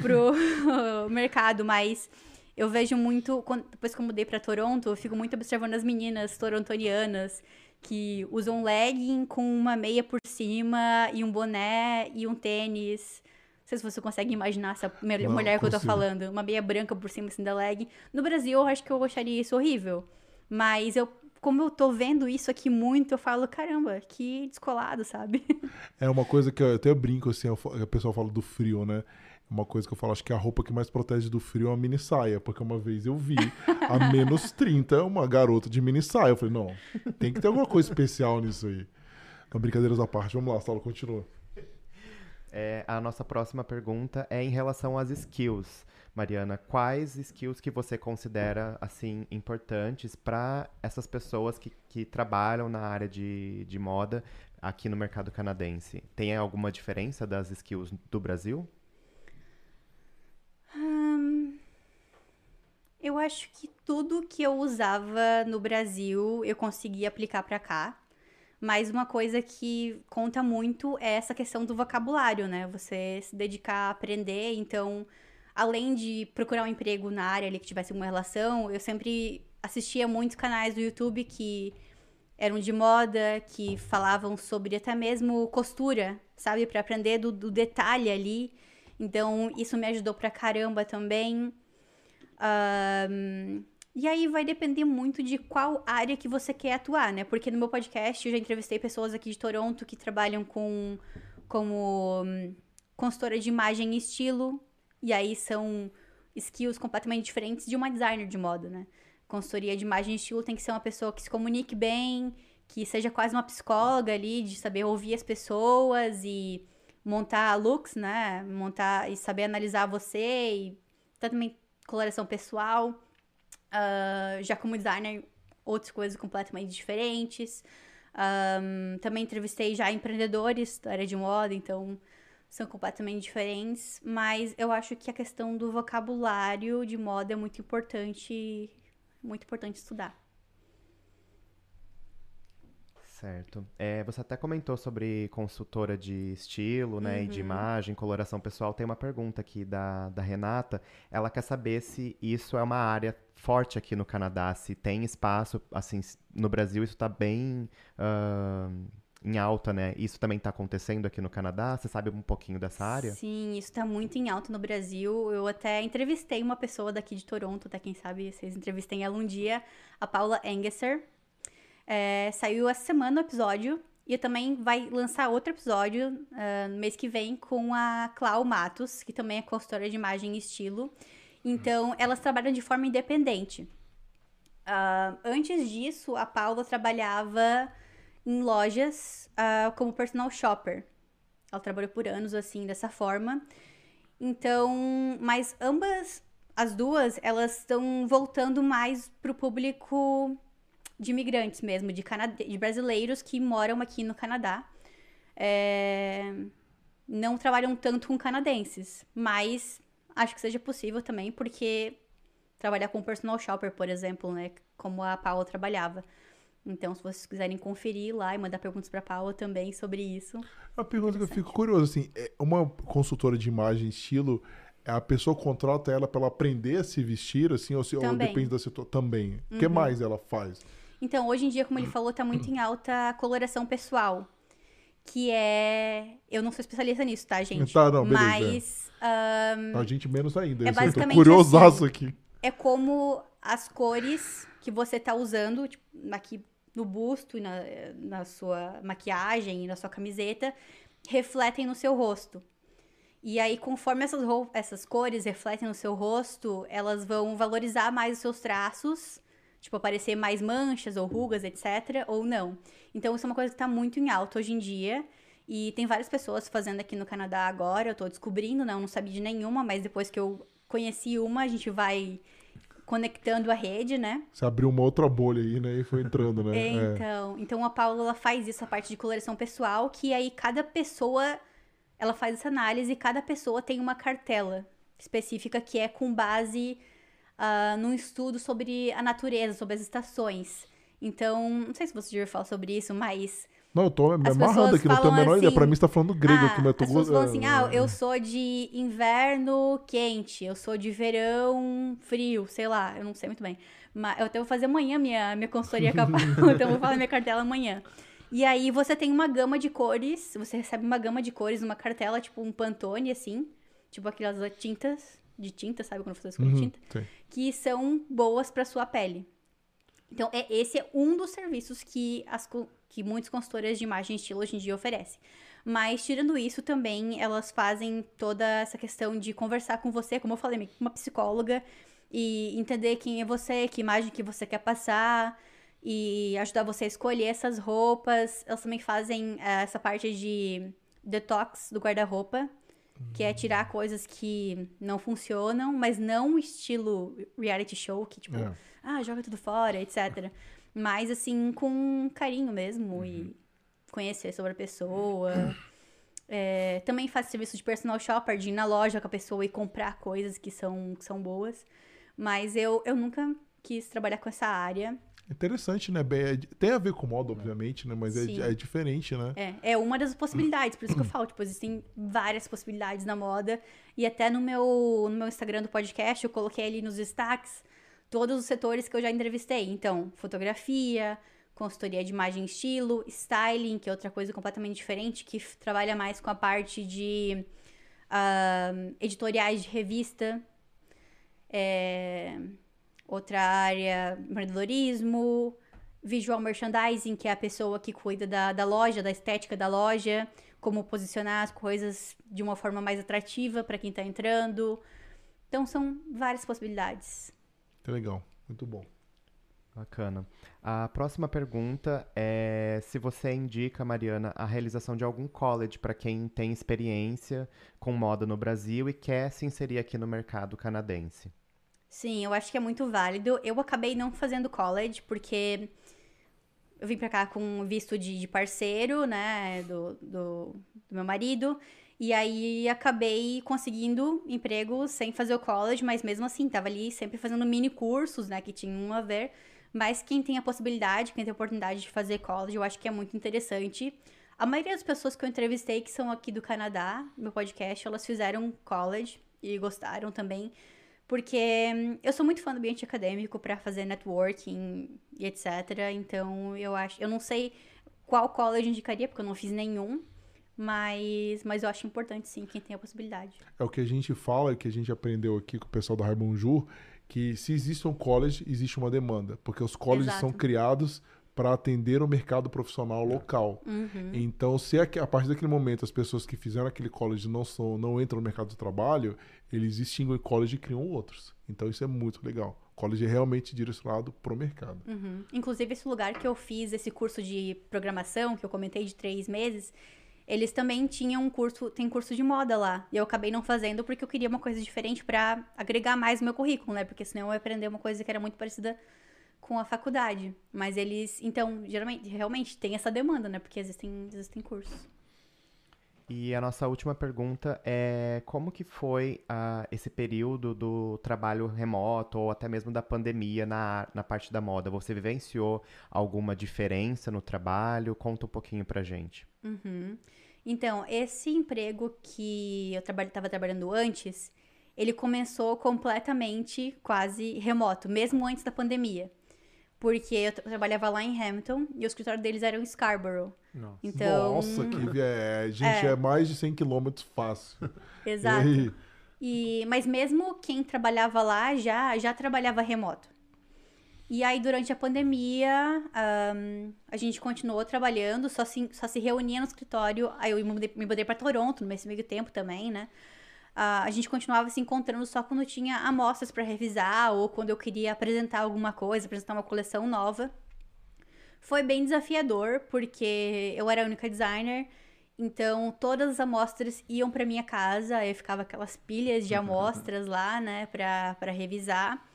pro mercado, mas eu vejo muito, quando- depois que eu mudei pra Toronto, eu fico muito observando as meninas torontonianas que usam legging com uma meia por cima e um boné e um tênis. Não sei se você consegue imaginar essa Não, mulher que eu tô falando. Uma meia branca por cima assim, da legging. No Brasil, eu acho que eu acharia isso horrível. Mas eu, como eu tô vendo isso aqui muito, eu falo, caramba, que descolado, sabe? É uma coisa que eu até brinco, assim, o pessoal fala do frio, né? Uma coisa que eu falo, acho que a roupa que mais protege do frio é uma mini saia, porque uma vez eu vi a menos 30 uma garota de mini saia. Eu falei, não, tem que ter alguma coisa especial nisso aí. Então, brincadeiras à parte, vamos lá, Saulo, continua. É, a nossa próxima pergunta é em relação às skills. Mariana, quais skills que você considera assim importantes para essas pessoas que, que trabalham na área de, de moda aqui no mercado canadense? Tem alguma diferença das skills do Brasil? Eu acho que tudo que eu usava no Brasil eu consegui aplicar pra cá. Mas uma coisa que conta muito é essa questão do vocabulário, né? Você se dedicar a aprender. Então, além de procurar um emprego na área ali que tivesse uma relação, eu sempre assistia muitos canais do YouTube que eram de moda, que falavam sobre até mesmo costura, sabe? Pra aprender do, do detalhe ali. Então, isso me ajudou pra caramba também. Ahn, e aí vai depender muito de qual área que você quer atuar, né? Porque no meu podcast eu já entrevistei pessoas aqui de Toronto que trabalham com como hum, consultora de imagem e estilo. E aí são skills completamente diferentes de uma designer de moda, né? Consultoria de imagem e estilo tem que ser uma pessoa que se comunique bem, que seja quase uma psicóloga ali, de saber ouvir as pessoas e montar looks, né? Montar e saber analisar você e também coloração pessoal. Ah, já como designer, outras coisas completamente diferentes. Ahn, também entrevistei já empreendedores da área de moda, então são completamente diferentes. Mas eu acho que a questão do vocabulário de moda é muito importante, muito importante estudar. Certo. É, você até comentou sobre consultora de estilo, né, e de imagem, coloração pessoal. Tem uma pergunta aqui da, da Renata. Ela quer saber se isso é uma área forte aqui no Canadá, se tem espaço, assim, no Brasil isso está bem ah, em alta, né? Isso também está acontecendo aqui no Canadá? Você sabe um pouquinho dessa área? Sim, isso tá muito em alta no Brasil. Eu até entrevistei uma pessoa daqui de Toronto, até quem sabe vocês entrevistem ela um dia, a Paula Engesser. É, saiu essa semana o episódio. E também vai lançar outro episódio ah, no mês que vem com a Clau Matos, que também é consultora de imagem e estilo. Então, elas trabalham de forma independente. Ah, antes disso, a Paula trabalhava em lojas uh, como personal shopper. Ela trabalhou por anos assim, dessa forma. Então, mas ambas, as duas, elas estão voltando mais pro público de imigrantes mesmo, de, canade... de brasileiros que moram aqui no Canadá. É... Não trabalham tanto com canadenses, mas acho que seja possível também, porque trabalhar com personal shopper, por exemplo, né, como a Paula trabalhava. Então, se vocês quiserem conferir lá e mandar perguntas para Paula também sobre isso. Uma pergunta que eu fico curioso, assim, é uma consultora de imagem estilo, a pessoa contrata ela para ela aprender a se vestir, assim, ou, se, ou depende da situação? Também. O que uhum. mais ela faz? Então, hoje em dia, como ele falou, tá muito em alta a coloração pessoal. Que é. Eu não sou especialista nisso, tá, gente? Tá, não, beleza. Mas. Um... A gente menos ainda. É basicamente. Eu tô curiosaço assim, aqui. É como as cores que você tá usando, tipo, aqui no busto e na, na sua maquiagem e na sua camiseta, refletem no seu rosto. E aí, conforme essas, essas cores refletem no seu rosto, elas vão valorizar mais os seus traços tipo, aparecer mais manchas ou rugas, etc., ou não. Então, isso é uma coisa que está muito em alta hoje em dia. E tem várias pessoas fazendo aqui no Canadá agora, eu tô descobrindo, né? Eu não sabia de nenhuma, mas depois que eu conheci uma, a gente vai conectando a rede, né? Você abriu uma outra bolha aí, né? E foi entrando, né? É, então, é. então a Paula ela faz isso, a parte de coloração pessoal, que aí cada pessoa ela faz essa análise e cada pessoa tem uma cartela específica que é com base uh, num estudo sobre a natureza, sobre as estações. Então, não sei se você já falar sobre isso, mas. Não, eu tô me amarrando aqui, não tenho a menor assim, ideia. Pra mim, você tá falando grego ah, aqui, mas eu tô As pessoas falam assim: ah, eu sou de inverno quente, eu sou de verão frio, sei lá, eu não sei muito bem. Mas eu até vou fazer amanhã minha, minha consultoria capaz, então eu vou falar minha cartela amanhã. E aí você tem uma gama de cores, você recebe uma gama de cores numa cartela, tipo um Pantone, assim, tipo aquelas tintas de tinta, sabe quando você escolhe uhum, tinta? Sim. Que são boas para sua pele. Então, é, esse é um dos serviços que, as, que muitas consultoras de imagem e estilo hoje em dia oferecem. Mas, tirando isso, também elas fazem toda essa questão de conversar com você, como eu falei, uma psicóloga, e entender quem é você, que imagem que você quer passar, e ajudar você a escolher essas roupas. Elas também fazem uh, essa parte de detox do guarda-roupa que é tirar coisas que não funcionam, mas não estilo reality show, que tipo, é. ah, joga tudo fora, etc. Mas assim, com carinho mesmo uhum. e conhecer sobre a pessoa. É, também faz serviço de personal shopper, de ir na loja com a pessoa e comprar coisas que são, que são boas. Mas eu, eu nunca quis trabalhar com essa área. Interessante, né? É tem a ver com moda, obviamente, né? Mas é, é, diferente, né? É, é uma das possibilidades, por isso que eu falo, tipo, existem várias possibilidades na moda. E até no meu, no meu Instagram do podcast, eu coloquei ali nos destaques todos os setores que eu já entrevistei. Então, fotografia, consultoria de imagem e estilo, styling, que é outra coisa completamente diferente, que trabalha mais com a parte de uh, editoriais de revista. É Outra área, empreendedorismo, visual merchandising, que é a pessoa que cuida da, da loja, da estética da loja, como posicionar as coisas de uma forma mais atrativa para quem está entrando. Então, são várias possibilidades. Que legal, muito bom. Bacana. A próxima pergunta é se você indica, Mariana, a realização de algum college para quem tem experiência com moda no Brasil e quer se inserir aqui no mercado canadense. Sim, eu acho que é muito válido. Eu acabei não fazendo college, porque eu vim pra cá com visto de, de parceiro, né, do, do, do, meu marido. E aí acabei conseguindo emprego sem fazer o college, mas mesmo assim, tava ali sempre fazendo mini cursos, né, que tinham a ver. Mas quem tem a possibilidade, quem tem a oportunidade de fazer college, eu acho que é muito interessante. A maioria das pessoas que eu entrevistei que são aqui do Canadá, meu podcast, elas fizeram college e gostaram também. Porque hum, eu sou muito fã do ambiente acadêmico para fazer networking e etc. Então eu acho. Eu não sei qual college indicaria, porque eu não fiz nenhum. Mas, mas eu acho importante, sim, quem tem a possibilidade. É o que a gente fala, que a gente aprendeu aqui com o pessoal da Raimonjur, que se existe um college, existe uma demanda. Porque os colleges Exato. são criados para atender o mercado profissional local. Uhum. Então, se a, a partir daquele momento as pessoas que fizeram aquele college não, são, não entram no mercado do trabalho, eles extinguem college e criam outros. Então, isso é muito legal. college é realmente direcionado para o mercado. Uhum. Inclusive, esse lugar que eu fiz esse curso de programação, que eu comentei de três meses, eles também tinham um curso, tem curso de moda lá. E eu acabei não fazendo porque eu queria uma coisa diferente para agregar mais no meu currículo, né? Porque senão eu ia aprender uma coisa que era muito parecida com a faculdade. Mas eles, então, geralmente, realmente tem essa demanda, né? Porque existem, existem cursos. E a nossa última pergunta é como que foi uh, esse período do trabalho remoto ou até mesmo da pandemia na, na parte da moda? Você vivenciou alguma diferença no trabalho? Conta um pouquinho pra gente. Uhum. Então, esse emprego que eu estava traba trabalhando antes, ele começou completamente quase remoto, mesmo antes da pandemia. Porque eu trabalhava lá em Hamilton e o escritório deles era em Scarborough. Nossa. Então, Nossa, que é, gente, é. é mais de 100 quilômetros fácil. Exato. E, e mas mesmo quem trabalhava lá já, já trabalhava remoto. E aí, durante a pandemia, um, a gente continuou trabalhando, só se, só se reunia no escritório. Aí eu me mudei, me mudei para Toronto nesse meio tempo também, né? A gente continuava se encontrando só quando tinha amostras para revisar ou quando eu queria apresentar alguma coisa, apresentar uma coleção nova. Foi bem desafiador, porque eu era a única designer, então todas as amostras iam para minha casa, eu ficava aquelas pilhas de amostras lá, né, para revisar.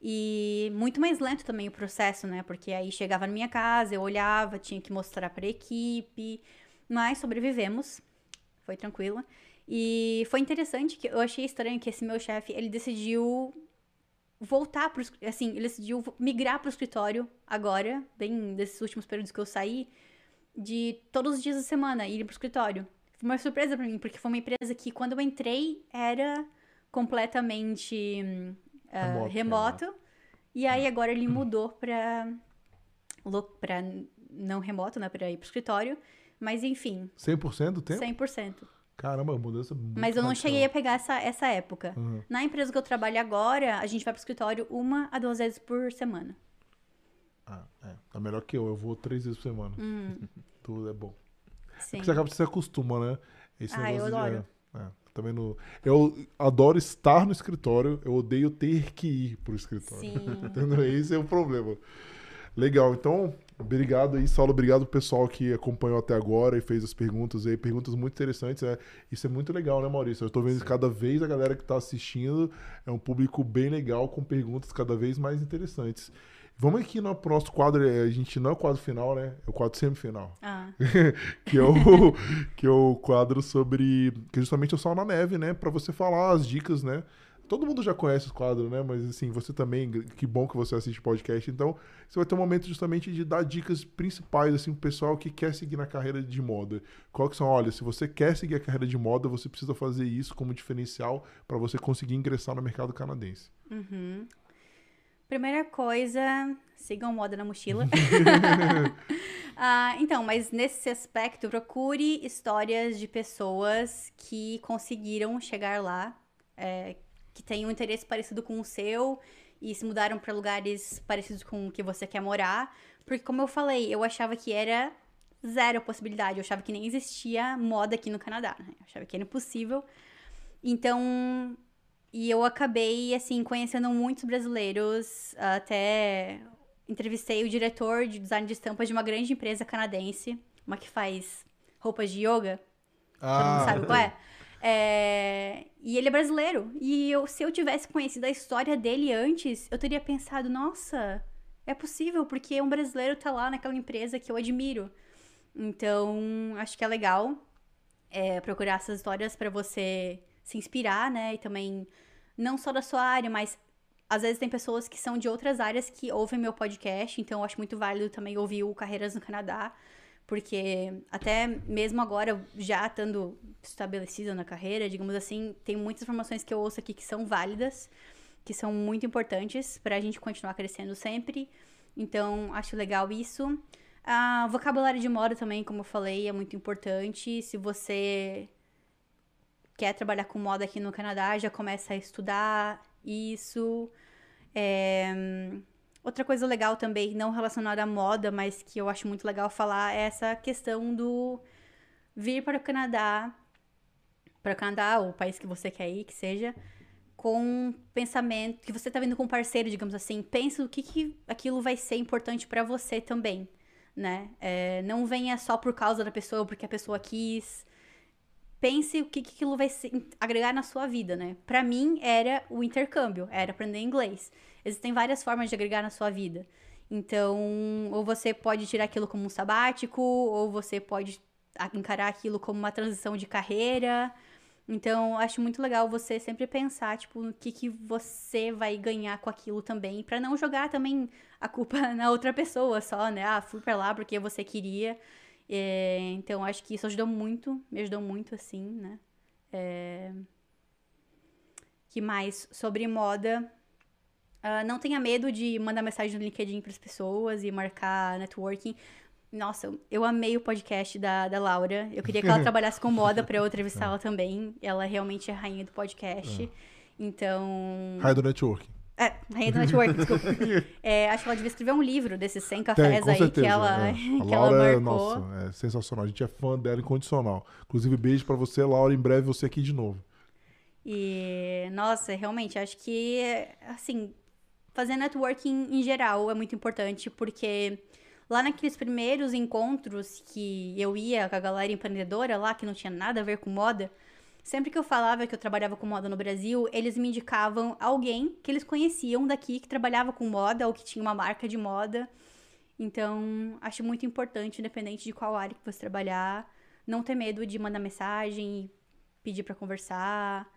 E muito mais lento também o processo, né? Porque aí chegava na minha casa, eu olhava, tinha que mostrar para a equipe, mas sobrevivemos. Foi tranquilo. E foi interessante que eu achei estranho que esse meu chefe, ele decidiu voltar pro assim, ele decidiu migrar pro escritório agora, bem desses últimos períodos que eu saí, de todos os dias da semana ir pro escritório. Foi uma surpresa para mim, porque foi uma empresa que quando eu entrei era completamente uh, remoto. remoto e aí agora ele mudou para para não remoto, né, para ir pro escritório, mas enfim. 100% do tempo? 100%. Caramba, mudança muito Mas eu não cheguei a pegar essa, essa época. Uhum. Na empresa que eu trabalho agora, a gente vai pro escritório uma a duas vezes por semana. Ah, é. Tá melhor que eu. Eu vou três vezes por semana. Uhum. Tudo é bom. Sim. Porque você acaba de se acostuma, né? Esse ah, eu adoro. De, é, é. Também no... Eu adoro estar no escritório, eu odeio ter que ir pro escritório. Sim. Entendeu? Esse é o problema. Legal, então, obrigado aí, Saulo. Obrigado pro pessoal que acompanhou até agora e fez as perguntas aí. Perguntas muito interessantes. É, isso é muito legal, né, Maurício? Eu tô vendo Sim. cada vez a galera que tá assistindo é um público bem legal, com perguntas cada vez mais interessantes. Vamos aqui no próximo quadro, é, a gente não é o quadro final, né? É o quadro semifinal. Ah. que, é o, que é o quadro sobre. Que é justamente o Sol na Neve, né? Pra você falar as dicas, né? Todo mundo já conhece os quadros, né? Mas assim, você também, que bom que você assiste podcast. Então, você vai ter um momento justamente de dar dicas principais, assim, pro pessoal que quer seguir na carreira de moda. Qual que são? Olha, se você quer seguir a carreira de moda, você precisa fazer isso como diferencial para você conseguir ingressar no mercado canadense. Uhum. Primeira coisa, sigam moda na mochila. ah, então, mas nesse aspecto, procure histórias de pessoas que conseguiram chegar lá, é, que têm um interesse parecido com o seu e se mudaram para lugares parecidos com o que você quer morar. Porque, como eu falei, eu achava que era zero possibilidade. Eu achava que nem existia moda aqui no Canadá. Né? Eu achava que era impossível. Então, e eu acabei, assim, conhecendo muitos brasileiros. Até entrevistei o diretor de design de estampas de uma grande empresa canadense, uma que faz roupas de yoga. Ah, Todo mundo sabe qual é? É? E ele é brasileiro. E eu, se eu tivesse conhecido a história dele antes, eu teria pensado, nossa, é possível, porque um brasileiro tá lá naquela empresa que eu admiro. Então, acho que é legal é, procurar essas histórias para você se inspirar, né? E também, não só da sua área, mas às vezes tem pessoas que são de outras áreas que ouvem meu podcast, então eu acho muito válido também ouvir o Carreiras no Canadá, porque até mesmo agora, já estando estabelecida na carreira, digamos assim, tem muitas informações que eu ouço aqui que são válidas, que são muito importantes para a gente continuar crescendo sempre. Então, acho legal isso. Ah, vocabulário de moda também, como eu falei, é muito importante. Se você quer trabalhar com moda aqui no Canadá, já começa a estudar isso. É... Outra coisa legal também, não relacionada à moda, mas que eu acho muito legal falar, é essa questão do vir para o Canadá, para o Canadá, ou o país que você quer ir, que seja, com pensamento, que você tá vindo com um parceiro, digamos assim, pense o que, que aquilo vai ser importante para você também, né? É, não venha só por causa da pessoa, porque a pessoa quis. Pense o que, que aquilo vai ser, agregar na sua vida, né? Para mim era o intercâmbio, era aprender inglês. Existem várias formas de agregar na sua vida. Então, ou você pode tirar aquilo como um sabático, ou você pode encarar aquilo como uma transição de carreira. Então, acho muito legal você sempre pensar, tipo, o que, que você vai ganhar com aquilo também, para não jogar também a culpa na outra pessoa só, né? Ah, fui pra lá porque você queria. É, então, acho que isso ajudou muito, me ajudou muito, assim, né? É... que mais? Sobre moda, uh, não tenha medo de mandar mensagem no LinkedIn para as pessoas e marcar networking. Nossa, eu amei o podcast da, da Laura. Eu queria que ela trabalhasse com moda para eu entrevistá-la também. Ela realmente é rainha do podcast. É. Então. Rainha do networking. É, rainha do networking, desculpa. É, acho que ela devia escrever um livro desses 100 cafés Tem, aí certeza, que ela, é. que ela marcou. É, nossa, é sensacional. A gente é fã dela incondicional. Inclusive, beijo para você, Laura. Em breve você aqui de novo. E, nossa, realmente, acho que, assim, fazer networking em geral é muito importante, porque Lá naqueles primeiros encontros que eu ia com a galera empreendedora lá, que não tinha nada a ver com moda, sempre que eu falava que eu trabalhava com moda no Brasil, eles me indicavam alguém que eles conheciam daqui que trabalhava com moda ou que tinha uma marca de moda. Então, acho muito importante, independente de qual área que você trabalhar, não ter medo de mandar mensagem, pedir para conversar.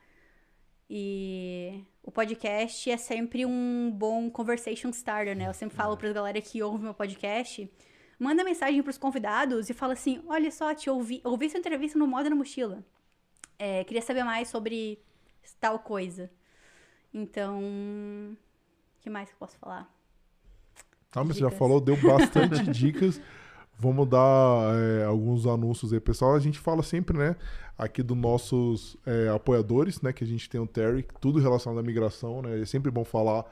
E o podcast é sempre um bom conversation starter, né? Eu sempre falo para as galera que ouve meu podcast, manda mensagem para os convidados e fala assim: "Olha só, te ouvi, ouvi sua entrevista no Moda na Mochila. É, queria saber mais sobre tal coisa." Então, o que mais que eu posso falar? Ah, mas você já falou, deu bastante dicas. Vamos dar é, alguns anúncios aí, pessoal. A gente fala sempre, né, aqui dos nossos é, apoiadores, né, que a gente tem o Terry, tudo relacionado à migração, né, é sempre bom falar.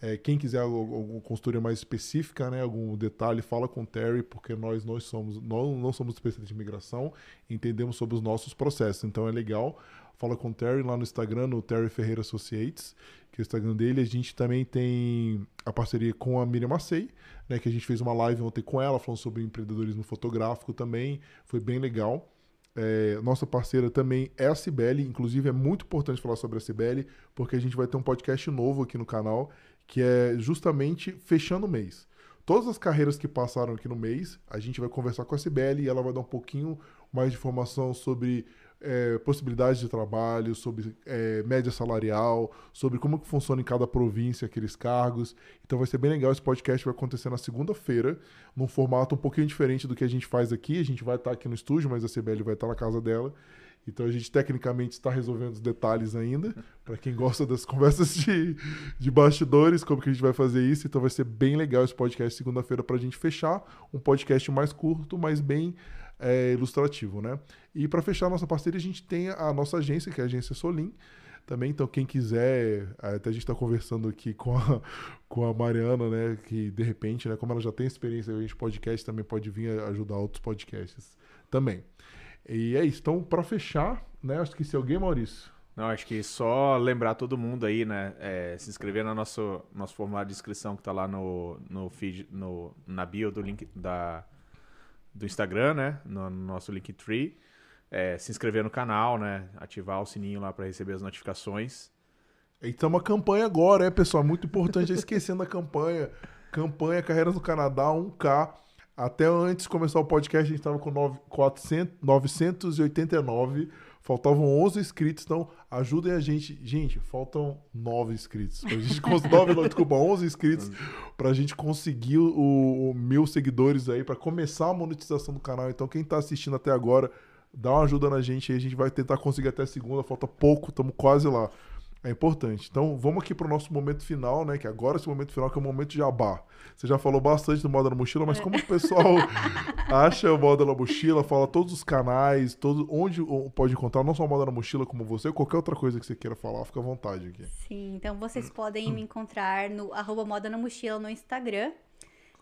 É, quem quiser alguma consultoria mais específica, né, algum detalhe, fala com o Terry, porque nós, nós somos, nós não somos especialistas de migração, entendemos sobre os nossos processos. Então é legal, fala com o Terry lá no Instagram, no Terry Ferreira Associates, que é o Instagram dele. A gente também tem a parceria com a Miriam Macei, né, que a gente fez uma live ontem com ela, falando sobre empreendedorismo fotográfico também, foi bem legal. É, nossa parceira também é a Cibele, inclusive é muito importante falar sobre a Cibele, porque a gente vai ter um podcast novo aqui no canal, que é justamente fechando o mês. Todas as carreiras que passaram aqui no mês, a gente vai conversar com a Cibele e ela vai dar um pouquinho mais de informação sobre é, possibilidades de trabalho, sobre é, média salarial, sobre como que funciona em cada província aqueles cargos. Então vai ser bem legal. Esse podcast vai acontecer na segunda-feira, num formato um pouquinho diferente do que a gente faz aqui. A gente vai estar aqui no estúdio, mas a CBL vai estar na casa dela. Então a gente tecnicamente está resolvendo os detalhes ainda, para quem gosta das conversas de, de bastidores, como que a gente vai fazer isso. Então vai ser bem legal esse podcast segunda-feira para a gente fechar um podcast mais curto, mas bem é, ilustrativo, né? E para fechar a nossa parceria, a gente tem a nossa agência, que é a agência Solim, também. Então, quem quiser, até a gente está conversando aqui com a, com a Mariana, né? Que de repente, né, como ela já tem experiência em podcast, também pode vir ajudar outros podcasts também. E é isso. Então, para fechar, né? Acho que se alguém, Maurício. Não, acho que só lembrar todo mundo aí, né? É, se inscrever no nosso, nosso formulário de inscrição que está lá no, no feed, no, na bio do link da, do Instagram, né? No, no nosso Linktree. É, se inscrever no canal, né? Ativar o sininho lá para receber as notificações. Então, uma campanha agora, é, pessoal? Muito importante, esquecendo a campanha. Campanha Carreiras no Canadá 1K. Até antes de começar o podcast, a gente estava com 9, 400, 989 Faltavam 11 inscritos, então ajudem a gente. Gente, faltam 9 inscritos. Pra gente conseguir. 9, não, desculpa, 11 inscritos pra gente conseguir o, o mil seguidores aí, para começar a monetização do canal. Então, quem tá assistindo até agora, dá uma ajuda na gente aí. A gente vai tentar conseguir até segunda, falta pouco, estamos quase lá. É importante. Então, vamos aqui para o nosso momento final, né? Que agora é esse momento final, que é o momento de jabá. Você já falou bastante do Moda na Mochila, mas como o pessoal acha o Moda na Mochila, fala todos os canais, todo, onde pode encontrar, não só o Moda na Mochila como você, qualquer outra coisa que você queira falar, fica à vontade aqui. Sim, então vocês podem me encontrar no arroba Moda na Mochila no Instagram.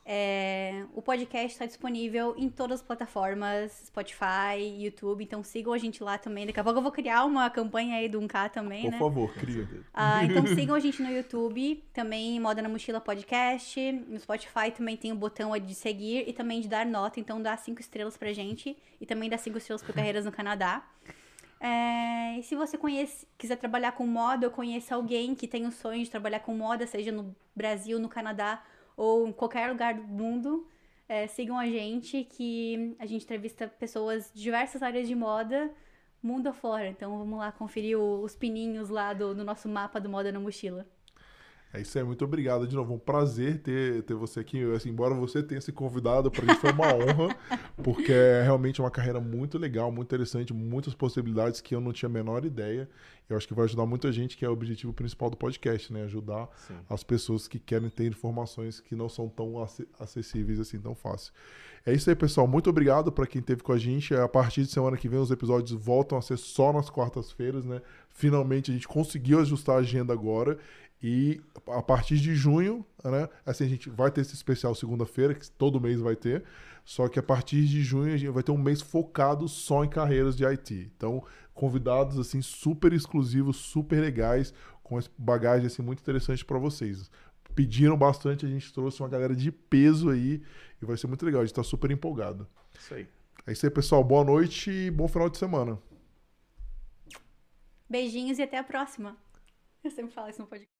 É, o podcast está disponível em todas as plataformas, Spotify, YouTube, então sigam a gente lá também. Daqui a pouco eu vou criar uma campanha aí do 1K também, Por né? favor, cria. Ah, então sigam a gente no YouTube, também Moda na Mochila Podcast. No Spotify também tem o botão aí de seguir e também de dar nota, então dá cinco estrelas pra gente e também dá cinco estrelas pro Carreiras no Canadá. É, e se você conhece, quiser trabalhar com moda ou conhece alguém que tem o sonho de trabalhar com moda, seja no Brasil, no Canadá ou em qualquer lugar do mundo, é, sigam a gente que a gente entrevista pessoas de diversas áreas de moda, mundo afora. Então vamos lá conferir o- os pininhos lá do, do nosso mapa do Moda na Mochila. É isso aí, muito obrigado de novo. Um prazer ter, ter você aqui. Assim, embora você tenha se convidado, pra gente foi uma honra, porque é realmente uma carreira muito legal, muito interessante, muitas possibilidades que eu não tinha a menor ideia. Eu acho que vai ajudar muita gente, que é o objetivo principal do podcast, né? Ajudar Sim. as pessoas que querem ter informações que não são tão ace- acessíveis assim, tão fácil. É isso aí, pessoal. Muito obrigado para quem esteve com a gente. A partir de semana que vem, os episódios voltam a ser só nas quartas-feiras, né? Finalmente a gente conseguiu ajustar a agenda agora. E a partir de junho, né? Assim, a gente vai ter esse especial segunda-feira, que todo mês vai ter. Só que a partir de junho a gente vai ter um mês focado só em carreiras de IT. Então, convidados assim super exclusivos, super legais, com bagagem assim muito interessante para vocês. Pediram bastante, a gente trouxe uma galera de peso aí e vai ser muito legal. A gente tá super empolgado. Isso aí. É isso aí, pessoal. Boa noite e bom final de semana. Beijinhos e até a próxima. Eu sempre falo isso no podcast.